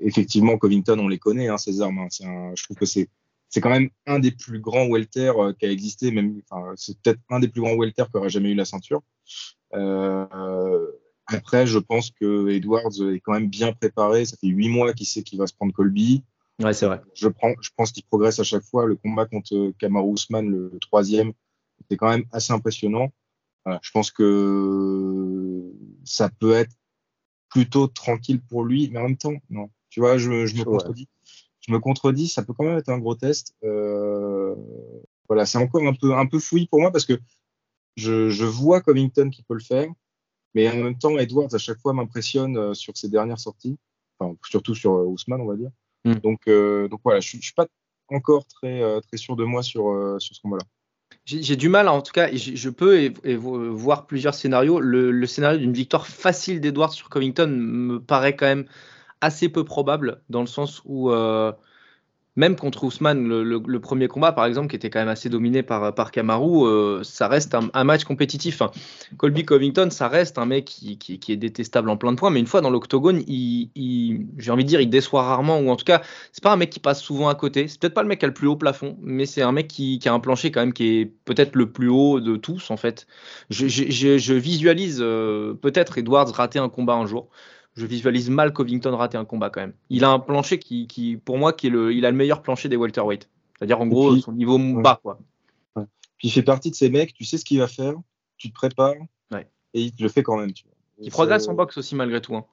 S5: effectivement, Covington, on les connaît, hein, ces armes. Hein. Un, je trouve que c'est c'est quand même un des plus grands welter euh, qui a existé, même, enfin, c'est peut-être un des plus grands welter qui aurait jamais eu la ceinture. Euh, après, je pense que Edwards est quand même bien préparé. Ça fait huit mois qu'il sait qu'il va se prendre Colby.
S3: Ouais, c'est vrai.
S5: Je, prends, je pense qu'il progresse à chaque fois. Le combat contre Kamaru Usman, le troisième, était quand même assez impressionnant. Voilà, je pense que ça peut être plutôt tranquille pour lui, mais en même temps, non. Tu vois, je, je me contredis je me contredis, ça peut quand même être un gros test. Euh, voilà, c'est encore un peu, un peu fouillis pour moi parce que je, je, vois Covington qui peut le faire, mais en même temps, Edwards à chaque fois m'impressionne euh, sur ses dernières sorties, enfin, surtout sur euh, Ousmane, on va dire. Hmm. Donc, donc voilà, je, je suis pas encore très, très sûr de moi sur, sur ce combat-là.
S3: j'ai du mal, en tout cas, je peux voir plusieurs scénarios. Le, scénario d'une victoire facile d'Edwards sur Covington me paraît quand même assez peu probable, dans le sens où euh, même contre Ousmane, le, premier combat, par exemple, qui était quand même assez dominé par, par Kamaru, euh, ça reste un, match compétitif. Colby Covington, ça reste un mec qui, est détestable en plein de points, mais une fois dans l'octogone, il, j'ai envie de dire, il déçoit rarement, ou en tout cas, c'est pas un mec qui passe souvent à côté. C'est peut-être pas le mec qui a le plus haut plafond, mais c'est un mec qui, a un plancher quand même qui est peut-être le plus haut de tous, en fait. Je, visualise euh, peut-être Edwards rater un combat un jour je visualise mal Covington rater un combat quand même. Il a un plancher qui, pour moi, qui est le, il a le meilleur plancher des welterweight. C'est-à-dire en gros son niveau bas quoi.
S5: Puis il fait partie de ces mecs, tu sais ce qu'il va faire, tu te prépares et il te le fait quand même.
S3: Il progresse en boxe aussi malgré tout. Hein.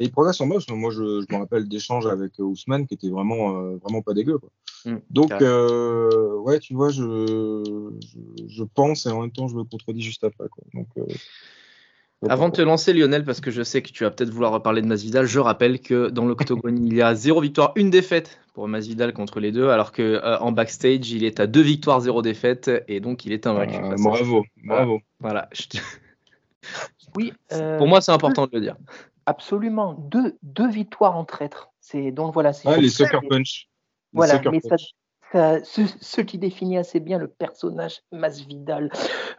S5: Et il progresse en boxe. Moi, je, me rappelle d'échanges avec euh, Ousmane qui était vraiment, euh, vraiment pas dégueu. Mmh, Donc, euh, ouais, tu vois, je, je, pense et en même temps, je me contredis juste après. Donc,
S3: avant de te lancer, Lionel, parce que je sais que tu vas peut-être vouloir reparler de Masvidal, je rappelle que dans l'octogone, <laughs> il y a zéro victoire, une défaite pour Masvidal contre les deux, alors que euh, en backstage, il est à deux victoires, zéro défaite, et donc il est invaincu.
S5: Euh, bravo, bravo.
S3: Voilà. <laughs>
S4: Oui.
S3: Euh, pour moi, c'est important de le dire.
S4: Absolument. Deux, deux victoires en traître. C'est donc voilà.
S5: Ah, les soccer punch.
S4: voilà, mais ça, ce, qui définit assez bien le personnage Masvidal.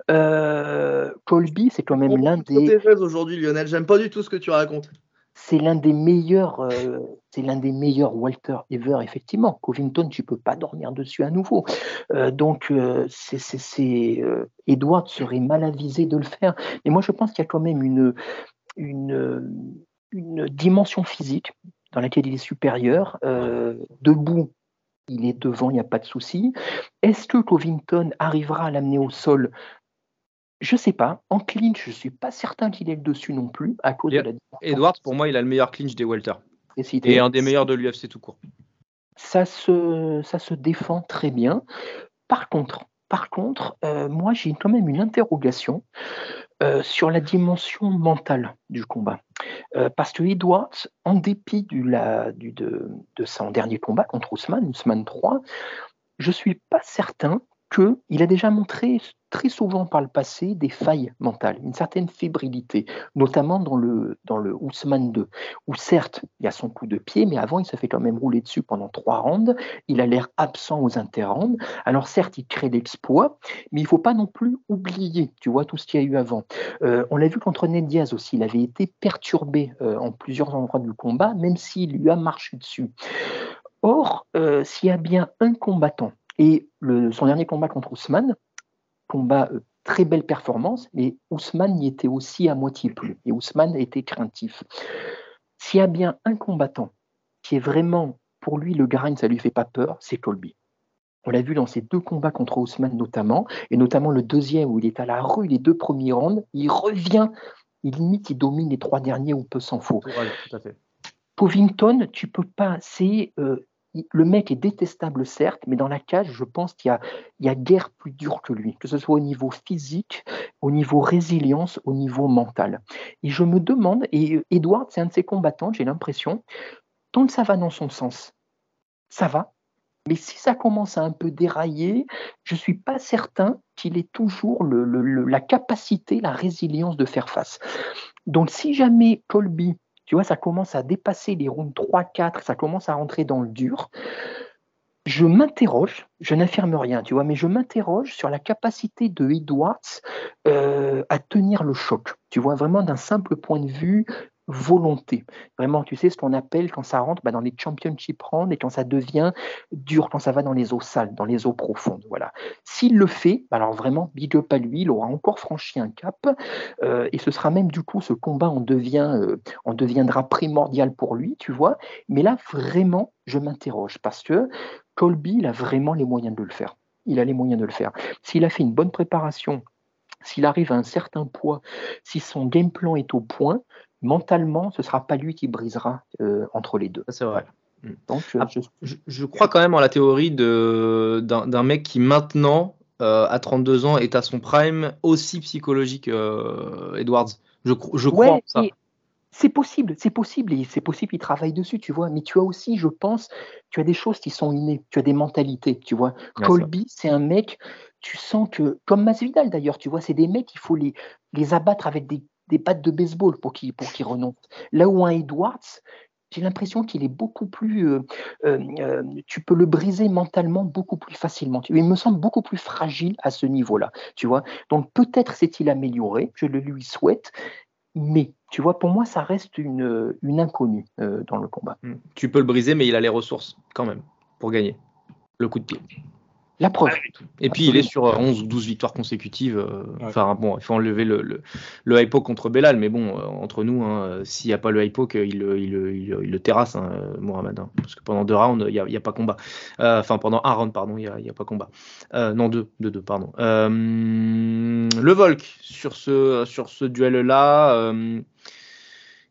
S4: Euh, Colby, c'est quand même l'un des.
S3: aujourd'hui, Lionel. J'aime pas du tout ce que tu racontes.
S4: C'est l'un des meilleurs, euh, c'est l'un des meilleurs Walter ever, effectivement. Covington, tu peux pas dormir dessus à nouveau. Euh, donc, c'est, Edward serait mal avisé de le faire. Mais moi, je pense qu'il y a quand même une, une, une dimension physique dans laquelle il est supérieur. debout, il est devant, il n'y a pas de souci. Est-ce que Covington arrivera à l'amener au sol? Je ne sais pas. En clinch, je ne suis pas certain qu'il ait le dessus non plus, à cause de la
S3: Edwards, pour moi, il a le meilleur clinch des welter. Et, un des meilleurs de l'UFC tout court.
S4: Ça se, ça se défend très bien. Par contre, par contre euh, moi, j'ai quand même une interrogation euh, sur la dimension mentale du combat. Euh, parce que Edwards, en dépit de, de, son dernier combat contre Ousmane, Ousmane 3, je ne suis pas certain qu'il a déjà montré très souvent par le passé des failles mentales, une certaine fébrilité, notamment dans le, dans le Ousmane 2, où certes, il y a son coup de pied, mais avant, il se fait quand même rouler dessus pendant trois rounds, il a l'air absent aux interrounds, alors certes, il crée l'exploit, mais il ne faut pas non plus oublier, tu vois, tout ce qu'il y a eu avant. Euh, on l'a vu contre Ned Diaz aussi, il avait été perturbé euh, en plusieurs endroits du combat, même s'il lui a marché dessus. Or, euh, s'il y a bien un combattant et son dernier combat contre Ousmane, combat euh, très belle performance, mais Ousmane y était aussi à moitié plus. Et Ousmane était craintif. S'il y a bien un combattant qui est vraiment, pour lui, le grind, ça lui fait pas peur, c'est Colby. On l'a vu dans ses deux combats contre Ousmane notamment, et notamment le deuxième où il est à la rue les deux premiers rounds, il revient, il limite, il domine les trois derniers, on peut s'en faut. Covington, tu peux pas, c'est euh, le mec est détestable, certes, mais dans la cage, je pense qu'il y, a, guère plus dur que lui, que ce soit au niveau physique, au niveau résilience, au niveau mental. Et je me demande, et Edward, c'est un de ses combattants, j'ai l'impression, tant que ça va dans son sens, ça va. Mais si ça commence à un peu dérailler, je ne suis pas certain qu'il ait toujours la capacité, la résilience de faire face. Donc si jamais Colby tu vois, ça commence à dépasser les rounds 3, 4, ça commence à rentrer dans le dur. Je m'interroge, je n'affirme rien, tu vois, mais je m'interroge sur la capacité de Edwards euh, à tenir le choc. Tu vois, vraiment d'un simple point de vue volonté. Vraiment, tu sais, ce qu'on appelle quand ça rentre bah, dans les championship rounds et quand ça devient dur, quand ça va dans les eaux sales, dans les eaux profondes. Voilà. S'il le fait, bah, alors vraiment, big up à lui, il aura encore franchi un cap euh, et ce sera même du coup, ce combat en, devient, euh, en deviendra primordial pour lui, tu vois. Mais là, vraiment, je m'interroge parce que Colby, il a vraiment les moyens de le faire. Il a les moyens de le faire. S'il a fait une bonne préparation, s'il arrive à un certain poids, si son game plan est au point, mentalement, ce ne sera pas lui qui brisera euh, entre les deux.
S3: C'est vrai. Mm. Donc, euh, ah, je... crois quand même en la théorie d'un mec qui maintenant, euh, à 32 ans, est à son prime aussi psychologique, Edwards. Je, je crois en ça.
S4: C'est possible, c'est possible, et c'est possible qu'il travaille dessus, tu vois. Mais tu as aussi, je pense, tu as des choses qui sont innées, tu as des mentalités, tu vois. Colby, c'est un mec, tu sens que, comme Masvidal d'ailleurs, tu vois, c'est des mecs, il faut les, les abattre avec des, des battes de baseball pour qu'ils renoncent. Là où un Edwards, j'ai l'impression qu'il est beaucoup plus. Euh, euh, euh, tu peux le briser mentalement beaucoup plus facilement. Il me semble beaucoup plus fragile à ce niveau-là. Tu vois. Donc peut-être s'est-il amélioré. Je le lui souhaite. Mais tu vois, pour moi, ça reste une, une inconnue dans le combat.
S3: Hmm. Tu peux le briser, mais il a les ressources quand même pour gagner le coup de pied.
S4: La preuve.
S3: Et puis il est sur 11 ou 12 victoires consécutives. Euh, enfin bon, il faut enlever le, le, le hypo contre Belal, mais bon, euh, entre nous, hein, s'il n'y a pas le hypo, il, il, il, le terrasse, hein, Mohamed. Hein, parce que pendant deux rounds, il n'y a, a, pas combat. Euh, enfin, pendant un round, pardon, il n'y a, a, pas combat. non, deux, deux, deux pardon. le Volk, sur ce, sur ce duel-là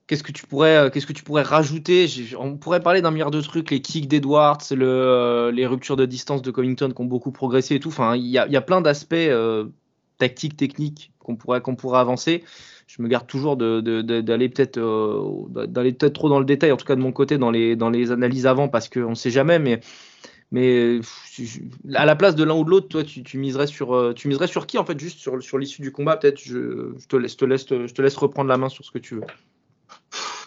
S3: Qu'est-ce que tu pourrais, euh, qu'est-ce que tu pourrais rajouter? On pourrait parler d'un milliard de trucs, les kicks d'Edwards, euh, les ruptures de distance de Covington qui ont beaucoup progressé et tout. Enfin, il y a, plein d'aspects euh, tactiques, techniques qu'on pourrait, qu'on pourrait avancer. Je me garde toujours d'aller peut-être d'aller peut-être trop dans le détail, en tout cas de mon côté, dans les, analyses avant, parce qu'on ne sait jamais, mais à la place de l'un ou de l'autre, toi, tu, miserais sur, qui en fait, juste sur, l'issue du combat? Peut-être, je, je te laisse reprendre la main sur ce que tu veux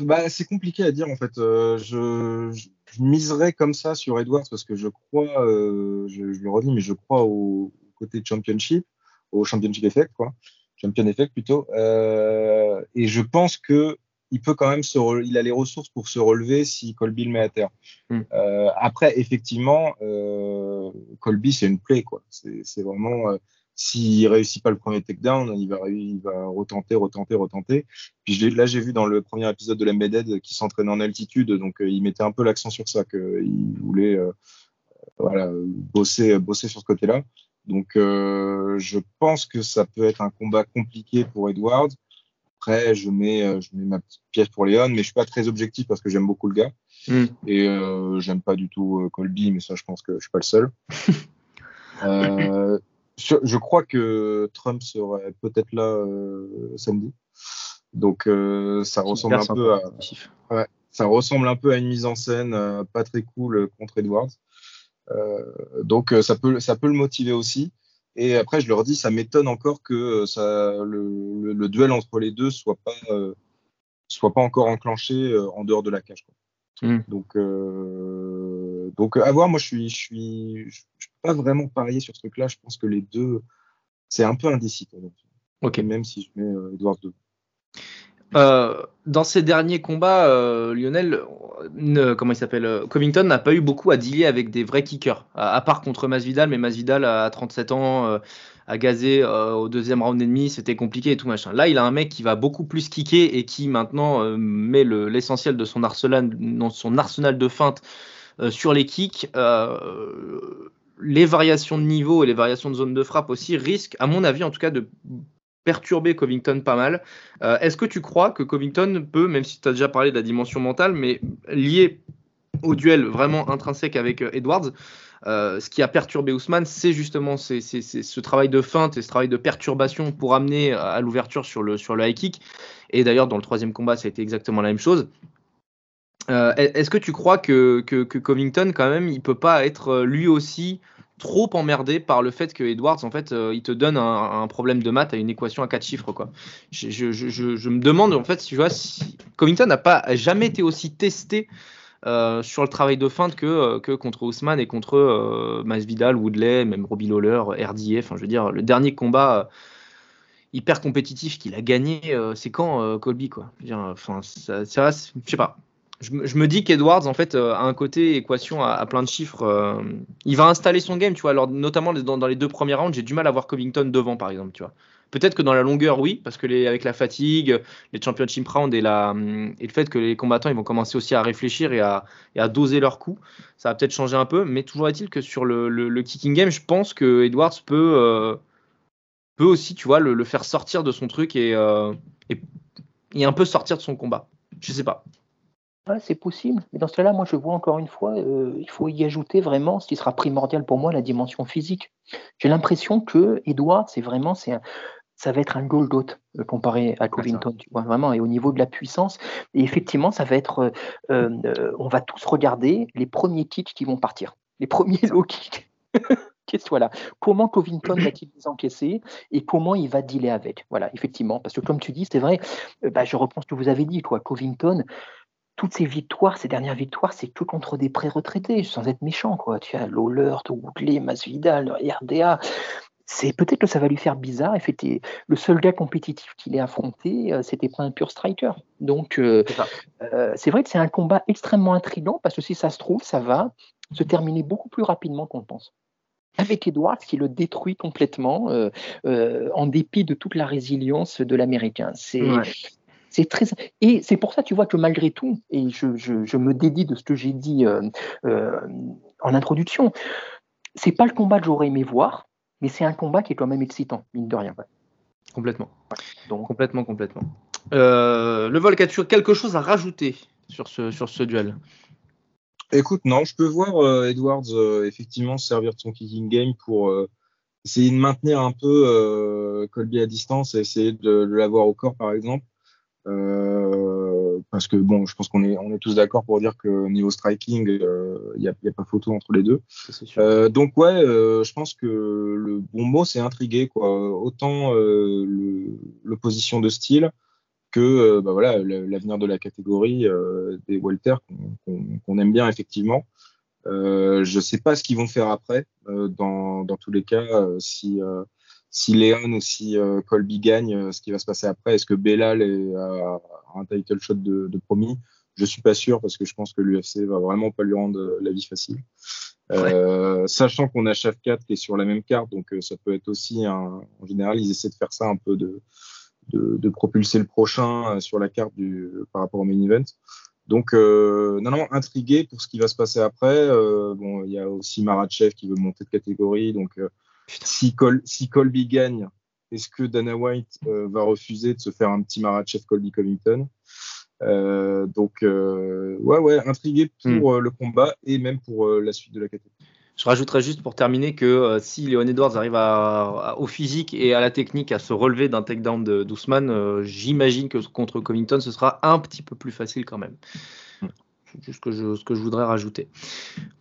S5: bah, c'est compliqué à dire en fait. Euh, je, je, miserais comme ça sur Edwards parce que je crois, euh, je, je, le redis, mais je crois au, côté championship, au championship effect, quoi, champion effect plutôt. Euh, et je pense que il peut quand même se, il a les ressources pour se relever si Colby le met à terre. Mm. Euh, après, effectivement, Colby c'est une play quoi. C'est vraiment s'il réussit pas le premier takedown, il va, il va retenter, retenter, retenter. Puis là, j'ai vu dans le premier épisode de l'Embedded qu'il s'entraînait en altitude, donc euh, il mettait un peu l'accent sur ça, qu'il voulait euh, voilà, bosser, bosser sur ce côté-là. Donc, euh, je pense que ça peut être un combat compliqué pour Edward. Après, je mets, je mets ma petite pièce pour Léon, mais je suis pas très objectif parce que j'aime beaucoup le gars. Mm. Et euh, j'aime pas du tout Colby, mais ça, je pense que je suis pas le seul. <laughs> euh, je crois que Trump serait peut-être là euh, samedi. Donc euh, ça ressemble un peu à ouais, ça ressemble un peu à une mise en scène euh, pas très cool contre Edwards. Donc ça peut ça peut le motiver aussi. Et après je leur dis ça m'étonne encore que ça le, le, le, duel entre les deux soit pas soit pas encore enclenché en dehors de la cage. Quoi. Mm. Donc, donc à voir. Moi, je suis, je suis, je peux pas vraiment parier sur ce truc-là. Je pense que les deux, c'est un peu indécis.
S3: Ok.
S5: Même si je mets euh, Edward 2.
S3: Euh, dans ces derniers combats, euh, Lionel, ne, comment il s'appelle Covington n'a pas eu beaucoup à dealer avec des vrais kickers, à, à part contre Masvidal, mais Masvidal à 37 ans, euh, a gazé euh, au deuxième round et demi, c'était compliqué et tout machin. Là, il a un mec qui va beaucoup plus kicker et qui maintenant met l'essentiel de son arsenal, son arsenal de feinte sur les kicks. les variations de niveau et les variations de zone de frappe aussi risquent, à mon avis en tout cas, de perturber Covington pas mal. Est-ce que tu crois que Covington peut, même si tu as déjà parlé de la dimension mentale, mais lié au duel vraiment intrinsèque avec Edwards, euh, ce qui a perturbé Ousmane, c'est justement ce travail de feinte et ce travail de perturbation pour amener à l'ouverture sur le, sur le high kick. Et d'ailleurs, dans le troisième combat, ça a été exactement la même chose. Euh, est-ce que tu crois que, que, Covington, quand même, il peut pas être euh, lui aussi trop emmerdé par le fait que Edwards, en fait, euh, il te donne un, problème de maths à une équation à quatre chiffres, quoi. Je, me demande, en fait, tu vois, si Covington n'a pas jamais été aussi testé sur le travail de feinte que, que contre Ousmane et contre Masvidal, Woodley, même Robbie Lawler, RDA. Enfin, je veux dire, le dernier combat hyper compétitif qu'il a gagné, c'est quand Colby quoi. Enfin, ça, ça, je sais pas. Je, me dis qu'Edwards en fait a un côté équation à, plein de chiffres. il va installer son game, tu vois. Alors notamment dans, les deux premiers rounds, j'ai du mal à voir Covington devant, par exemple, tu vois. Peut-être que dans la longueur, oui, parce que avec la fatigue, les championship rounds et, la, et le fait que les combattants ils vont commencer aussi à réfléchir et à, doser leurs coups, ça va peut-être changer un peu. Mais toujours est-il que sur le, kicking game, je pense que Edwards peut, euh, peut aussi, tu vois, le, faire sortir de son truc et, euh, et, et, un peu sortir de son combat. Je sais pas.
S4: Ouais, c'est possible. Mais dans ce cas-là, moi, je vois encore une fois, euh, il faut y ajouter vraiment ce qui sera primordial pour moi, la dimension physique. J'ai l'impression que Edwards, c'est vraiment, c'est un, ça va être un Golgot euh, comparé à Covington, tu vois, vraiment, et au niveau de la puissance. Et effectivement, ça va être, euh, euh, on va tous regarder les premiers kicks qui vont partir, les premiers <laughs> low kicks. <laughs> voilà. Comment Covington <clears throat> va-t-il les encaisser et comment il va dealer avec? Voilà, effectivement. Parce que comme tu dis, c'est vrai, bah, je reprends ce que vous avez dit, quoi. Covington, toutes ces victoires, ces dernières victoires, c'est que contre des pré-retraités, sans être méchant, quoi. Tu as Lawler, Woodley, Masvidal, RDA. C'est peut-être que ça va lui faire bizarre. Effectivement, le seul gars compétitif qu'il ait affronté, euh, c'était pas un pur striker. Donc, euh, c'est vrai que c'est un combat extrêmement intrigant parce que si ça se trouve, ça va se terminer beaucoup plus rapidement qu'on le pense avec Edwards qui le détruit complètement euh, euh, en dépit de toute la résilience de l'américain. C'est c'est très et c'est pour ça tu vois que malgré tout et je, je, me dédie de ce que j'ai dit euh, en introduction, c'est pas le combat que j'aurais aimé voir, mais c'est un combat qui est quand même excitant mine de rien.
S3: Complètement. Donc complètement complètement. le Volk a quelque chose à rajouter sur ce sur ce duel?
S5: Écoute, non, je peux voir euh, Edwards euh, effectivement servir de son kicking game pour euh, essayer de maintenir un peu Colby à distance et essayer de, l'avoir au corps, par exemple. Parce que bon, je pense qu'on est, on est tous d'accord pour dire que niveau striking, il n'y a, a, pas photo entre les deux. donc ouais, je pense que le bon mot c'est intrigué quoi. Autant l'opposition de style, que euh, bah voilà l'avenir de la catégorie euh, des Walter qu'on aime bien effectivement. Euh, je ne sais pas ce qu'ils vont faire après. dans, dans, tous les cas, si si Léon ou si Colby gagne, ce qui va se passer après, est-ce que Bellal est, a un title shot de, de promis? Je suis pas sûr parce que je pense que l'UFC va vraiment pas lui rendre la vie facile. sachant qu'on a Chef 4 qui est sur la même carte, donc ça peut être aussi un, en général ils essaient de faire ça un peu de de, propulser le prochain euh, sur la carte du, par rapport au main event. Donc, euh, non, non, intrigué pour ce qui va se passer après. Euh, bon, il y a aussi Marachev qui veut monter de catégorie. Donc, si, Col si, Colby gagne, est-ce que Dana White va refuser de se faire un petit Marachev Colby Covington? Donc, ouais, ouais, intrigué pour hmm. le combat et même pour la suite de la catégorie.
S3: Je rajouterais juste pour terminer que euh, si Léon Edwards arrive à, au physique et à la technique à se relever d'un takedown de d'Ousmane, euh, j'imagine que contre Covington, ce sera un petit peu plus facile quand même. Que je, ce que je voudrais rajouter.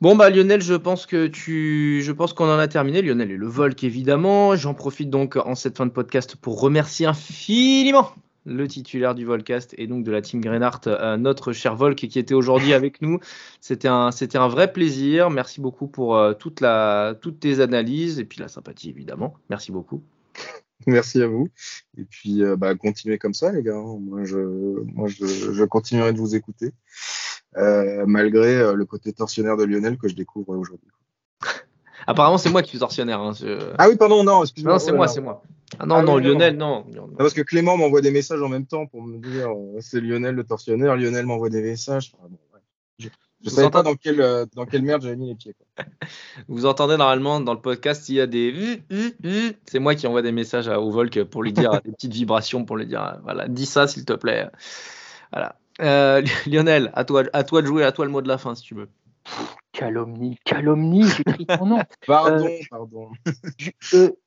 S3: Bon bah Lionel, je pense que tu, je pense qu'on en a terminé. Lionel et le Volk évidemment. J'en profite donc en cette fin de podcast pour remercier infiniment le titulaire du Volcast et donc de la team Greenhart, euh, notre cher Volk qui était aujourd'hui <laughs> avec nous. C'était un, c'était un vrai plaisir. Merci beaucoup pour euh, toute la, toutes tes analyses et puis la sympathie évidemment. Merci beaucoup. <laughs>
S5: Merci à vous. Et puis, euh, bah, continuez comme ça, les gars. Moi, je, moi, je, je continuerai de vous écouter, malgré le côté torsionnaire de Lionel que je découvre aujourd'hui. <laughs>
S3: Apparemment, c'est moi qui suis torsionnaire. Hein,
S5: ah oui, pardon, non, excuse-moi.
S3: Non, c'est moi, c'est moi. Ah non, ah non, Lionel, non.
S5: Parce que Clément m'envoie des messages en même temps pour me dire euh, c'est Lionel le torsionnaire. Lionel m'envoie des messages. Je ne sais pas dans quelle, euh, dans quelle merde j'avais mis les pieds. <laughs>
S3: Vous entendez normalement dans le podcast, il y a des. C'est moi qui envoie des messages à Volk pour lui dire <laughs> des petites vibrations, pour lui dire voilà, dis ça s'il te plaît. Voilà. Euh, <laughs> Lionel, à toi, à toi de jouer, à toi le mot de la fin si tu veux.
S4: Calomnie, calomnie, j'écris ton nom. <laughs>
S5: pardon, pardon. <laughs>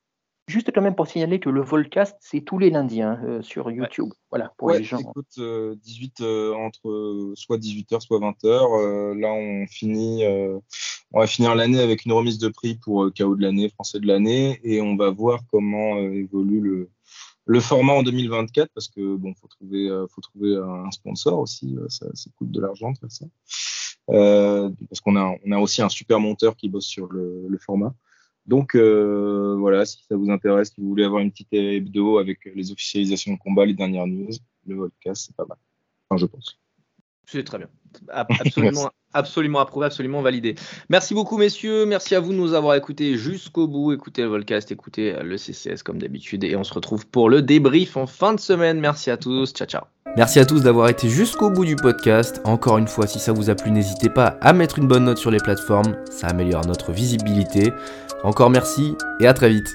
S4: Juste quand même pour signaler que le Volcast, c'est tous les lundis hein, euh, sur YouTube. Voilà, pour les gens.
S5: Écoute, 18, euh, entre soit 18h, soit 20h. là, on finit, on va finir l'année avec une remise de prix pour KO de l'année, français de l'année, et on va voir comment évolue le, le format en 2024 parce que bon, faut trouver, faut trouver un sponsor aussi. Ça, ça coûte de l'argent de faire ça. parce qu'on a, on a aussi un super monteur qui bosse sur le, le format. Donc euh, voilà, si ça vous intéresse, si vous voulez avoir une petite hebdo avec les officialisations de combat, les dernières news, le podcast, c'est pas mal. Enfin, je pense.
S3: C'est très bien. <laughs> Absolument, absolument approuvé, absolument validé. Merci beaucoup, messieurs. Merci à vous de nous avoir écoutés jusqu'au bout. Écoutez le Volcast, écoutez le CCS comme d'habitude. Et on se retrouve pour le débrief en fin de semaine. Merci à tous. Ciao, ciao. Merci à tous d'avoir été jusqu'au bout du podcast. Encore une fois, si ça vous a plu, n'hésitez pas à mettre une bonne note sur les plateformes. Ça améliore notre visibilité. Encore merci et à très vite.